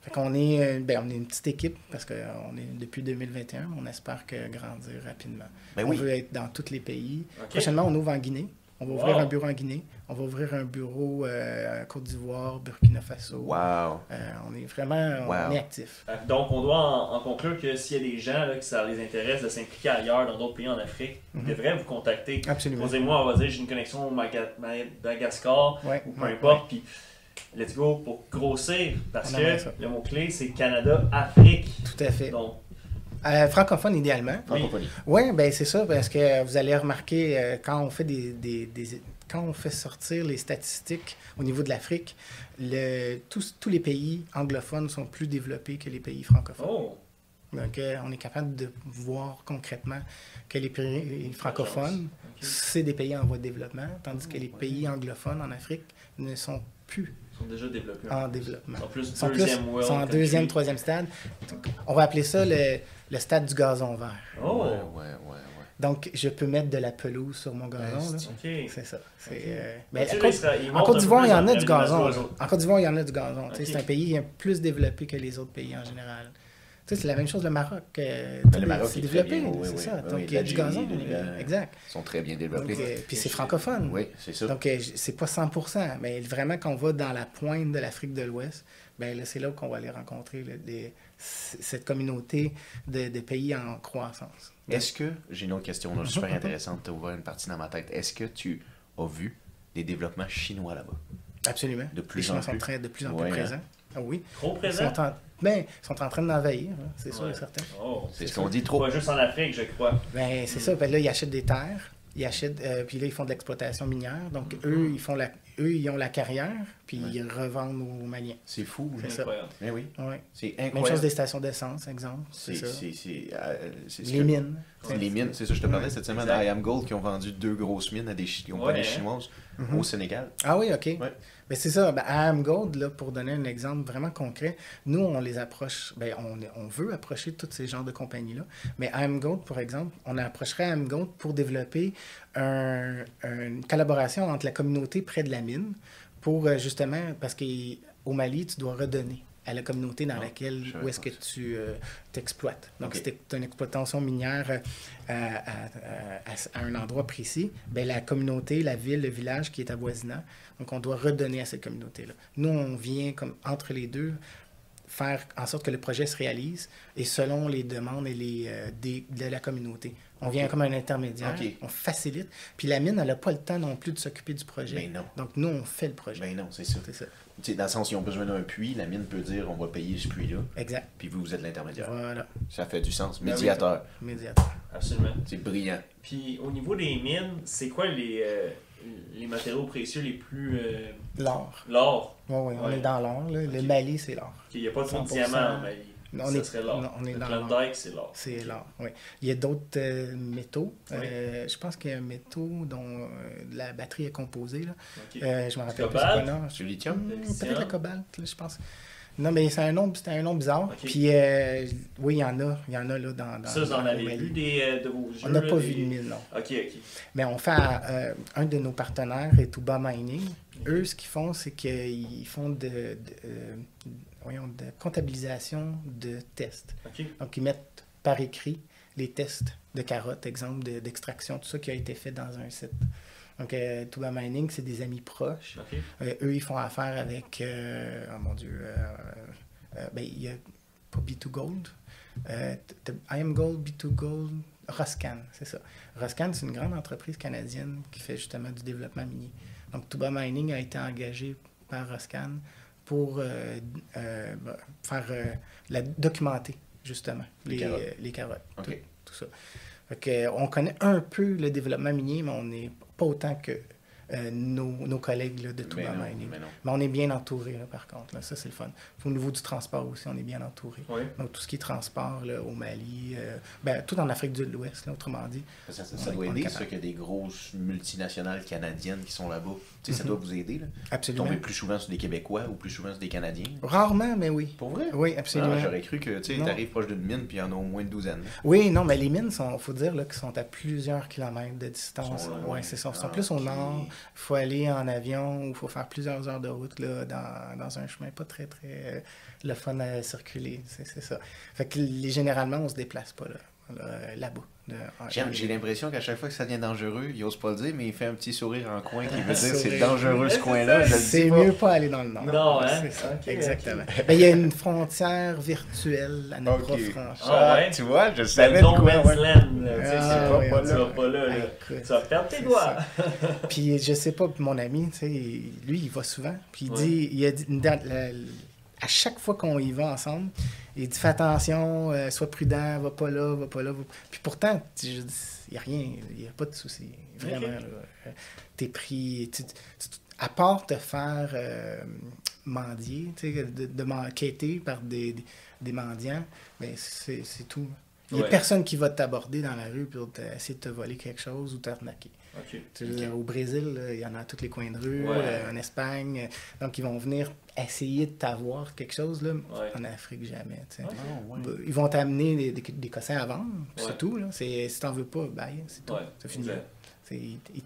Fait qu'on est, euh, ben, on est une petite équipe parce qu'on est depuis 2021. On espère que grandir rapidement. Ben on oui. veut être dans tous les pays. Prochainement, on ouvre en Guinée. On va ouvrir Wow. un bureau en Guinée. On va ouvrir un bureau euh, à Côte d'Ivoire, Burkina Faso. Wow. Euh, on est vraiment on Wow. est actif. Euh, Donc, on doit en, en conclure que s'il y a des gens là, que ça les intéresse de s'impliquer ailleurs, dans d'autres pays en Afrique, ils Mhm. devraient vous contacter. Absolument. Posez-moi, on va dire, j'ai une connexion au Maga- Madagascar Ouais, ou peu ouais, importe, puis let's go pour grossir, parce que le mot-clé, c'est Canada-Afrique. ouais. Tout à fait. Donc, Euh, francophone idéalement. Francophonie. Oui, ben c'est ça, parce que vous allez remarquer euh, quand on fait des, des- des- quand on fait sortir les statistiques au niveau de l'Afrique, le, tous, tous les pays anglophones sont plus développés que les pays francophones. oh, Donc euh, on est capable de voir concrètement que les pays francophones, c'est des pays en voie de développement, tandis que les pays anglophones en Afrique ne sont plus sont déjà développés. en développement. Sont plus deuxième world sont en deuxième, troisième stade. On va appeler ça le, le stade du gazon vert. Oh, Ouais, ouais, ouais. Donc, je peux mettre de la pelouse sur mon gazon. C'est ça. Euh, ben, Côte- en Côte d'Ivoire, il y en a du gazon. En Côte d'Ivoire, il y en a du gazon. C'est un pays qui est plus développé que les autres pays en général. C'est la même chose le Maroc. euh, Ben, le Maroc c'est est très développé, oui, c'est oui, ça. oui, Donc, il y a du gazon. euh, Exact. Ils sont très bien Donc, développés. euh, puis c'est francophone. Oui, c'est ça. Donc, euh, c'est pas 100%, mais vraiment, quand on va dans la pointe de l'Afrique de l'Ouest, ben là, c'est là qu'on va aller rencontrer là, des- c- cette communauté de, de pays en croissance. Est-ce que, j'ai une autre question là, super intéressante, tu as ouvert une partie dans ma tête. Est-ce que tu as vu des développements chinois là-bas? Absolument. De plus Les en Chinois sont plus. très- de plus en Ouais, plus hein. Ah oui. Trop Ils présent? sont en, ben, ils sont en train d'envahir, hein, c'est sûr et certain. Oh, C'est ce qu'on dit trop. Pas juste en Afrique, je crois. Ben, c'est ça. Ben là, ils achètent des terres. Ils achètent, euh, puis là, ils font de l'exploitation minière. Donc, eux, ils font la, eux, ils ont la carrière, puis Ouais. ils revendent aux Maliens. C'est fou. C'est là. ça. Incroyable. Eh oui, Ouais. c'est Même incroyable. chose des stations d'essence, exemple. C'est ça. euh, c'est ce Les que- mines. C'est les mines, c'est ça, je te parlais Ouais. cette semaine à I Am Gold qui ont vendu deux grosses mines à des compagnies Ouais, hein? chinoises Mhm. au Sénégal. Ah oui, OK. C'est ça. Ben, à Am Gold, là, pour donner un exemple vraiment concret, nous, on les approche, ben, on, on veut approcher tous ces genres de compagnies-là. Mais à Am Gold, par exemple, on approcherait Am Gold pour développer un- une collaboration entre la communauté près de la mine pour euh, justement, parce qu'au Mali, tu dois redonner à la communauté dans Ah, laquelle, où est-ce que tu euh, t'exploites. Donc, si tu une exploitation minière euh, à, à- à- à un endroit précis, ben, la communauté, la ville, le village qui est avoisinant, donc on doit redonner à cette communauté-là. Nous, on vient comme entre les deux faire en sorte que le projet se réalise et selon les demandes et les, euh, des- de la communauté. On vient comme un intermédiaire, on facilite. Puis la mine, elle n'a pas le temps non plus de s'occuper du projet. Ben non. Donc nous, on fait le projet. Ben non, c'est ça. C'est ça. Tu sais, dans le sens, ils ont besoin d'un puits, la mine peut dire on va payer ce puits-là, Exact. puis vous, vous êtes l'intermédiaire. Voilà. Ça fait du sens. Ben. Médiateur, Médiateur. Absolument. c'est brillant. Puis au niveau des mines, c'est quoi les, euh, les matériaux précieux les plus. euh, L'or. l'or. Oui, oui, on Ouais. est dans l'or. là. Le. Mali, c'est l'or. Il n'y a pas de 100%. diamants en Mali. On ça est- serait l'or. non, on est le dans Klondike, c'est l'or. C'est l'or, oui. Il y a d'autres euh, métaux. Euh, je pense qu'il y a un métaux dont euh, la batterie est composée. Là. Ok. Euh, je me rappelle plus cobalt? le lithium? Hmm, Le lithium? Peut-être le cobalt, là, je pense. Non, mais c'est un nom, c'était un nom bizarre. Puis, euh, oui, il y en a. Il y en a là dans. dans Ça, vous en avez vu des, euh, de vos jeux? On n'a pas des- vu de mille, non. Ok, ok. Mais on fait euh, un de nos partenaires est Tuba Mining. Eux, ce qu'ils font, c'est qu'ils font de, de, euh, voyons, de comptabilisation de tests. Donc, ils mettent par écrit les tests de carottes, exemple, de- d'extraction, tout ça qui a été fait dans un site. Donc, euh, Tuba Mining, c'est des amis proches. Euh, eux, ils font affaire avec, euh, oh mon Dieu, euh, ben, il y a pas B2Gold, euh, t- t- I am Gold, B2Gold, Roscan, c'est ça. Roscan, c'est une grande entreprise canadienne qui fait justement du développement minier. Donc, Tuba Mining a été engagé par Roscan pour ben, faire la, documenter justement Les les, carottes. les carottes, Ok. tout, tout ça. Fait que, on connaît un peu le développement minier, mais on n'est pas autant que euh, nos, nos collègues là, de Mais Tuba non, Mining. mais non. Mais on est bien entouré, par contre. Là. Ça, c'est le fun. Au niveau du transport aussi, on est bien entouré. Oui. Donc, tout ce qui est transport là, au Mali, euh, ben, tout en Afrique de l'Ouest, autrement dit. Ça, doit aider, ça, qu'il y a des grosses multinationales canadiennes qui sont là-bas. Tu sais, ça Mhm. doit vous aider, là. Absolument. Tomber plus souvent sur des Québécois ou plus souvent sur des Canadiens. Rarement, mais oui. Pour vrai? Oui, Ah, absolument. J'aurais cru que, tu t'arrives proche d'une mine, puis il y en a au moins une douzaine. Oui, non, mais les mines, il faut dire là, qu'ils sont à plusieurs kilomètres de distance. Oui, c'est ça. Ils sont Ah, plus au nord. Faut aller en avion ou faut faire plusieurs heures de route là, dans, un chemin pas très, très euh, le fun à circuler. C'est ça. Fait que généralement, on se déplace pas là, là-bas. J'ai l'impression qu'à chaque fois que ça devient dangereux, il ose pas le dire, mais il fait un petit sourire en coin qui veut dire c'est dangereux ce coin-là. C'est pas. mieux pas aller dans le nord. Non, hein? C'est ça, exactement. Ben, il y a une frontière virtuelle à ne Ok. pas franchir. Ah ouais? tu vois, je C'est savais quoi. ouais. land. Tu sais, Ah, c'est pas, pas pas là, là. Écoute, Tu vas perdre tes c'est doigts. Puis je sais pas, mon ami, tu sais, lui, il va souvent. Puis il dit, il a dit, à chaque fois qu'on y va ensemble, il dit fais attention, euh, sois prudent, va pas là, va pas là. va- Puis pourtant, il n'y a rien, il n'y a pas de souci. Vraiment, Ok. là. Euh, T'es pris. tu- tu- à part te faire euh, mendier, de, de m'enquêter par des, des, des mendiants, ben c'est tout. Il n'y a Ouais. personne qui va t'aborder dans la rue pour essayer de te voler quelque chose ou t'arnaquer. Ok. Tu sais, Au Brésil, là, il y en a à tous les coins de rue, Ouais. euh, en Espagne. euh, Donc, ils vont venir essayer de t'avoir quelque chose. Là. Ouais. En Afrique, jamais. tu sais. Ouais. Ah, Ils vont t'amener des, des, des cossins à vendre, Ouais. c'est tout. Là. C'est- Si t'en veux pas, bye, c'est tout. Ouais, c'est fini. Ils ils-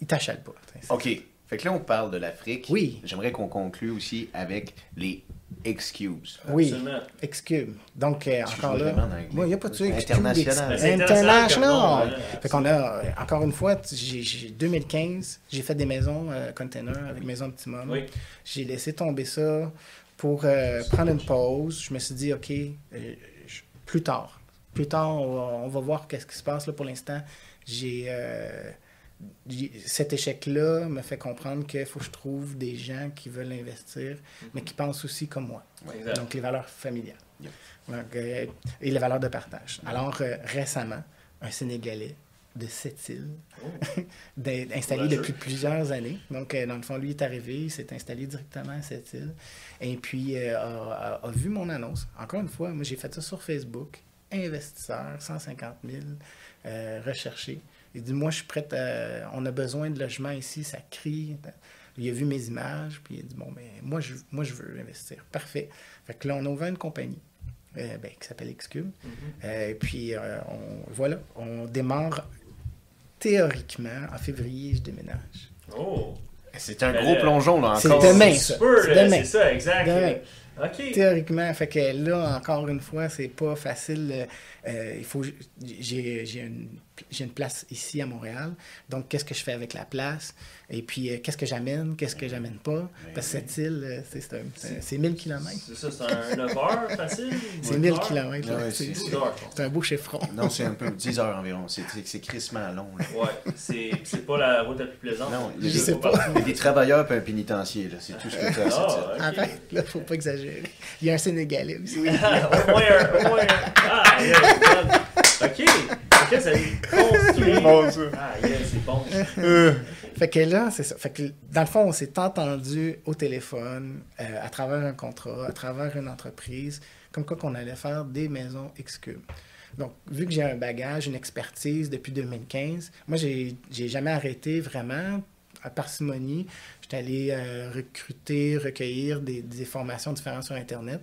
ils t'achalent pas. OK. Fait que là, on parle de l'Afrique. Oui. J'aimerais qu'on conclue aussi avec les excuses. Oui, Absolument. Excuse. Donc, euh, encore là. il n'y a pas de. Excuse, International. international. Fait qu'on a, euh, encore une fois, j'ai, j'ai- 2015, j'ai fait des maisons euh, container avec maison optimum. Oui. J'ai laissé tomber ça pour euh, prendre une pause. Je me suis dit, OK, euh, je- plus tard. Plus tard, on va, on va voir qu'est-ce qui se passe. Là, pour l'instant, j'ai, euh, j'ai- cet échec-là me fait comprendre qu'il faut que je trouve des gens qui veulent investir, mais qui pensent aussi comme moi. Donc, les valeurs familiales. Donc, euh, et les valeurs de partage. Alors, euh, récemment, un Sénégalais de cette île, Oh. installé depuis plusieurs années. Donc, euh, dans le fond, lui est arrivé, il s'est installé directement à cette île. Et puis, euh, a vu mon annonce. Encore une fois, moi, j'ai fait ça sur Facebook. Investisseur, 150 000, euh, recherché. Il dit, moi, je suis prêt à... On a besoin de logements ici, ça crie. Il a vu mes images, puis il a dit, bon, ben, moi, je, moi, je veux investir. Parfait. Fait que là, on a ouvert une compagnie euh, ben, qui s'appelle Excube. Mhm. Euh, et puis, euh, on, voilà, on démarre théoriquement en février, je déménage. Oh. C'est un Ben gros plongeon, là, c'est encore. demain, C'est ça. super, C'est demain. Ça, exact. Demain. OK. Théoriquement, fait que là, encore une fois, c'est pas facile. euh, euh, il faut, j'ai, j'ai, une, j'ai une place ici à Montréal. Donc, qu'est-ce que je fais avec la place? Et puis, euh, qu'est-ce que j'amène? Qu'est-ce que j'amène pas? Parce que cette île, euh, c'est, c'est, un- c'est- c'est 1000 km. C'est ça, c'est un 9 heures facile? C'est une 1000 heure? km. Ouais, c'est, c'est- c'est- 12 heures, je pense. c'est un beau chiffron. Non, c'est un peu 10 heures environ. C'est- crissement long. là. Ouais, c'est c'est pas la route la plus plaisante. Non, il y a Je des- sais pas. Il y a des travailleurs et un pénitencier. C'est tout ce que tu as. Ah, ok. Arrête, là, faut pas exagérer. Il y a un Sénégalais aussi. au moins un, au moins un. Ah. Ok, ça construit. bon, ça. Ah, yeah, c'est bon. Fait que là, c'est ça. Fait que dans le fond, on s'est entendu au téléphone, euh, à travers un contrat, à travers une entreprise, comme quoi qu'on allait faire des maisons Excube. Donc, vu que j'ai un bagage, une expertise depuis 2015, moi, j'ai j'ai jamais arrêté vraiment à parcimonie. J'étais allé euh, recruter, recueillir des, des informations différentes sur Internet.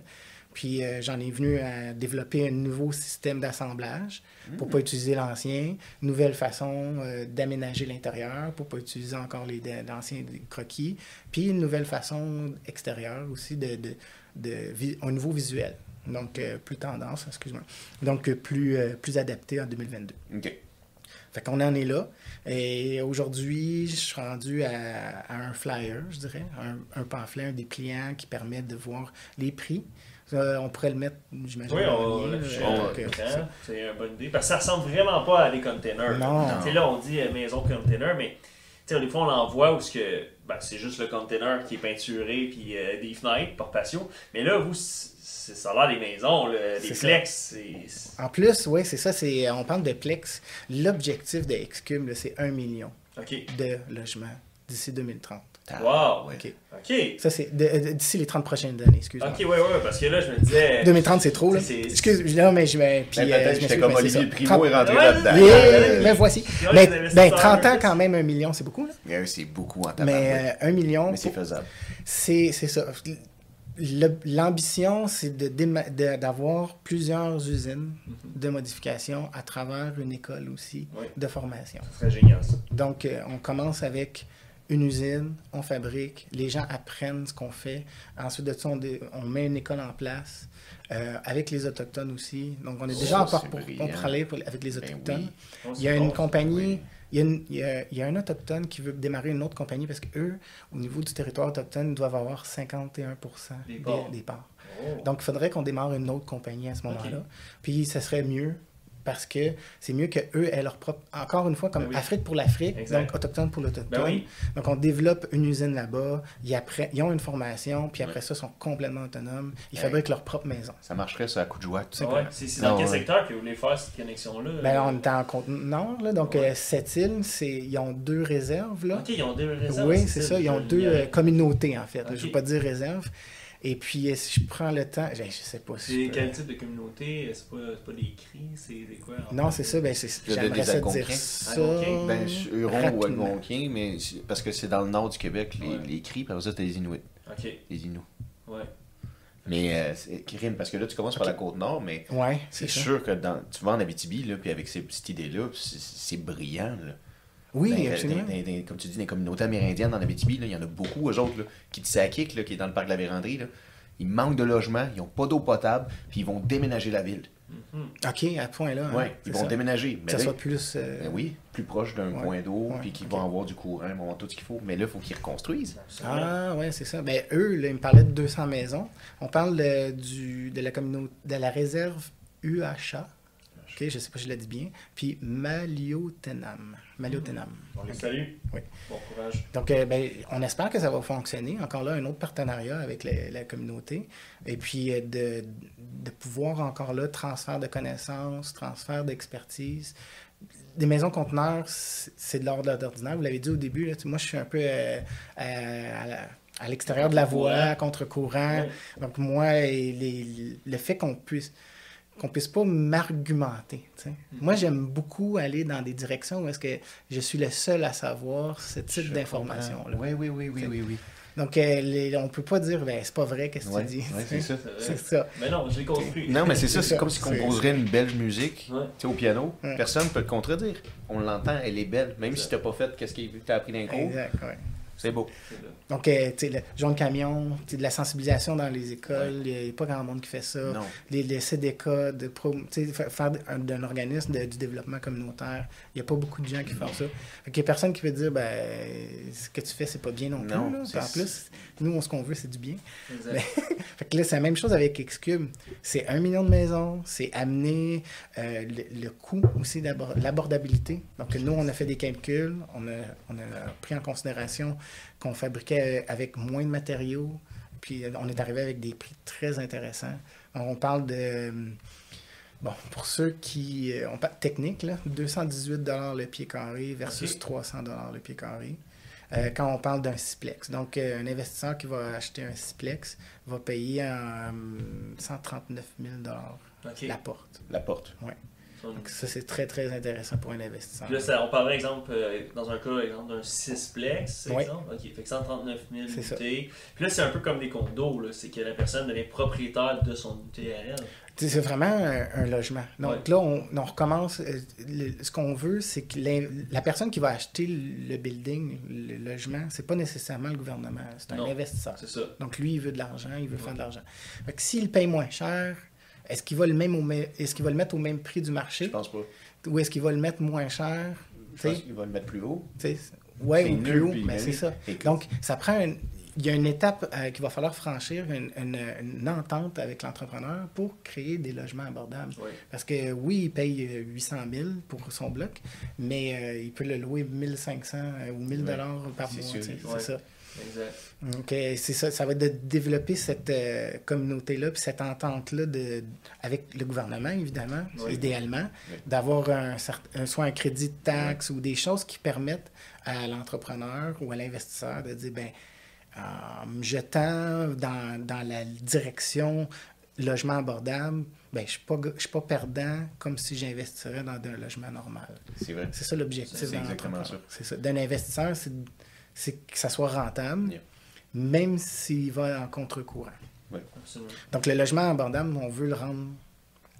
Puis euh, j'en ai venu à développer un nouveau système d'assemblage pour pas utiliser l'ancien, nouvelle façon euh, d'aménager l'intérieur pour pas utiliser encore les l'ancien croquis, puis une nouvelle façon extérieure aussi de, de, de un nouveau visuel. Donc euh, plus tendance, excuse-moi. Donc plus, plus adapté en 2022. OK. Fait qu'on en est là. Et aujourd'hui, je suis rendu à, à un flyer, je dirais, un, un pamphlet, un dépliant qui permet de voir les prix. Euh, on pourrait le mettre, j'imagine. Oui, on le l'afficher euh. C'est une bonne idée. Parce que ça ressemble vraiment pas à des containers. Non. Là, on dit euh, maison container, mais des fois, on l'envoie où que, ben, c'est juste le container qui est peinturé puis euh, des fenêtres par patio. Mais là, vous, c'est- ça a l'air des maisons, là, des c'est- En plus, oui, c'est ça, c'est, on parle de Plex. L'objectif de Excube, c'est 1 million de logements d'ici 2030. Wow. Ouais. OK. OK. Ça, c'est euh, d'ici les 30 prochaines années, excuse-moi. OK, ouais, ouais, parce que là, je me disais. 2030, c'est trop, là. Excuse, non, mais je vais. Puis, Ben, euh, peut-être je que j'étais comme Olivier ça. Primo 30 est rentré Ouais, là-dedans. Yeah, mais voici. Ouais, Mais, les ben, investisseurs, 30 ans, quand même, un million, c'est beaucoup, là. Mais c'est beaucoup en tabac. Mais euh, un million, Mais c'est faisable. c'est c'est ça. L'ambition, c'est de déma- de- d'avoir plusieurs usines de modification à travers une école aussi Oui. de formation. Ce serait génial, ça. Donc, euh, on commence avec une usine, on fabrique, les gens apprennent ce qu'on fait. Ensuite de ça, on, dé- on met une école en place euh, avec les Autochtones aussi. Donc, on est déjà en pour, pour travailler pour- avec les Ben Autochtones. oui. Il y a une compagnie, il, y a une- il, y a, il y a un autochtone qui veut démarrer une autre compagnie parce qu'eux, au niveau du territoire autochtone, ils doivent avoir 51 Des des, parts. des parts. Oh. Donc, il faudrait qu'on démarre une autre compagnie à ce moment-là. Puis, ça serait mieux parce que c'est mieux qu'eux aient leur propre. Encore une fois, comme Ben oui. Afrique pour l'Afrique, donc autochtone pour l'autochtone. Ben oui. Donc, on développe une usine là-bas. Ils, ils ont une formation, puis après ça, ils sont complètement autonomes. Ils Ouais. fabriquent leur propre maison. Ça marcherait ça à coup de joie. tout Ah ouais, simplement. C'est dans quel ouais. secteur que vous voulez faire cette connexion-là? Ben, là, on est en Côte-Nord, là, donc Ouais. euh, cette île, c'est, ils ont deux réserves. Là. Ok, ils ont deux réserves. oui, c'est ça. Ils ont deux euh, communautés, en fait. Je ne veux pas dire réserves. Et puis, si je prends le temps, je, je sais pas si. C'est peux- quel type de communauté? C'est pas, pas des cris, c'est des quoi? Non, c'est ça. Ben, j'aimerais des ça dire Algonquins. ça. Algonquins. Ben, Huron ou. Algonquin, mais c'est- parce que c'est dans le nord du Québec, les, Ouais. les cris, par ça, c'est les Inuits. Ok, Les Inuits. ouais. Mais, euh, c'est- parce que là, tu commences par la côte nord, mais Ouais, c'est c'est ça. sûr que dans, tu vas en Abitibi, là, puis avec ces petites idées-là, c'est- c'est brillant. Là. Oui, Dans- absolument. dans- dans- dans- comme tu dis, les communautés amérindiennes en Abitibi, là, il y en a beaucoup, eux autres, là, qui Sakik, là, qui est dans le parc de la Vérandrie. Là, ils manquent de logement, ils n'ont pas d'eau potable, puis ils vont déménager la ville. Mhm. OK, à ce point-là. hein, c'est ils vont ça. déménager. Que ça là, soit plus. euh, ben oui, plus proche d'un Ouais, point d'eau, ouais, puis qu'ils vont avoir du courant, ils vont avoir tout ce qu'il faut. Mais là, il faut qu'ils reconstruisent. Ah, ouais, c'est ça. Ben, eux, là, ils me parlaient de 200 maisons. On parle de, du, de la communauté, de la réserve UHA. OK, je sais pas si je l'ai dit bien. Puis Maliotenam. Maliotenam. On les salue. Oui. Bon courage. Donc, euh, ben, on espère que ça va fonctionner. Encore là, un autre partenariat avec la, la communauté. Et puis, euh, de, de pouvoir encore là, transfert de connaissances, transfert d'expertise. Des maisons conteneurs, c'est de l'ordre d'ordinaire. Vous l'avez dit au début, là, moi, je suis un peu euh, à la- à l'extérieur de la voie, contre-courant. Donc, moi, et les- le fait qu'on puisse qu'on puisse pas m'argumenter. sais. Moi, j'aime beaucoup aller dans des directions où est-ce que je suis le seul à savoir ce type d'information-là. Oui, oui, oui, oui, oui, oui. Donc, euh, les- on peut pas dire, ben, c'est pas vrai, qu'est-ce que Ouais, tu dis. ouais, c'est ça. C'est ça. Mais non, je l'ai construit. Non, mais c'est ça, C'est comme si on composerait une belle musique Ouais. au piano. Ouais. Personne ne peut te contredire. On l'entend, elle est belle. Même si tu n'as pas fait qu'est-ce que tu as appris d'un cours, Exact, ouais. C'est beau. Là. Donc, euh, tu sais, le jaune camion, tu sais, de la sensibilisation dans les écoles, il n'y a pas grand monde qui fait ça. Non. Les, les CDK, de pro, faire un- d'un organisme de- du développement communautaire, il n'y a pas beaucoup de gens qui font ça. Fait qu'il y a personne qui veut dire, ben, ce que tu fais, c'est pas bien non plus. Non, là. c'est- En plus, nous, on- ce qu'on veut, c'est du bien. Exact. Fait que là, c'est la même chose avec Xcube. C'est un million de maisons, c'est amener euh, le, le coût aussi, l'abordabilité. Donc, nous, on a fait des calculs, on a, on a pris en considération qu'on fabriquait avec moins de matériaux, puis euh, on est arrivé avec des prix très intéressants. On parle de. euh, Bon, pour ceux qui. euh, On parle technique, là, 218 le pied carré versus Ok. 300 le pied carré. Euh, quand on parle d'un siplex. Donc, euh, un investisseur qui va acheter un siplex va payer euh, 139 000 Ok. la porte. La porte. Donc ça, c'est très, très intéressant pour un investisseur. Puis là, ça- on parlerait, exemple, euh, dans un cas, exemple, d'un 6plex, Oui. exemple? OK, fait que 139 000 C'est ça. unités. Puis là, c'est un peu comme des condos, là. C'est que la personne devient propriétaire de son unité à elle. C'est vraiment un, un logement. Donc Ouais. là, on, on recommence. euh, le- ce qu'on veut, c'est que la personne qui va acheter le building, le logement, c'est pas nécessairement le gouvernement, c'est un Non. investisseur. C'est ça. Donc lui, il veut de l'argent, il veut Ouais. faire de l'argent. Fait que s'il paye moins cher, est-ce qu'il va le même au même- est-ce qu'il va le mettre au même prix du Je marché pense pas. ou est-ce qu'il va le mettre moins cher? Je pense qu'il va le mettre plus haut. C'est ou plus haut, mais c'est oui. ça. Donc, ça prend une, il y a une étape euh, qu'il va falloir franchir, une, une- une entente avec l'entrepreneur pour créer des logements abordables. Oui. Parce que oui, il paye euh, 800 000 pour son bloc, mais euh, il peut le louer 1500 euh, ou 1000 dollars par mois. Ouais. C'est ça. Exact. Donc, euh, c'est ça. Ça va être de développer cette euh, communauté-là, puis cette entente-là de, avec le gouvernement, évidemment, Oui. idéalement, Oui. d'avoir un, soit un crédit de taxe ou des choses qui permettent à l'entrepreneur ou à l'investisseur de dire, ben, en me jetant dans, dans la direction logement abordable, ben, je ne suis, suis pas perdant comme si j'investirais dans un logement normal. C'est vrai. C'est ça l'objectif C'est d'un exactement entrepreneur. ça. C'est ça. D'un investisseur, c'est c'est que ça soit rentable, Yeah. même s'il va en contre-courant. Donc, le logement abordable, on veut le rendre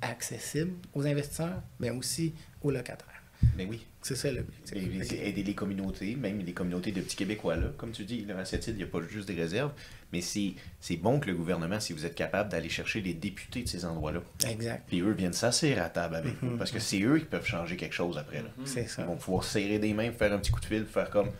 accessible aux investisseurs, mais aussi aux locataires. Mais oui. C'est ça que- aider les communautés, même les communautés de petits Québécois, là, comme tu dis, là, à cette île, il n'y a pas juste des réserves, mais c'est bon que le gouvernement, si vous êtes capable d'aller chercher les députés de ces endroits-là, Exact. puis eux viennent s'asseoir à table avec Mhm. vous, parce que c'est eux qui peuvent changer quelque chose après. Mhm. C'est ça. Ils vont pouvoir serrer des mains, faire un petit coup de fil, faire comme,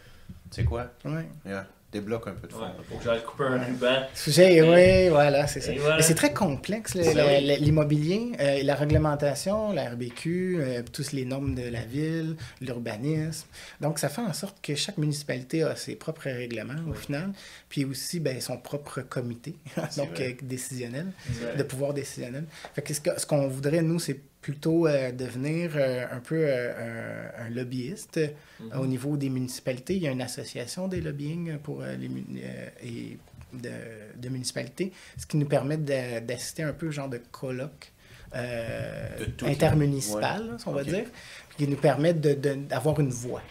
sais quoi, Ouais. Yeah, débloque un peu de fond. Ouais, faut que j'aille couper un Ouais. ruban. Sujet, Et- oui, voilà, c'est ça. et voilà. Mais c'est très complexe, l'immobilier, euh, la réglementation, la RBQ, euh, tous les normes de la ville, l'urbanisme. Donc, ça fait en sorte que chaque municipalité a ses propres règlements au final, puis aussi ben, son propre comité, donc euh, décisionnel, de pouvoir décisionnel. Fait que ce que- ce qu'on voudrait, nous, c'est plutôt euh, devenir euh, un peu euh, un, un lobbyiste Mhm. au niveau des municipalités. Il y a une association des lobbying pour les et de, de municipalités, ce qui nous permet d'assister un peu genre de colloque intermunicipal, si on va dire, qui nous permet d'avoir une voix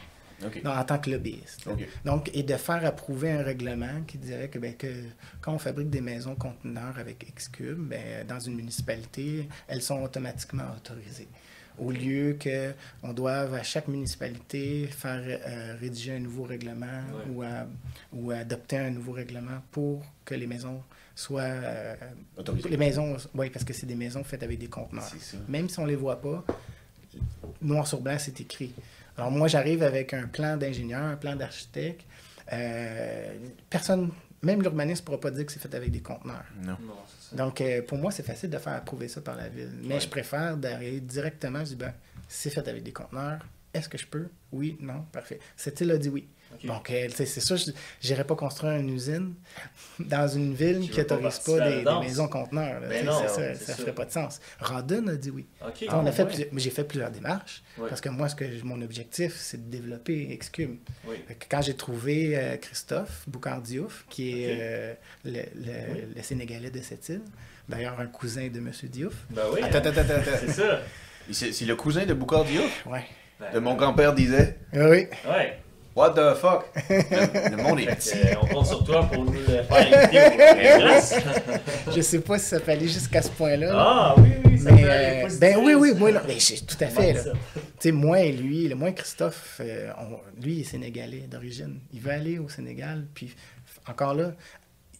Dans- en tant que lobbyiste. Donc, et de faire approuver un règlement qui dirait que, ben, que quand on fabrique des maisons conteneurs avec Excube, ben, dans une municipalité, elles sont automatiquement autorisées. Au lieu qu'on doive à chaque municipalité faire euh, rédiger un nouveau règlement Ouais. ou, à- ou adopter un nouveau règlement pour que les maisons soient... euh, les maisons, oui, parce que c'est des maisons faites avec des conteneurs. Même si on ne les voit pas, noir sur blanc, c'est écrit. Alors moi, j'arrive avec un plan d'ingénieur, un plan d'architecte. Euh, personne, même l'urbaniste ne pourra pas dire que c'est fait avec des conteneurs. Non. Non, c'est ça. Donc, euh, pour moi, c'est facile de faire approuver ça par la ville. Mais Ouais. je préfère d'arriver directement. Je dis, ben, c'est fait avec des conteneurs. Est-ce que je peux? Oui, non, parfait. Cette île a dit oui. Donc, euh, c'est sûr, je n'irai pas construire une usine dans une ville qui pas n'autorise pas des, maisons conteneurs. là. Ben non, ça, ça ça. ferait pas de sens. Radon a dit oui. On a Ah, fait ouais. j'ai fait plusieurs démarches Ouais. parce que moi, ce que mon objectif, c'est de développer. Oui. Que Quand j'ai trouvé euh, Christophe Boucard-Diouf, qui est euh, le, le- le Sénégalais de cette île, d'ailleurs un cousin de M. Diouf. Ben oui. Attends, hein. attends, attends, attends. C'est ça. C'est le cousin de Boucard Diouf. Ouais. Ben, De mon grand-père disait Ah oui, Ouais. What the fuck? Le, le monde est petit. euh, on compte sur toi pour nous le faire je sais pas si ça peut aller jusqu'à ce point-là. là. Ah oui, oui, ça mais, peut aller euh, ben oui, oui, moi, là, j'ai- tout à fait. Tu sais, moi et lui, le moins Christophe, euh, on- lui, il est sénégalais d'origine. Il veut aller au Sénégal, puis encore là,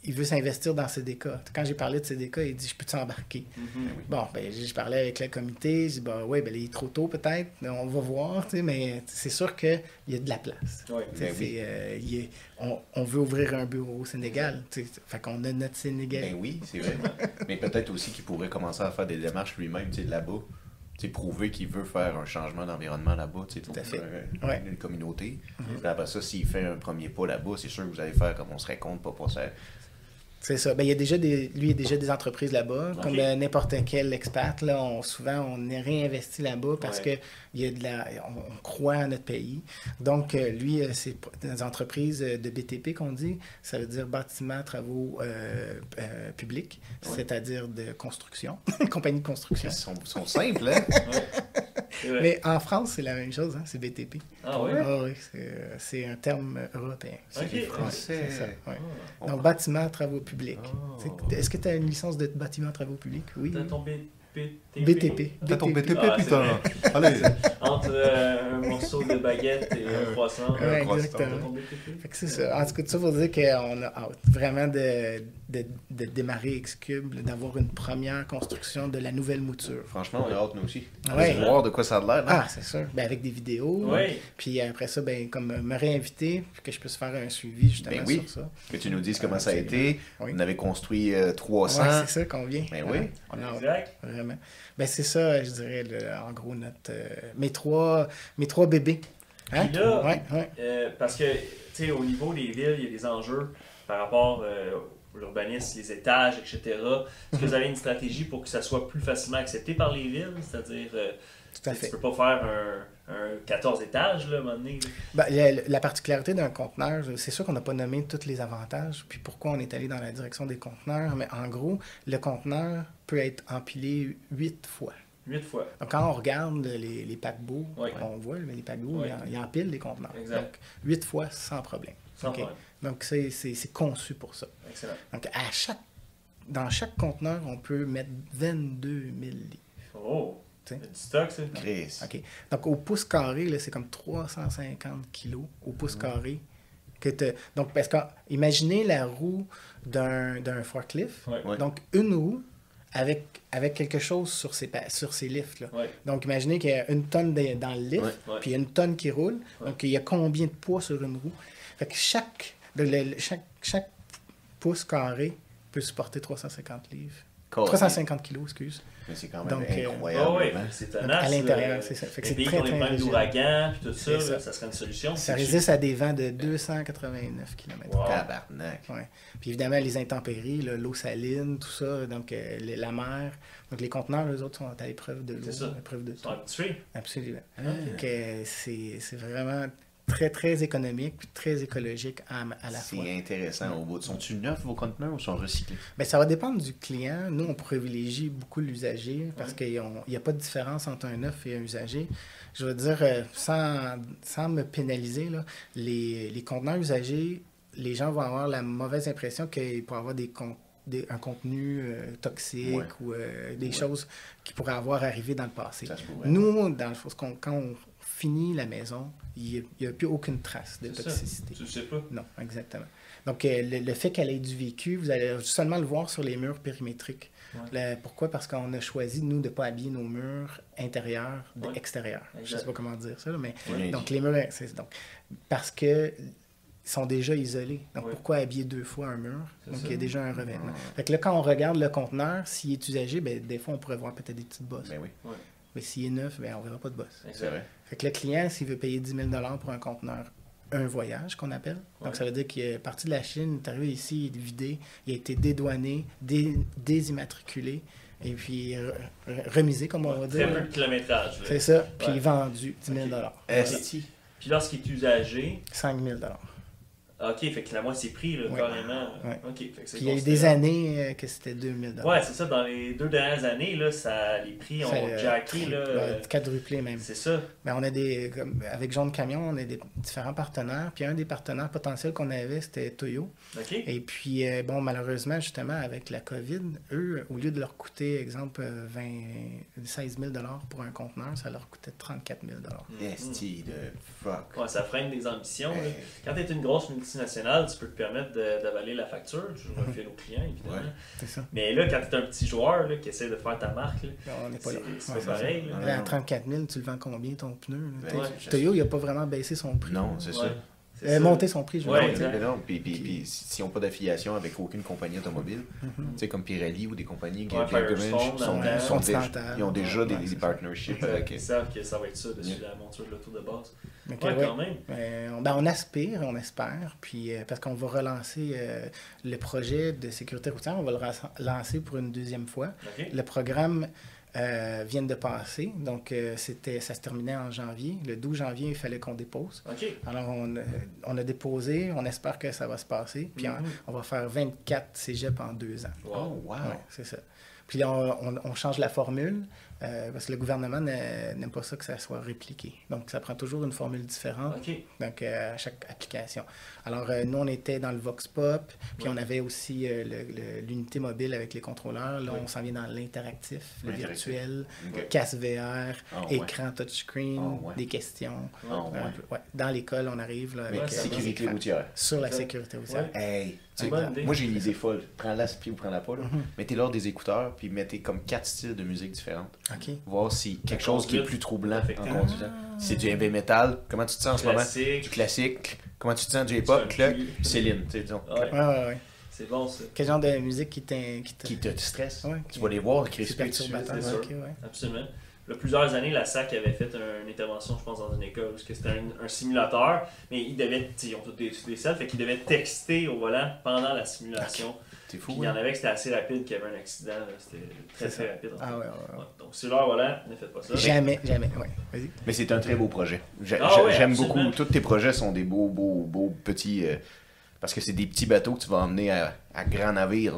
il veut s'investir dans CDK. Quand j'ai parlé de CDK, il dit Je peux t'embarquer Mhm. Bon, ben, je parlais avec le comité, je dis bah oui, ben, il est trop tôt peut-être, on va voir, tu sais, mais c'est sûr qu'il y a de la place. Ben oui. euh, il est- on, on veut ouvrir un bureau au Sénégal. tu sais, Fait qu'on a notre Sénégalais. Ben oui, c'est vrai. Mais peut-être aussi qu'il pourrait commencer à faire des démarches lui-même, tu sais, là-bas. Prouver qu'il veut faire un changement d'environnement là-bas, tu sais, Tout à fait. euh, Ouais. une communauté. Mhm. Après ça, s'il fait un premier pas là-bas, c'est sûr que vous allez faire comme on serait contre, pas pour ça. C'est ça. Ben, il y a déjà des, lui, il y a déjà des entreprises là-bas. Comme euh, n'importe quel expat, là, on, souvent, on est réinvesti là-bas parce Ouais. que il y a de la, on, on croit à notre pays. Donc, euh, lui, euh, c'est des entreprises euh, de BTP qu'on dit. Ça veut dire bâtiment, travaux euh, euh, publics, Ouais. c'est-à-dire de construction, compagnie de construction. Ils sont, sont simples, hein? Ouais. Mais en France, c'est la même chose, hein, c'est BTP. Ah ouais? Ah oui, c'est euh, c'est un terme européen. Les Français. C'est ça, ouais. On Donc, bâtiment, travaux publics. Oh. C'est- Est-ce que tu as une licence de bâtiment, travaux publics? Oui. Oui. ton BTP? BTP. T'as ton BTP, Ah, putain. Allez. Entre euh, un morceau de baguette et un croissant. Ouais. T'as exactement. ton BTP? Fait que c'est ça. En tout cas, tout ça pour dire qu'on a hâte vraiment de, de, de démarrer X-Cube, d'avoir une première construction de la nouvelle mouture. Franchement, on a hâte, nous aussi. Ouais. On va voir de quoi ça a l'air. hein? Ah, c'est sûr. Ben, avec des vidéos. Oui. Puis après ça, ben, comme euh, me réinviter, puis que je puisse faire un suivi justement Ben oui. sur ça. Que tu nous dises comment ça a été. Oui. On avait construit euh, 300. Ouais, c'est ça qu'on vient. Ben oui. Ouais, on a hâte. Exact. Vraiment. Ben, c'est ça, je dirais, le- en gros, notre, euh, mes, trois, mes trois bébés. Hein? Puis là- Ouais, ouais. Euh, parce que, tu sais, au niveau des villes, il y a des enjeux par rapport euh, à l'urbanisme, les étages, etc. Est-ce que vous avez une stratégie pour que ça soit plus facilement accepté par les villes? C'est-à-dire, euh, tu fait. peux pas faire un, un 14 étages, là, à un moment donné. Ben, la, la particularité d'un conteneur, c'est sûr qu'on n'a pas nommé tous les avantages, puis pourquoi on est allé dans la direction des conteneurs, mais en gros, le conteneur peut être empilé huit fois. Huit fois. Donc, quand on regarde les, les paquebots, on voit mais les paquebots, ils, en- ils empilent les conteneurs. Exact. Donc, huit fois sans problème. Sans problème. Donc, c'est conçu pour ça. Excellent. Donc, à chaque, dans chaque conteneur, on peut mettre 22 000 livres. Oh! C'est du stock. Chris. OK. Donc, au pouce carré, c'est comme 350 kilos au pouce carré. Que te- Donc, parce que, imaginez la roue d'un d'un forklift. Ouais. Ouais. Donc, une roue avec, avec quelque chose sur ses, pa- sur ses lifts. Là. Ouais. Donc, imaginez qu'il y a une tonne de- dans le lift, puis il y a une tonne qui roule. Ouais. Donc, il y a combien de poids sur une roue? Fait que chaque, le- le- chaque, chaque pouce carré peut supporter 350 livres. Colin. 350 kilos, excuse. Mais c'est quand même Donc, euh, incroyable. Ah ouais, hein. c'est tenace. à l'intérieur, c'est ça. Fait que Les c'est pays très, d'ouragan, puis tout ça, ça. ça. serait une solution. Ça résiste à des vents de 289 km. Wow. Tabarnak. Ouais. Puis évidemment, les intempéries, là, l'eau saline, tout ça, donc euh, les- la mer. Donc les conteneurs, eux autres, sont à l'épreuve de l'eau, C'est ça. à l'épreuve de tout. Absolument. Ah. Donc euh, c'est c'est vraiment très, très économique puis très écologique à, à la fois. C'est intéressant au bout. Sont-ils neufs vos conteneurs ou sont recyclés? Ben, ça va dépendre du client. Nous, on privilégie beaucoup l'usager parce qu'il n'y a pas de différence entre un neuf et un usager. Je veux dire, euh, sans, sans me pénaliser, là, les, les conteneurs usagés, les gens vont avoir la mauvaise impression qu'il peut y avoir des, des- un contenu euh, toxique Ouais. ou euh, des Ouais. choses qui pourraient avoir arrivé dans le passé. Nous, dans le fond, quand on finit la maison, il n'y a, plus aucune trace de C'est ça. toxicité. Tu le sais pas? Non, exactement. Donc, euh, le, le fait qu'elle ait du vécu, vous allez seulement le voir sur les murs périmétriques. Ouais. Le- pourquoi? Parce qu'on a choisi, nous, de ne pas habiller nos murs intérieurs Ouais. extérieurs. Je ne sais pas comment dire ça, là, mais donc les murs, c'est donc parce que sont déjà isolés. Donc, Ouais. pourquoi habiller deux fois un mur? C'est Donc, ça. il y a déjà un revêtement. Ouais. Fait que là, quand on regarde le conteneur, s'il est usagé, ben, des fois, on pourrait voir peut-être des petites bosses. Ben oui, Mais s'il est neuf, ben, on ne verra pas de bosses. c'est vrai. Fait que le client, s'il veut payer 10 000 pour un conteneur, un voyage qu'on appelle. Ouais. Donc ça veut dire qu'il est parti de la Chine, il est arrivé ici, il est vidé, il a été dédouané, dé- désimmatriculé, et puis re- re- remisé, comme on va Très dire. peu de kilométrage. là. C'est ça, puis Ouais. vendu 10 000 Ok. Esti. Puis lorsqu'il est usagé, 5 000 ok, fait que la moitié prix, là, Ouais. carrément. Ouais. Ok, fait que c'est Puis il y a eu des années euh, que c'était 2 000 Ouais, c'est ça, dans les deux dernières années, là, ça, les prix ont Ça, euh, jacké. Là, euh, quadruplé même. c'est ça. Mais on a des, comme avec Jean de Camion, on a des différents partenaires. Puis un des partenaires potentiels qu'on avait, c'était Toyo. Ok. Et puis, euh, bon, malheureusement, justement, avec la COVID, eux, au lieu de leur coûter, exemple, euh, 20, 16 000 pour un conteneur, ça leur coûtait 34 000 Esti de fuck. Ouais, ça freine des ambitions. Hey. Quand tu es une grosse multinationale, tu peux te permettre d'avaler la facture. Je Mhm. refile aux clients, évidemment. Ouais. C'est ça. Mais là, quand tu es un petit joueur là, qui essaie de faire ta marque, c'est Ouais, pareil. là. Ouais. Là, à 34 000, tu le vends combien ton pneu? Ouais, Toyo- il n'a pas vraiment baissé son prix. Non, c'est Ouais, ça. Euh, monté son prix, je veux Ouais, dire. Non, puis, puis, puis s'ils n'ont pas d'affiliation avec aucune compagnie automobile, tu sais, comme Pirelli ou des compagnies qui Ouais, qui- Firestone, sont, sont, dans le- sont déjà- Continental. ils ont déjà Ouais, des, partnerships avec. Ils savent que ça va être ça dessus Yeah. la monture de l'auto de base. Ouais, euh, ouais. quand même. Euh, on, ben, on aspire, on espère, puis euh, parce qu'on va relancer euh, le projet de sécurité routière, on va le ra- lancer pour une deuxième fois. Le programme euh, vient de passer, donc euh, c'était, ça se terminait en janvier. Le 12 janvier, il fallait qu'on dépose. Alors, on, euh, on a déposé, on espère que ça va se passer, puis on- Mhm. on, va faire 24 cégeps en deux ans. Wow. Oh, wow. Ouais, c'est ça. Puis on- on change la formule. Euh, parce que le gouvernement n'a- n'aime pas ça que ça soit répliqué. Donc, ça prend toujours une formule différente donc, euh, à chaque application. Alors, euh, nous, on était dans le Vox Pop, puis Ouais. on avait aussi euh, l'unité mobile avec les contrôleurs. Là, Ouais. on s'en vient dans l'interactif, le virtuel, Ok. casse VR, Ah, ouais. écran touchscreen, Ah, ouais. des questions. Ah, peu-. Dans l'école, on arrive là, avec euh, des sécurité routière. sur la sécurité routière. Ouais. Hey, moi j'ai une idée folle. Prends-la puis ou prends-la pas. là. Mhm. Mettez-leur des écouteurs puis mettez comme quatre styles de musique différentes. Voir si quelque chose qui est plus troublant en conduisant. Si c'est du heavy metal, comment tu te sens en ce moment? Du Classique. classique. Comment tu te sens du hip-hop? Céline, tu sais, disons. Ouais. Ouais, ouais, ouais. C'est bon, ça. Quel genre de musique qui qui te... Qui te stresse. Ouais, Tu qui- vas les voir crisper dessus. c'est sûr. ok, ouais. Absolument. Il y a plusieurs années, la SAC avait fait un- une intervention, je pense, dans une école, parce que c'était un, un simulateur, mais ils devaient, ils ont tous des, des selles, fait qu'ils devaient texter au volant pendant la simulation. C'est Puis fou. il y en hein? avait que c'était assez rapide qu'il y avait un accident, là. c'était très C'est très rapide. en Ah ouais, ouais, ouais. Ouais. Donc, c'est leur volant, ne faites pas ça. Jamais, jamais. Ouais. Vas-y. Mais c'est un très beau projet. Ah J'aime beaucoup. Tous tes projets sont des beaux, beaux, beaux petits. euh, parce que c'est des petits bateaux que tu vas emmener à, à grand navire.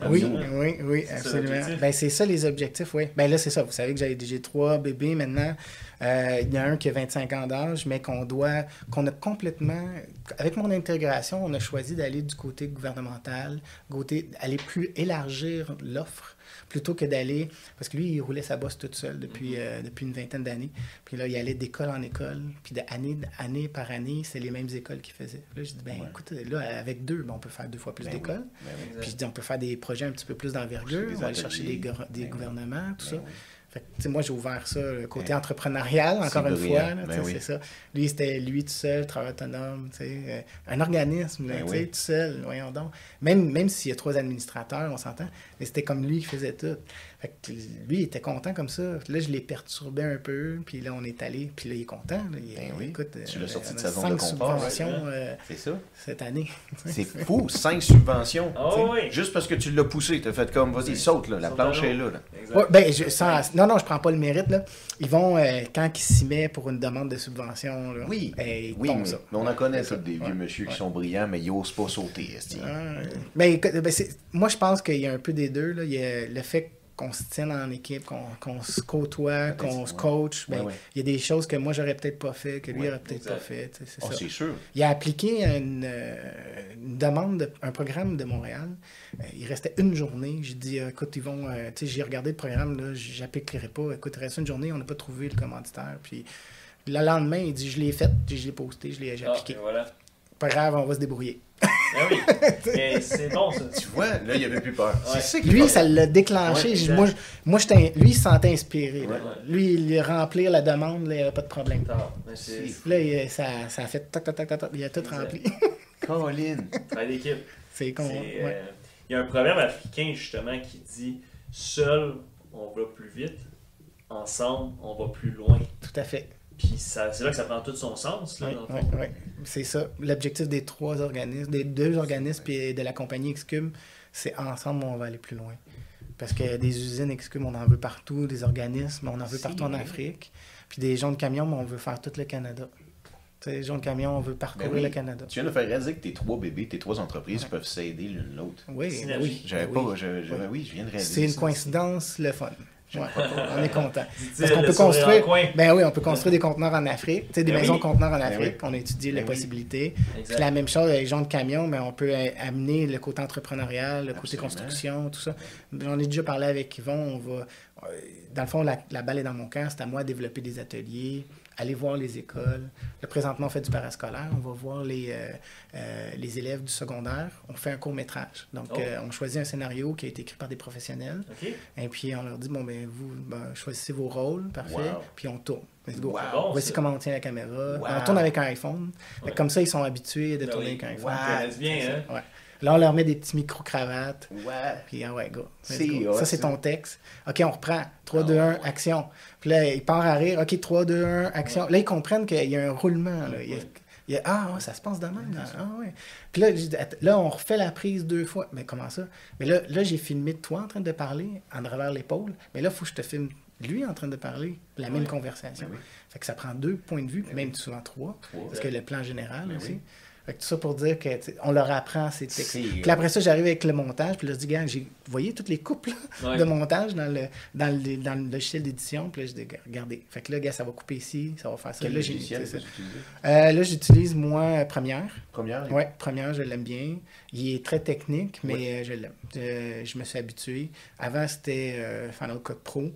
Ah, Oui, oui, oui, absolument. Ben, c'est ça les objectifs, oui. Ben là, c'est ça. Vous savez que j'ai j'ai trois bébés maintenant. Euh, Il y a un qui a 25 ans d'âge, mais qu'on doit, qu'on a complètement, avec mon intégration, on a choisi d'aller du côté gouvernemental, côté, aller plus élargir l'offre plutôt que d'aller, parce que lui, il roulait sa bosse toute seule depuis, euh, depuis une vingtaine d'années. Puis là, il allait d'école en école, puis d'année année par année, c'est les mêmes écoles qu'il faisait. Là, je dis, ben Ouais. écoute, là, avec deux, ben, on peut faire deux fois plus Ben d'écoles. Ben oui. Puis je dis, on peut faire des projets un petit peu plus d'envergure, on va aller chercher des, des Ben gouvernements, tout ça. Oui. Fait moi, j'ai ouvert ça, le côté entrepreneurial, encore une fois. Ben oui. C'est ça. Lui, c'était lui tout seul, travail autonome, euh, un organisme, Ben oui. tout seul, voyons donc. Même, même s'il y a trois administrateurs, on s'entend, mais c'était comme lui qui faisait tout. Fait que lui, il était content comme ça. Là, je l'ai perturbé un peu, puis là, on est allé, puis là, il est content. là. Il, Ben oui. écoute, Tu l'as sorti on de sa zone cinq de confort, euh, C'est ça. cette année. C'est fou, 5 subventions. Ah tu oui. Juste parce que tu l'as poussé, t'as fait comme, vas-y, Oui. saute, là, la Saute planche est là. là. Exact. Ouais, ben, je, sans- non, non, je prends pas le mérite. Là. Ils vont, euh, quand ils s'y mettent pour une demande de subvention, là, Oui, ils oui, mais, ça. mais on en connaît tous ça. des vieux Ouais. monsieur qui sont brillants, mais ils osent pas sauter. ben, ben, moi, je pense qu'il y a un peu des deux. Là. Il y a le fait qu'on se tienne en équipe, qu'on se côtoie, qu'on se coach. Ben, Ouais, ouais. Il y a des choses que moi, j'aurais peut-être pas fait, que lui Ouais, aurait peut-être pas fait. C'est Oh, sûr. Il a appliqué une, euh, une demande, de- un programme de Montréal. Euh, il restait une journée. J'ai dit, euh, écoute, ils vont, euh, tu sais, j'ai regardé le programme, là, j'appliquerai pas. Écoute, il reste une journée, on n'a pas trouvé le commanditaire. Puis le lendemain, il dit, je l'ai fait, je l'ai posté, je l'ai Ah, appliqué. voilà. Pas grave, on va se débrouiller. Ah oui. Mais c'est bon, ça. Tu vois, là, il avait plus peur. Ouais. Ça Lui, ça l'a déclenché. Ouais, moi, je- moi lui, il se sentait inspiré. Ouais. Lui, il remplir la demande, là, il n'y avait pas de problème. Attends, mais c'est C'est- Là, il- ça, ça a fait tac, tac, tac, tac, tac, il a tout Exact. rempli. Colin. travail d'équipe. C'est con. Ouais. euh, Il y a un proverbe africain justement qui dit Seul, on va plus vite, ensemble, on va plus loin. Tout à fait. Puis ça- c'est là que ça prend tout son sens. Là, Oui, dans le oui, fond. oui. C'est ça. L'objectif des trois organismes, des deux organismes et de la compagnie Excube, c'est ensemble on va aller plus loin. Parce que des usines Excube, on en veut partout, des organismes, on en veut Si, partout en. Afrique. Puis des gens de camion, mais on veut faire tout le Canada. Tu sais, les gens de camion, on veut parcourir Ben oui. le Canada. Tu viens de faire réaliser que tes trois bébés, tes trois entreprises Ouais. peuvent s'aider l'une l'autre. Oui, oui. J'avais ben pas, oui. je- oui, je viens de réaliser. C'est une ça. coïncidence, le fun. Ouais, on est content. Parce qu'on peut construire. Ben oui, on peut construire des conteneurs en Afrique, des Ben maisons oui. conteneurs en Ben Afrique. oui. On a étudié Ben les oui. possibilités. Puis la même chose, les gens de camion, mais on peut euh, amener le côté entrepreneurial, le côté Absolument. construction, tout ça. J'en ai déjà parlé avec Yvon. On va, euh, dans le fond, la, la balle est dans mon camp. C'est à moi de développer des ateliers, aller voir les écoles. Là, présentement, on fait du parascolaire. On va voir les, euh, euh, les élèves du secondaire. On fait un court-métrage. Donc, Oh. euh, on choisit un scénario qui a été écrit par des professionnels. OK. Et puis, on leur dit, bon, ben, vous, ben, choisissez vos rôles, parfait. Wow. Puis, on tourne. Let's go. Wow. Voici ça. comment on tient la caméra. Wow. On tourne avec un iPhone. Ouais. Comme ça, ils sont habitués de Ben tourner oui. avec un iPhone. Wow. Bien, hein? ouais. Là, on leur met des petits micro-cravates. Ouais. Puis, ah ouais, go. Ça, c'est ton texte. OK, on reprend. 3, Ah 2, 1, ouais. action. Puis là, ils partent à rire. OK, 3, 2, 1, action. Là, ils comprennent qu'il y a un roulement. Là. Il y a- il y a- ah, ouais, ça se passe de même. là. Ah, ouais. Puis là, là, on refait la prise deux fois. Mais comment ça? Mais là, là j'ai filmé toi en train de parler en travers l'épaule. Mais là, il faut que je te filme lui en train de parler la même conversation. Ben oui. Fait que ça prend deux points de vue, puis Ben même souvent trois. Trois. Parce que le plan général Ben aussi. oui. Fait que tout ça pour dire que on leur apprend ces textes. C'est- Puis après ça, j'arrive avec le montage, puis là, je dis, gars, j'ai, vous voyez toutes les coupes là, Ouais. de montage dans le, dans le, dans le logiciel d'édition, puis là, je dis, regardez. Fait que là, gars, ça va couper ici, ça va faire ça. Quel là, logiciel ça. Euh, là, j'utilise, moi, Première. Première? Ouais, Première, je l'aime bien. Il est très technique, mais euh, je l'aime. Euh, je me suis habitué. Avant, c'était euh, Final Cut Pro.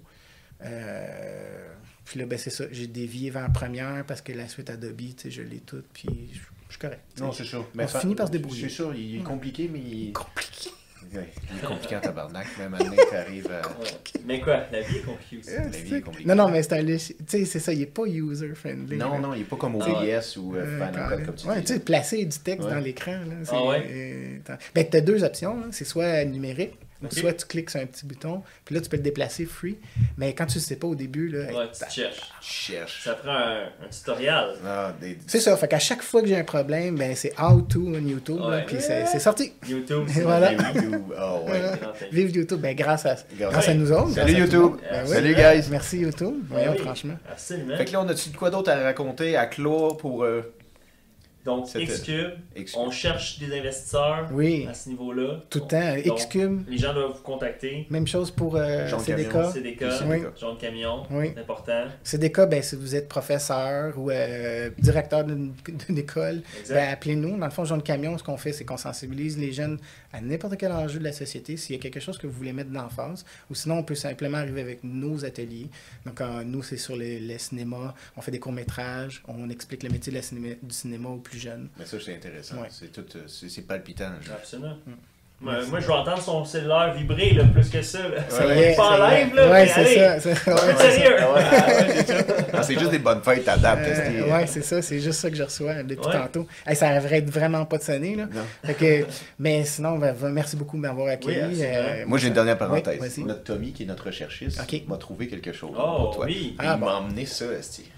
Euh, puis là, ben, c'est ça. J'ai dévié vers Première parce que la suite Adobe, tu sais, je l'ai toute, puis je, je suis correct. Non, c'est sûr. On finit par se débrouiller. C'est sûr, il est compliqué, mais il... compliqué. Ouais, il est compliqué en tabarnak. Même année, t'arrives à... Ouais. Mais quoi, la vie est compliquée aussi. La vie est compliquée. Non, non, mais c'est un Tu sais, c'est ça, il est pas user-friendly. Non, là. non, il est pas comme Ah. OBS ou euh, Euh, comme tu ouais, dis. tu sais, placer du texte Ouais. dans l'écran. là, c'est- Ah ouais? euh, t'as- ben, tu as deux options. là. C'est soit numérique, soit tu cliques sur un petit bouton, puis là, tu peux le déplacer free. Mais quand tu ne sais pas au début, là, Ouais, tu cherches. Je cherche. Ça prend un, un tutoriel. Ah, des... c'est ça. Fait qu'à chaque fois que j'ai un problème, ben, c'est how to on YouTube, là, Ouais. puis c'est c'est sorti. YouTube, voilà. YouTube. Oh, ouais. Voilà. grand thing. Vive YouTube, ben, grâce, à, Grâce à nous autres. Salut YouTube. Ben oui. Salut, guys. Merci YouTube. Voyons, Oui, franchement. Absolument. Fait que là, on a-tu de quoi d'autre à raconter à Claude pour... euh, Donc, Xcube, on cherche des investisseurs Oui, à ce niveau-là. tout le temps. Xcube, Les gens doivent vous contacter. même chose pour euh, Jean CDK. Camion. CDK, Oui. Jean de camion, Oui. c'est important. CDK, ben, si vous êtes professeur ou euh, directeur d'une école, ben, appelez-nous. Dans le fond, Jeune Camion, ce qu'on fait, c'est qu'on sensibilise les jeunes à n'importe quel enjeu de la société. S'il y a quelque chose que vous voulez mettre d'emphase, ou sinon, on peut simplement arriver avec nos ateliers. Donc, euh, nous, c'est sur le, le cinéma. On fait des courts-métrages. On explique le métier de la cinéma- du cinéma aux plus jeunes. Mais ça, c'est intéressant. Ouais. C'est tout... euh, C'est palpitant. Absolument. Mm. Moi, moi, je vais entendre son cellulaire vibrer là, plus que ça. Là. Ça être pas en live, là. Ouais, c'est ça. c'est- ouais, sérieux. Ah ouais, ouais, c'est juste des bonnes fêtes à date. Euh, c'est- ouais, c'est ça, c'est juste ça que je reçois depuis Ouais. tantôt. Hey, ça devrait être vraiment pas de sonner, là. Fait que, mais sinon, ben, va- merci beaucoup de m'avoir accueilli. Oui, absolument. Moi, j'ai une dernière parenthèse. Notre Tommy, qui est notre recherchiste, m'a trouvé quelque chose Oh, pour toi. oui. Ah, il bon. m'a emmené ça, Esti.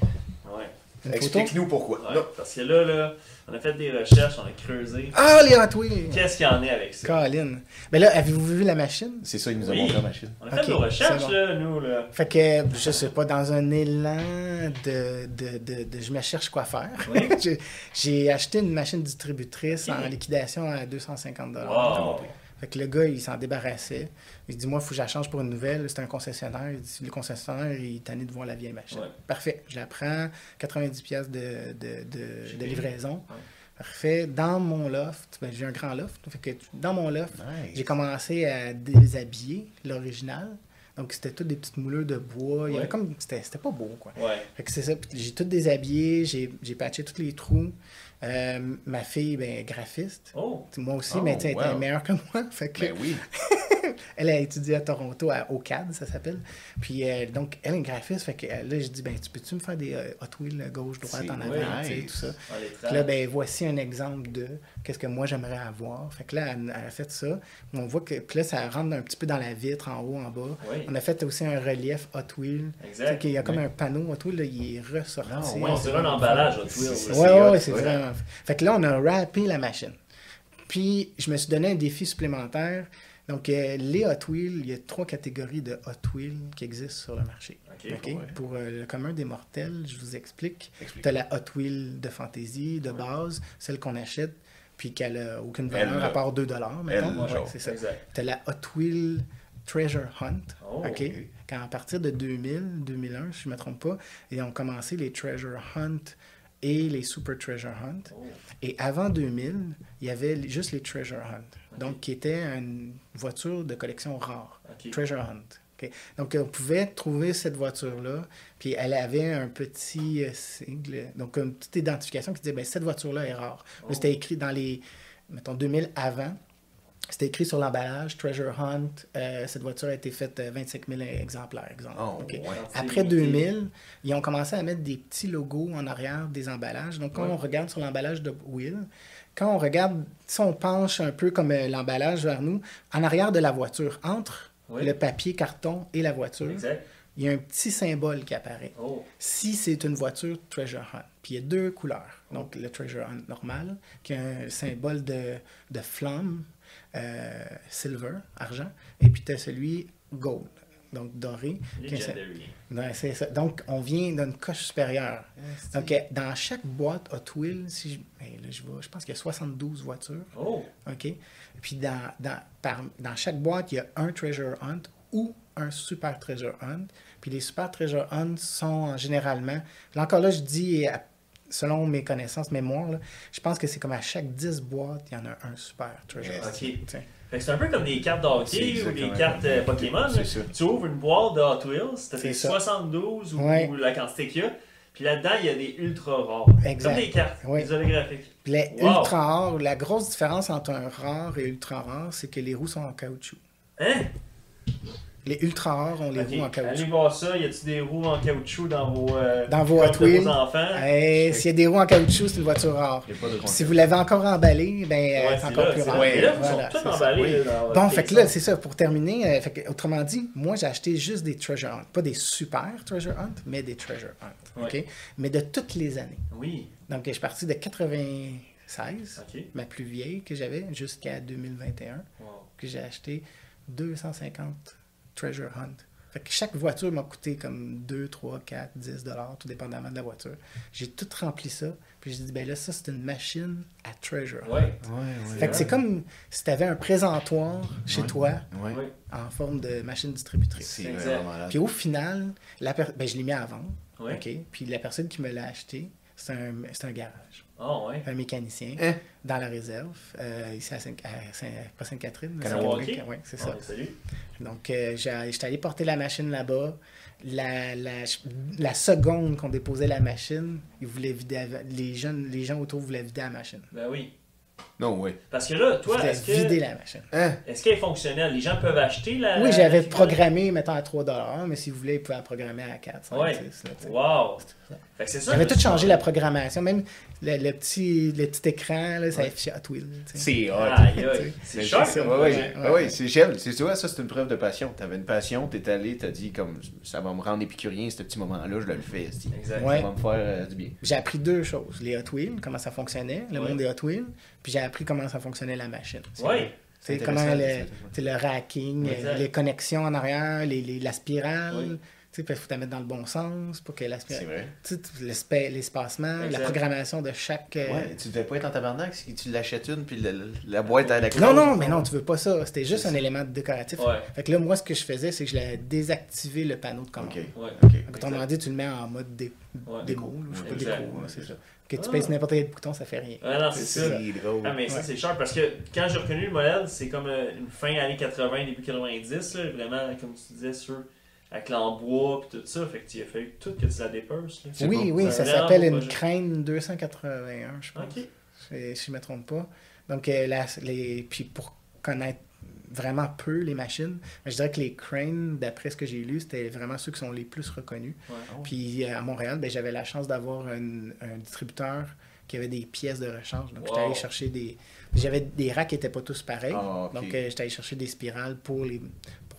Ouais. Explique-nous pourquoi. Ouais. Parce que là, là, on a fait des recherches, on a creusé. Ah, les Hot Wheels! Qu'est-ce qu'il y en a avec ça? Colin. Mais là, avez-vous vu la machine? C'est ça, il nous a Oui. montré la machine. On a fait nos recherches, bon. là, nous, là. Fait que, je sais pas, dans un élan de, de, de, de je me cherche quoi faire, Oui. j'ai- acheté une machine distributrice en liquidation à 250 Wow. Fait que le gars, il s'en débarrassait. Il dit, moi, il faut que je la change pour une nouvelle. C'est un concessionnaire. Il dit, le concessionnaire, il est tanné de voir la vieille machine. Ouais. Parfait. Je la prends. 90$ piastres de, de, de, livraison. Ouais. Parfait. Dans mon loft, ben, j'ai un grand loft. Fait que dans mon loft, Nice. j'ai commencé à déshabiller l'original. Donc, c'était toutes des petites moulures de bois. Il y avait comme... C'était pas beau, quoi. Fait que c'est ça. J'ai tout déshabillé. J'ai j'ai patché tous les trous. Euh, ma fille, ben, graphiste. Oh. Moi aussi, Oh, mais sais, elle était wow. meilleure que moi. Fait que Ben oui. elle a étudié à Toronto, à OCAD, ça s'appelle. Puis euh, donc, elle est graphiste. Fait que euh, là, je dis, ben, tu peux-tu me faire des euh, Hot Wheels gauche, droite, en avant, nice. sais, tout ça? Puis là, ben, voici un exemple de qu'est-ce que moi j'aimerais avoir. Fait que là, elle, elle a fait ça. On voit que, puis là, ça rentre un petit peu dans la vitre, en haut, en bas. Oui. On a fait aussi un relief Hot sais, Exact. qu'il y a comme un panneau Hot Wheels, là, il est ressorti. Ah, ouais, On dirait un emballage, Hot. C'est- là. Ouais, c'est ouais, c'est vraiment. Fait que là, on a rappé la machine. Puis, je me suis donné un défi supplémentaire. Donc, euh, les Hot Wheels, il y a trois catégories de Hot Wheels qui existent sur le marché. Ouais. Pour euh, le commun des mortels, je vous explique. Explique. Tu as la Hot Wheel de fantaisie, de base, celle qu'on achète, puis qu'elle n'a aucune valeur Elle, à part 2 mettons. elle, Ouais, c'est ça. Tu as la Hot Wheel Treasure Hunt. Oh, OK? Quand à partir de 2000, 2001, si je ne me trompe pas, ils ont commencé les Treasure Hunt et les Super Treasure Hunt. Oh. Et avant 2000, il y avait juste les Treasure Hunt, donc qui était une voiture de collection rare. Treasure Hunt. Donc on pouvait trouver cette voiture-là, puis elle avait un petit euh, sigle, donc une petite identification qui disait ben, cette voiture-là est rare. Oh. C'était écrit dans les, mettons, 2000 avant. C'était écrit sur l'emballage, Treasure Hunt, euh, cette voiture a été faite euh, 25 000 exemplaires, exemple. Oh, ouais. Après 2000, ils ont commencé à mettre des petits logos en arrière des emballages. Donc, quand Ouais. on regarde sur l'emballage de Wheel, quand on regarde, si on penche un peu comme euh, l'emballage vers nous, en arrière de la voiture, entre Oui. le papier carton et la voiture, Exact. il y a un petit symbole qui apparaît. Oh. Si c'est une voiture Treasure Hunt, puis il y a deux couleurs. Donc, le Treasure Hunt normal, qui a un symbole de, de flamme, euh, silver, argent, et puis tu as celui gold, donc doré. Legendary. Ouais, c'est ça. Donc, on vient d'une coche supérieure. Donc, euh, dans chaque boîte Hot Wheels, si je, ben là, je, vois, je pense qu'il y a 72 voitures. Oh, OK? Puis, dans, dans, par- dans chaque boîte, il y a un Treasure Hunt ou un Super Treasure Hunt. Puis, les Super Treasure Hunt sont généralement. Là, encore là, je dis, selon mes connaissances, mémoire, là, je pense que c'est comme à chaque 10 boîtes, il y en a un Super Treasure Hunt. c'est un peu comme des cartes de hockey C'est ou des cartes euh, Pokémon. Tu ouvres une boîte de Hot Wheels, t'as C'est tes ça. 72 ou, Ouais. ou la quantité qu'il y a. Puis là-dedans, il y a des ultra rares. Exact. Comme des cartes, Oui. des holographiques. Puis les Wow. ultra rares, la grosse différence entre un rare et ultra rare, c'est que les roues sont en caoutchouc. Hein? Les ultra rares ont les Ok, roues en Allez caoutchouc. voir ça. Y a-tu des roues en caoutchouc dans vos, euh, Dans vos Hot Wheels? Hey, S'il y a des roues en caoutchouc, c'est une voiture rare. Si vous l'avez encore emballé, ben, euh, Ouais, c'est encore là, plus rare. là. Mais là, Voilà, sont c'est tous ça. emballés. Là, Bon, fait que là, c'est ça. Pour terminer, euh, fait que, autrement dit, moi, j'ai acheté juste des Treasure Hunt. Pas des super Treasure Hunt, mais des Treasure Hunt. Ouais. Mais de toutes les années. Oui, Donc, je suis parti de 96, ok. ma plus vieille que j'avais, jusqu'à 2021. Wow. que j'ai acheté 250 Treasure Hunt. Fait que chaque voiture m'a coûté comme 2, 3, 4, 10 dollars, tout dépendamment de la voiture. J'ai tout rempli ça. Puis j'ai dit, ben là, ça, c'est une machine à Treasure. Hunt. Ouais, Ouais, ouais. Fait que c'est comme si tu avais un présentoir chez Ouais. toi en forme de machine distributrice. Puis au final, la per- ben, je l'ai mis à vendre. OK? Puis la personne qui me l'a acheté, c'est un, c'est un garage, Ah, ouais. un mécanicien Hein? dans la réserve, euh, ici à, Saint- à Saint- pas Sainte-Catherine, ouais, c'est ça. Ouais, salut. Donc, euh, j'ai- j'étais allé porter la machine là-bas. La, la, la seconde qu'on déposait la machine, ils voulaient vider, la- les, jeunes, les gens autour voulaient vider la machine. Ben oui. Non, oui. Parce que là, toi, est-ce vider que la machine. Hein? est-ce qu'elle est fonctionnelle? Les gens peuvent acheter la. Oui, j'avais programmé, mettons, à 3 mais s'ils voulaient, ils pouvaient la programmer à 4, 5, Ouais. 6. là, tu sais. Wow. ça. Fait que c'est ça. J'avais tout changé la programmation, même le, le petit, le petit écran, là, ça affichait Hot Wheels. tu. C'est hot. C'est cher c'est- ouais. c'est Gilles, c'est toi, ça c'est une preuve de passion. T'avais une passion, t'es allé, t'as dit comme ça va me rendre épicurien ce petit moment-là, je le fais. Exact. Ouais. Ça va me faire euh, du bien. J'ai appris deux choses. Les Hot Wheels, comment ça fonctionnait, le Ouais. monde des Hot Wheels, puis j'ai appris comment ça fonctionnait la machine. Ouais. C'est comment le, tu le racking, Exact. les connexions en arrière, les, les- la spirale. Oui. Tu sais, il faut la mettre dans le bon sens pour que L'espacement, la programmation de chaque. euh, Ouais, tu devais pas être en tabarnak si tu l'achètes une puis le- le- la boîte à la Non, non, mais non, tu veux pas ça. C'était juste un élément décoratif. Ouais. Fait que là, moi, ce que je faisais, c'est que je l'ai désactivé le panneau de commande. Ok, Ouais. ok. Donc, Autrement dit, tu le mets en mode dé- Ouais. démo. là, je sais pas, Exact. déco, là, c'est ça. Que tu Ah. pèses n'importe quel bouton, ça fait rien. Ah non, c'est ça. C'est drôle. Ah, mais ça, c'est cher parce que quand j'ai reconnu le modèle, c'est comme euh, une fin années 80, début 90, là, vraiment, comme tu disais, sur avec l'embois et tout ça. Fait que tu as fallu tout que tu la dépeces. Oui, oui, ça s'appelle une crane 281, je pense. Ok. si si je ne me trompe pas. Donc, euh, la- les, puis pour connaître vraiment peu les machines, je dirais que les cranes, d'après ce que j'ai lu, c'était vraiment ceux qui sont les plus reconnus. Ouais. Puis euh, à Montréal, ben, j'avais la chance d'avoir un, un distributeur qui avait des pièces de rechange. Donc, j'étais allé chercher des. J'avais des racks qui n'étaient pas tous pareils. Ah. Donc, euh, j'étais allé chercher des spirales pour, les,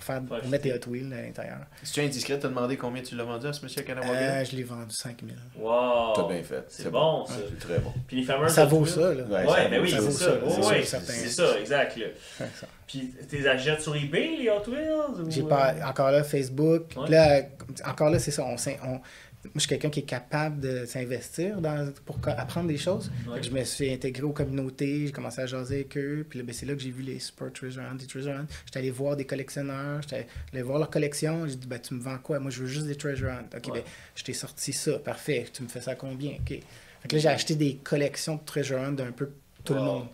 pour, faire, Faire pour mettre les fitter. Hot Wheels à l'intérieur. Si tu es indiscret, t'as demandé combien tu l'as vendu à ce monsieur Kanawake? Euh, je l'ai vendu 5000. Wow. T'as bien fait. C'est bon, ça. C'est très bon. Puis les fameuses. Ça vaut ça, là. Ouais, Ouais, ça ben oui, ça c'est vaut ça. ça, Ouais, c'est ça, exact. là. Ouais, ça. Puis t'es achètes sur eBay, les Hot Wheels ou, J'ai euh, pas encore là Facebook. Ouais. Là, encore là, c'est ça. On- moi, je suis quelqu'un qui est capable de s'investir dans, pour apprendre des choses. Ouais. Je me suis intégré aux communautés, j'ai commencé à jaser avec eux. Puis là, ben, c'est là que j'ai vu les Super Treasure Hunt, des Treasure Hunt. J'étais allé voir des collectionneurs, j'étais allé voir leur collection. J'ai dit, ben, tu me vends quoi? Moi, je veux juste des Treasure Hunt. Ok, Ouais. ben, je t'ai sorti ça. Parfait. Tu me fais ça combien? Ok. Fait que là, j'ai acheté des collections de Treasure Hunt d'un peu tout le monde.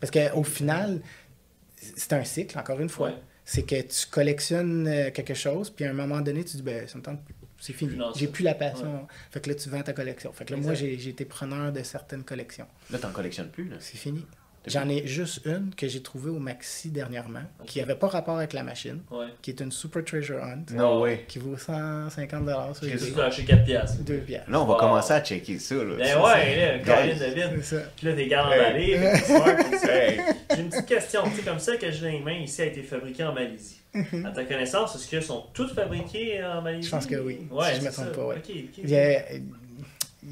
Parce qu'au final, c'est un cycle, encore une fois. Ouais. C'est que tu collectionnes euh, quelque chose, puis à un moment donné, tu dis, ben, ça me tente plus. C'est fini. J'ai plus la passion. Fait que là, tu vends ta collection. Fait que là, moi, Exact. j'ai été preneur de certaines collections. Là, t'en collectionnes plus, là. C'est fini. J'en ai juste une que j'ai trouvée au Maxi dernièrement, qui n'avait pas rapport avec la machine, Ouais. qui est une Super Treasure Hunt, qui vaut 150 sur J'ai juste acheté 4 piastres. Deux piastres. Là, on va Wow. commencer à checker ça, là. Ben Ça, ouais, là, Colin. C'est ça. Puis là, des gardes Hey. J'ai une petite question, tu sais, comme ça que j'ai dans les mains ici a été fabriqué en Malaisie. À ta connaissance, est-ce qu'elles sont toutes fabriquées en Malaisie? Je pense que oui, Ouais, si je me c'est trompe pas, ouais. Ok, ok. Il y a-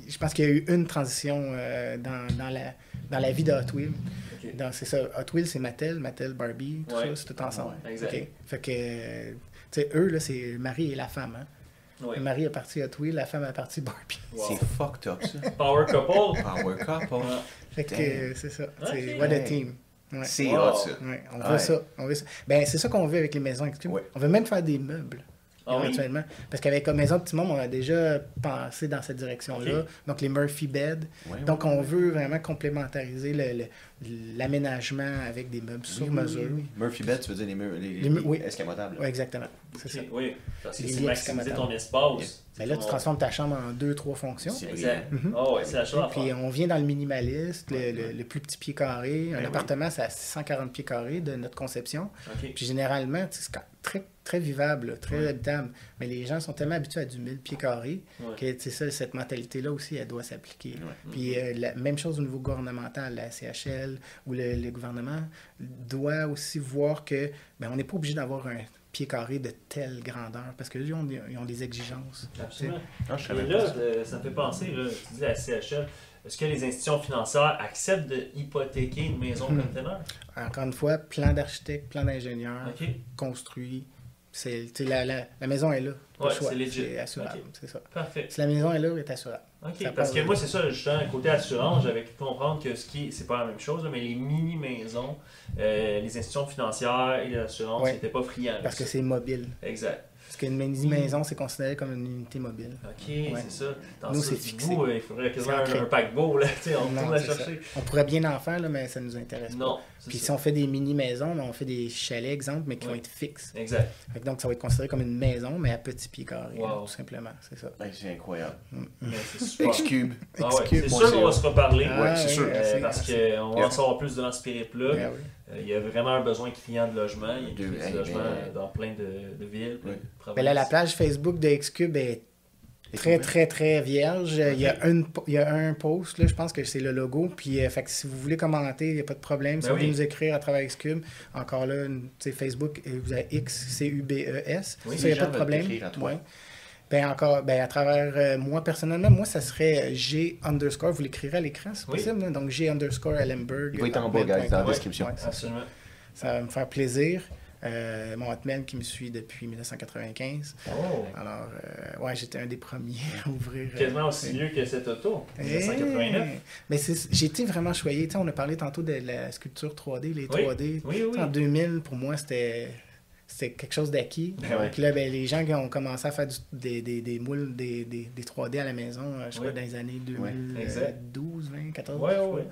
je pense qu'il y a eu une transition euh, dans, dans, la, dans la vie de Hot Wheels. Ok. Dans- C'est ça, Hot Wheels, c'est Mattel, Mattel, Barbie, tout Ouais. ça, c'est tout ensemble. Ouais, exact. Fait que, tu sais, eux, là, c'est le mari et la femme. Hein. Ouais. Le mari est parti Hot Wheels, la femme est partie Barbie. Wow. C'est fucked up, ça. Power couple. Power couple. Ouais. Fait que c'est ça. C'est Ok. what a team. Ouais. C'est Wow. hot, ça. Ouais, on Ouais. veut ça. On veut ça. Ben, c'est ça qu'on veut avec les maisons exclusives. Ouais. On veut même faire des meubles. Ah oui? éventuellement. Parce qu'avec comme Maison Petit Monde, on a déjà pensé dans cette direction-là. Donc, les Murphy Bed. Ouais, Donc, ouais, on ouais. veut vraiment complémentariser le- le- l'aménagement avec des meubles sur mesure. oui, oui. Murphy Bed, tu veux dire les, murs- les, Les les escamotables. Oui, exactement. C'est ça. Oui, parce que c'est maximiser ton espace. Ben là, tu transformes ta chambre en deux, trois fonctions. C'est Exact. Ah ouais, c'est la chose Puis on vient dans le minimaliste, le, le- le plus petit pied carré. Un Ben oui. appartement, c'est à 640 pieds carrés de notre conception. Puis généralement, c'est très, très vivable, là, très Ouais. habitable. Mais les gens sont tellement habitués à du 1000 pieds carrés Ouais. que ça, cette mentalité-là aussi, elle doit s'appliquer. Ouais. Puis euh, la même chose au niveau gouvernemental, la CHL ou le, le gouvernement doit aussi voir que ben, on n'est pas obligé d'avoir un pied carré de telle grandeur parce qu'ils ont, des- ils ont des exigences. Absolument. Ah, je Et savais là, pas ça. euh, ça me fait penser, là, tu dis la CHL, est-ce que les institutions financières acceptent de hypothéquer une maison conteneur? Encore une fois, plan d'architecte, plan d'ingénieur, OK. construit. C'est, la, la, la maison est là. pas Ouais, c'est. C'est assurable, c'est ça. Parfait. Si la maison est là, elle est assurable. OK, Ça parce que moi, c'est ça, justement, côté assurance, j'avais cru comprendre que ce qui est, c'est pas la même chose, mais les mini-maisons, euh, les institutions financières et les assurances Ouais. n'étaient pas friands. de Parce que c'est mobile. Exact. Parce qu'une mini-maison, c'est considéré comme une unité mobile. OK, Ouais. c'est ça. Dans Nous, c'est du fixé. bout, euh, il faudrait quasiment un, un paquebot, là, on Non, la ça. chercher. On pourrait bien en faire, là, mais ça nous intéresse pas. Non, Puis ça. si on fait des mini-maisons, ben, on fait des chalets, exemple, mais qui Ouais. vont être fixes. Exact. Donc, ça va être considéré comme une maison, mais à petit pied carré, Wow. là, tout simplement. C'est ça. Hey, c'est incroyable. Super. X-Cube. Ah ouais, c'est sûr qu'on va se reparler. Ah, Ouais, c'est sûr. Euh, parce qu'on va en savoir plus dans ce périple-là. Euh, il y a vraiment un besoin criant de logement. Il y a De- des logements ben- dans plein de, de villes, Oui. Mais là, la page Facebook de Xcube est très, très, très vierge. Il, y a une, il y a un post, là, je pense que c'est le logo. Puis, euh, fait que si vous voulez commenter, il n'y a pas de problème. Si Ben vous voulez oui. nous écrire à travers Xcube, encore là, sais, Facebook, euh, vous avez X, C-U-B-E-S. Oui, E ça, il n'y a pas de problème. t'écrire à toi. Ouais. Ben, encore, ben, à travers euh, moi, personnellement, moi, ça serait G underscore. Vous l'écrirez à l'écran, c'est Oui. possible. là? Donc, G underscore Ellenberg. Il va être en bas, guys, dans la description. Ouais, c'est ça. Absolument. Ça va me faire plaisir. Euh, mon hotmail qui me suit depuis 1995. Oh. Alors, euh, ouais, j'étais un des premiers à ouvrir. euh, Quasiment aussi vieux que cette auto. eh, 1989. Mais c'est- j'ai été vraiment choyé. On a parlé tantôt de la sculpture 3D, les Oui. 3D. Oui, oui. En 2000, pour moi, c'était c'était quelque chose d'acquis. Ben ouais. Puis là, ben, les gens qui ont commencé à faire du- des, des, des moules, des, des, des 3D à la maison, euh, je pas, dans les années Ouais, exact. 2012, 20, 14. Ouais, ouais, pas. ouais.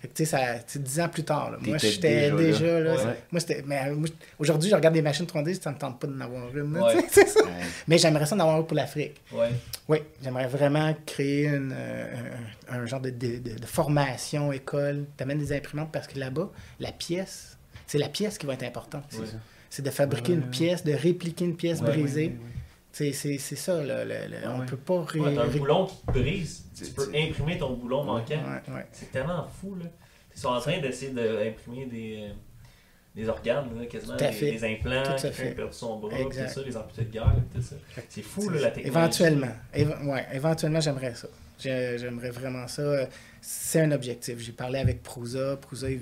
Fait que, tu sais, ça- c'est 10 ans plus tard. là. Moi, j'étais déjà déjà, là. Ouais. c'est- Moi, c'était. Mais euh, aujourd'hui, je regarde des machines 3D, ça me tente pas d'en avoir une. là, c'est ça. Mais j'aimerais ça en avoir une pour l'Afrique. Ouais. Oui, j'aimerais vraiment créer une, euh, un, un genre de, de- de- de formation, école. T'amènes des imprimantes parce que là-bas, la pièce, c'est la pièce qui va être importante. Ouais. C'est de fabriquer une pièce, de répliquer une pièce Ouais, brisée. Ouais, ouais, ouais. C'est c'est- c'est ça, là, le- le- on peut pas... ré- un boulon qui te brise, tu peux imprimer ton boulon manquant. Ouais, ouais. C'est tellement fou, là. Ils sont en train d'essayer d'imprimer des, euh, des organes, là, quasiment, des, implants, Tout à quelqu'un a perdu son bras, tout ça, les amputés de guerre. C'est fou, là, la technologie. Éventuellement. Éve- ouais, éventuellement, j'aimerais ça. J'ai- J'aimerais vraiment ça. Euh, C'est un objectif. J'ai parlé avec Prousa. Prousa, il,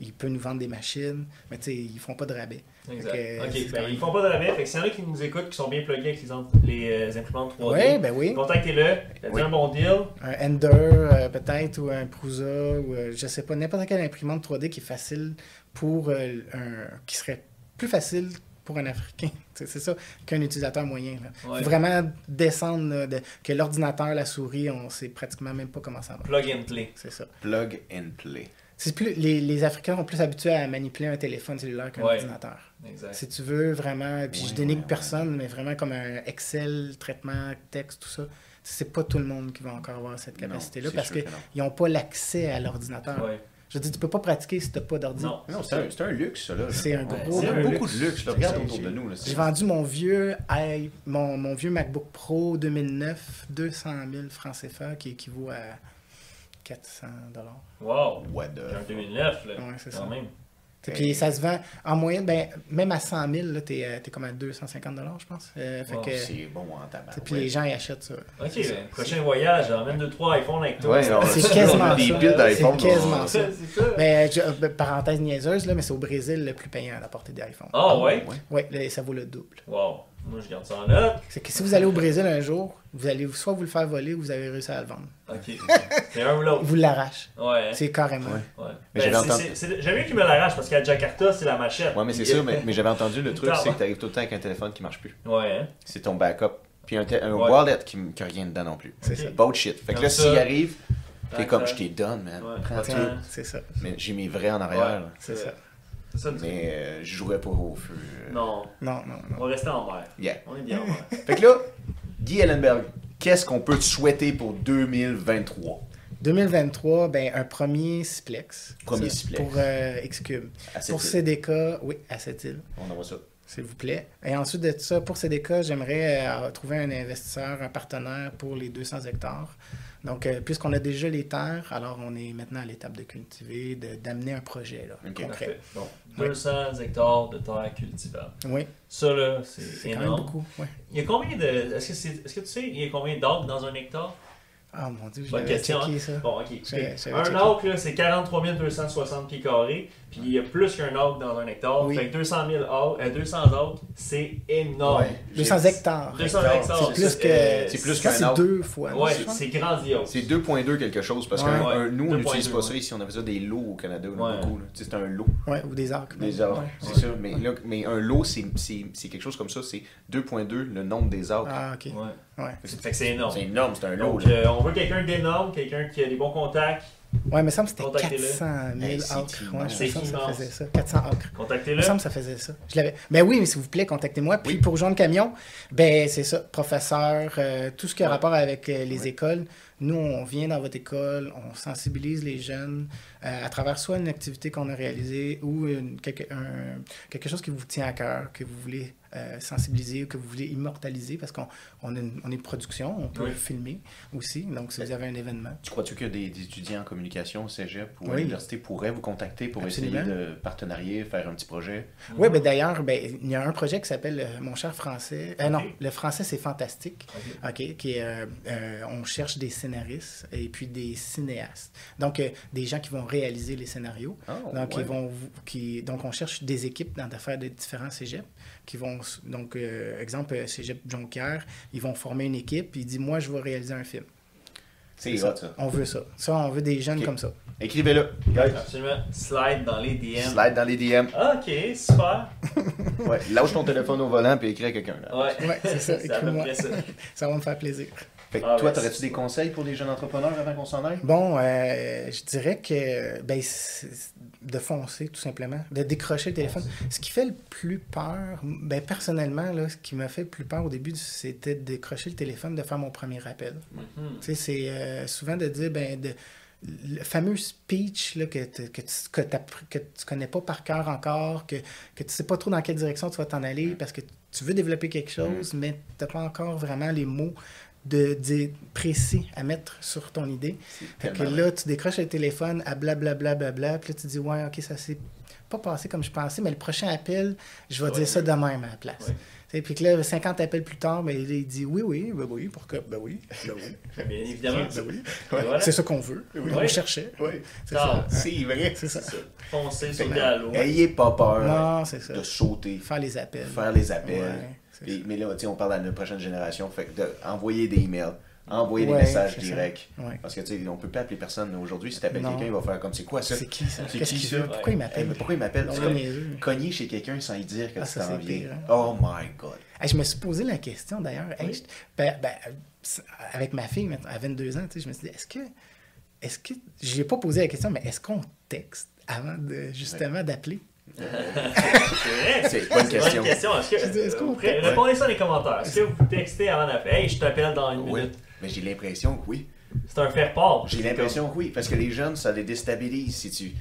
il peut nous vendre des machines, mais tu sais, ils font pas de rabais. Exact. Que, ok, c'est ben, ils font pas de rabais, fait que s'il y en a qui nous écoutent, qui sont bien plugués avec les, les euh, imprimantes 3D, Oui, ben oui. contactez-le, faites Oui. un bon deal. Un Ender, euh, peut-être, ou un Prousa, ou euh, je sais pas, n'importe quelle imprimante 3D qui est facile pour euh, un. qui serait plus facile pour un Africain. C'est ça qu'un utilisateur moyen. Là. Ouais. Faut vraiment descendre là, de, que l'ordinateur, la souris, on sait pratiquement même pas comment ça marche. Plug and play. C'est ça. Plug and play. C'est plus, les, les Africains sont plus habitués à manipuler un téléphone cellulaire qu'un Ouais. ordinateur. Exact. Si tu veux vraiment, puis je Ouais, dénigre ouais, personne, mais vraiment comme un Excel, traitement, texte, tout ça, c'est pas tout le monde qui va encore avoir cette capacité-là parce qu'ils n'ont pas l'accès à l'ordinateur. Ouais. Je veux dire, tu peux pas pratiquer si t'as pas d'ordi. Non, Non, c'est un, c'est un luxe, ça, là. C'est un Ouais, gros, gros beaucoup luxe. de luxe, là. Regarde autour de nous. J'ai vendu mon vieux, i- mon, mon vieux MacBook Pro 2009, 200 000 francs CFA, qui équivaut à 400 dollars. Wow. What the... En 2009, là. Ouais, c'est ça. même. Puis ça se vend en moyenne, ben, même à 100 000, là, t'es, euh, t'es comme à 250 dollars, je pense. Euh, fait Wow, que, C'est bon en tabac. puis les gens ils achètent ça. Ok, ça. ben, prochain voyage, emmène 2-3 iPhones avec toi. Ouais, C'est quasiment des ça. d'iPhone. C'est quasiment ça. c'est ça. Mais, je- euh, parenthèse niaiseuse, là, mais c'est au Brésil le plus payant d'apporter des iPhones. Ah ouais? Oui, ça vaut le double. Wow. Moi, je garde ça en note. C'est que si vous allez au Brésil un jour, vous allez soit vous le faire voler ou vous avez réussi à le vendre. Ok. C'est un ou l'autre. Vous l'arrache. Ouais. C'est carrément. Ouais. Ouais. Mais Ben, j'avais entendu- J'aime mieux qu'il me l'arrache parce qu'à Jakarta, c'est la machette. Ouais, mais c'est ça, mais, mais j'avais entendu le truc, c'est que t'arrives tout le temps avec un téléphone qui marche plus. Ouais, hein. C'est ton backup. Puis un, te- un Ouais. wallet qui n'a rien dedans non plus. C'est ça. Bullshit. Fait que Comme là, s'il arrive, t'es comme, je t'ai donne, man. Ouais. Prends tout. C'est ça. Mais j'ai mes vrais en arrière. C'est ça. Ça. Mais euh, je jouerais pas au feu. euh. Non, Non, non, non. on va rester en vert. Yeah. On est bien en vert. Fait que là, Guy Ellenberg, qu'est-ce qu'on peut te souhaiter pour 2023 2023, ben, un premier Siplex. Premier Ça, Siplex. Pour euh, Xcube. Pour? CDK, oui, à cette île, On envoie ça. s'il vous plaît. Et ensuite de ça, pour CDK, j'aimerais euh, trouver un investisseur, un partenaire pour les 200 hectares. Donc, euh, puisqu'on a déjà les terres, alors on est maintenant à l'étape de cultiver, de- d'amener un projet là, Ok. concret. Bon, Ouais. 200 hectares de terre cultivable. Oui, Ça, là, c'est c'est quand même énorme. beaucoup. Il y a combien de. Est-ce que, est-ce que tu sais, il y a combien d'acres dans un hectare? Ah mon dieu, je Bonne question, checké ça. Bon, ok. J'avais- j'avais un là, c'est 43 260 pieds carrés. Puis il y a plus qu'un acre dans un hectare. Oui. Fait que 200, 000 acres, euh, 200 acres, c'est énorme. Ouais. 200 hectares. 200 Hectares, hectares. C'est plus que. euh, c'est plus qu'un deux fois. Ouais, c'est grandiose. C'est 2.2 quelque chose, parce que Ouais. Nous, on 2.2, n'utilise pas ça ici. On avait ça des lots au Canada, beaucoup. C'est un lot. Ouais, ou des arcs. Des arbres, Ouais. c'est ça. Mais, là, mais un lot, c'est quelque chose comme ça. C'est 2.2 le nombre des arbres. Ah, ok. Ouais. C'est énorme. C'est énorme, c'est un lot. Donc, euh, on veut quelqu'un d'énorme, quelqu'un qui a des bons contacts. Ouais, mais il me semble que c'était Contactez-le. 400 000 Hey, acres. Ouais, immense. je me semble que C'est ça faisait ça. 400 acres. Il Contactez-le. me semble que ça faisait ça. Je l'avais. Ben oui, mais s'il vous plaît, contactez-moi. Puis pour rejoindre le camion, ben c'est ça, professeur, euh, tout ce qui a Ouais. rapport avec euh, les Ouais. écoles. Nous, on vient dans votre école, on sensibilise les jeunes euh, à travers soit une activité qu'on a réalisée ou une- quelque, un- quelque chose qui vous tient à cœur, que vous voulez euh, sensibiliser que vous voulez immortaliser parce qu'on on est, une, on est production, on peut Oui. filmer aussi. Donc, si vous avez un événement. Tu crois-tu que des, des étudiants en communication au cégep ou à Oui. l'université pourraient vous contacter pour Absolument. essayer de partenarier, faire un petit projet? Oui, ben d'ailleurs, ben, il y a un projet qui s'appelle euh, Mon cher français. Euh. Non, le français, c'est fantastique. Ok. Qui est, euh, euh, on cherche des scénaristes et puis des cinéastes. Donc, euh, des gens qui vont réaliser les scénarios. Oh, Donc, ouais. ils vont, qui, donc, on cherche des équipes dans d'affaires de différents cégeps qui vont, donc, euh, exemple, euh, cégep Jonquière, ils vont former une équipe puis ils disent, moi, je vais réaliser un film. C'est ça. On veut ça. Ça, on veut des jeunes comme ça. Écrivez-le. Guys, Absolument. Slide dans les DM. slide dans les DM. Ok, super. Ouais, lâche ton téléphone au volant puis écris à quelqu'un. là. Ouais, Ouais, c'est ça. Écris-moi. ça. Ça va me faire plaisir. Fait que Ah, toi, t'aurais-tu des conseils pour les jeunes entrepreneurs avant qu'on s'en aille? Bon, euh, je dirais que ben, c'est de foncer, tout simplement, de décrocher le téléphone. Ce qui fait le plus peur, ben, personnellement, là, ce qui m'a fait le plus peur au début, c'était de décrocher le téléphone, de faire mon premier appel. Tu sais, c'est euh, souvent de dire, ben, de, le fameux speech là, que, tu- que, tu, que, t'as- que tu connais pas par cœur encore, que, que tu sais pas trop dans quelle direction tu vas t'en aller parce que tu veux développer quelque chose, mais tu n'as pas encore vraiment les mots de, dire précis à mettre sur ton idée. Fait que là, tu décroches le téléphone à blablabla, bla, bla, bla, puis là, tu dis, ouais, ok, ça s'est pas passé comme je pensais, mais le prochain appel, je vais Ouais. dire ça de même à la place. Ouais. Puis que là, 50 appels plus tard, ben, il dit, oui, oui, ben oui, pourquoi? Ben oui, ben oui. Bien évidemment. Ben oui. Voilà. C'est ça qu'on veut. On Ouais. cherchait. Oui, C'est ça. c'est vrai. C'est ça. Foncer, sauter à l'eau. Ayez pas peur Non, c'est ça. de sauter, Faire les appels. faire les appels. Puis- mais là, tu on parle à la prochaine génération. Fait que de envoyer des emails, envoyer Ouais, des messages directs. Ouais. Parce que, tu sais, on peut pas appeler personne aujourd'hui. Si t'appelles Non. quelqu'un, il va faire comme c'est quoi ça? C'est qui ça? C'est qui ça? veut? Pourquoi il m'appelle? pourquoi il m'appelle? C'est comme les cogner chez quelqu'un sans y dire que Ah, tu t'en viens. hein. Oh my god. Hey, je me suis posé la question d'ailleurs. Hey, Oui. je- ben, ben, avec ma fille, à 22 ans, tu je me suis dit, est-ce que. Est-ce que. Je n'ai pas posé la question, mais est-ce qu'on texte avant de, justement d'appeler? C'est vrai? C'est une bonne question. question. Est-ce que, est-ce qu'on Répondez ça dans les commentaires. Est-ce que vous textez avant d'appeler Hey, je t'appelle dans une Oui. minute. Mais j'ai l'impression que oui. C'est un faire-part. J'ai l'impression que oui. Parce que les jeunes, ça les déstabilise si tu.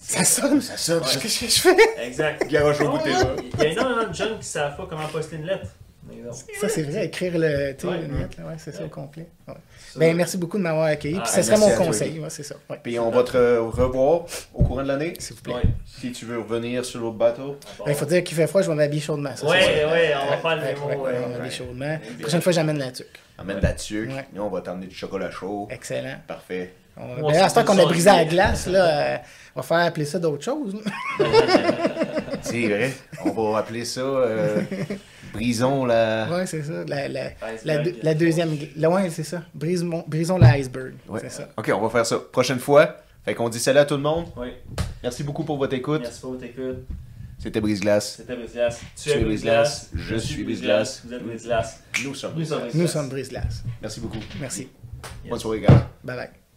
Ça sonne! Ça sonne. Qu'est-ce que je fais? Exact. Garoche au bout de tes Ah, doigts. Il y a énormément de jeunes qui savent pas comment poster une lettre. par exemple. Ça, c'est vrai, écrire le, tu sais, Ouais. une lettre, là, ouais, c'est ça au complet. Ouais. Ben, merci beaucoup de m'avoir accueilli. Ah, Puis ce serait mon conseil, ouais, c'est ça. Ouais. Puis on va te re- revoir au courant de l'année. S'il vous plaît. Ouais. Si tu veux revenir sur l'autre bateau. Ben, il faut dire qu'il fait froid, je vais m'habiller chaudement. sûr. ouais, on va faire le Ouais, mémo. ouais, ouais, on chaudement. La prochaine fois, j'amène la tuque. Ouais. là-dessus. Ouais. Nous, on va t'emmener du chocolat chaud. Excellent. Parfait. On, ben, à ce temps qu'on a brisé la glace, là, euh, on va faire appeler ça d'autres choses. C'est vrai. On va appeler ça euh, Brisons la. Ouais, c'est ça. La, la, la, la deuxième. la- ouais, c'est ça. Brisons, brisons l'iceberg. Ouais. C'est ça. Ok, on va faire ça. Prochaine fois. Fait qu'on dit salut à tout le monde. Oui, Merci beaucoup pour votre écoute. merci pour votre écoute. C'était Brise-Glace. C'était Brise-Glace. Tu es Brise-Glace, je suis Brise-Glace. Vous êtes Brise-Glace. Nous sommes Nous sommes Brise-Glace. Nous sommes Brise-Glace. Merci beaucoup. Merci. Bonne soirée, gars. Bye bye.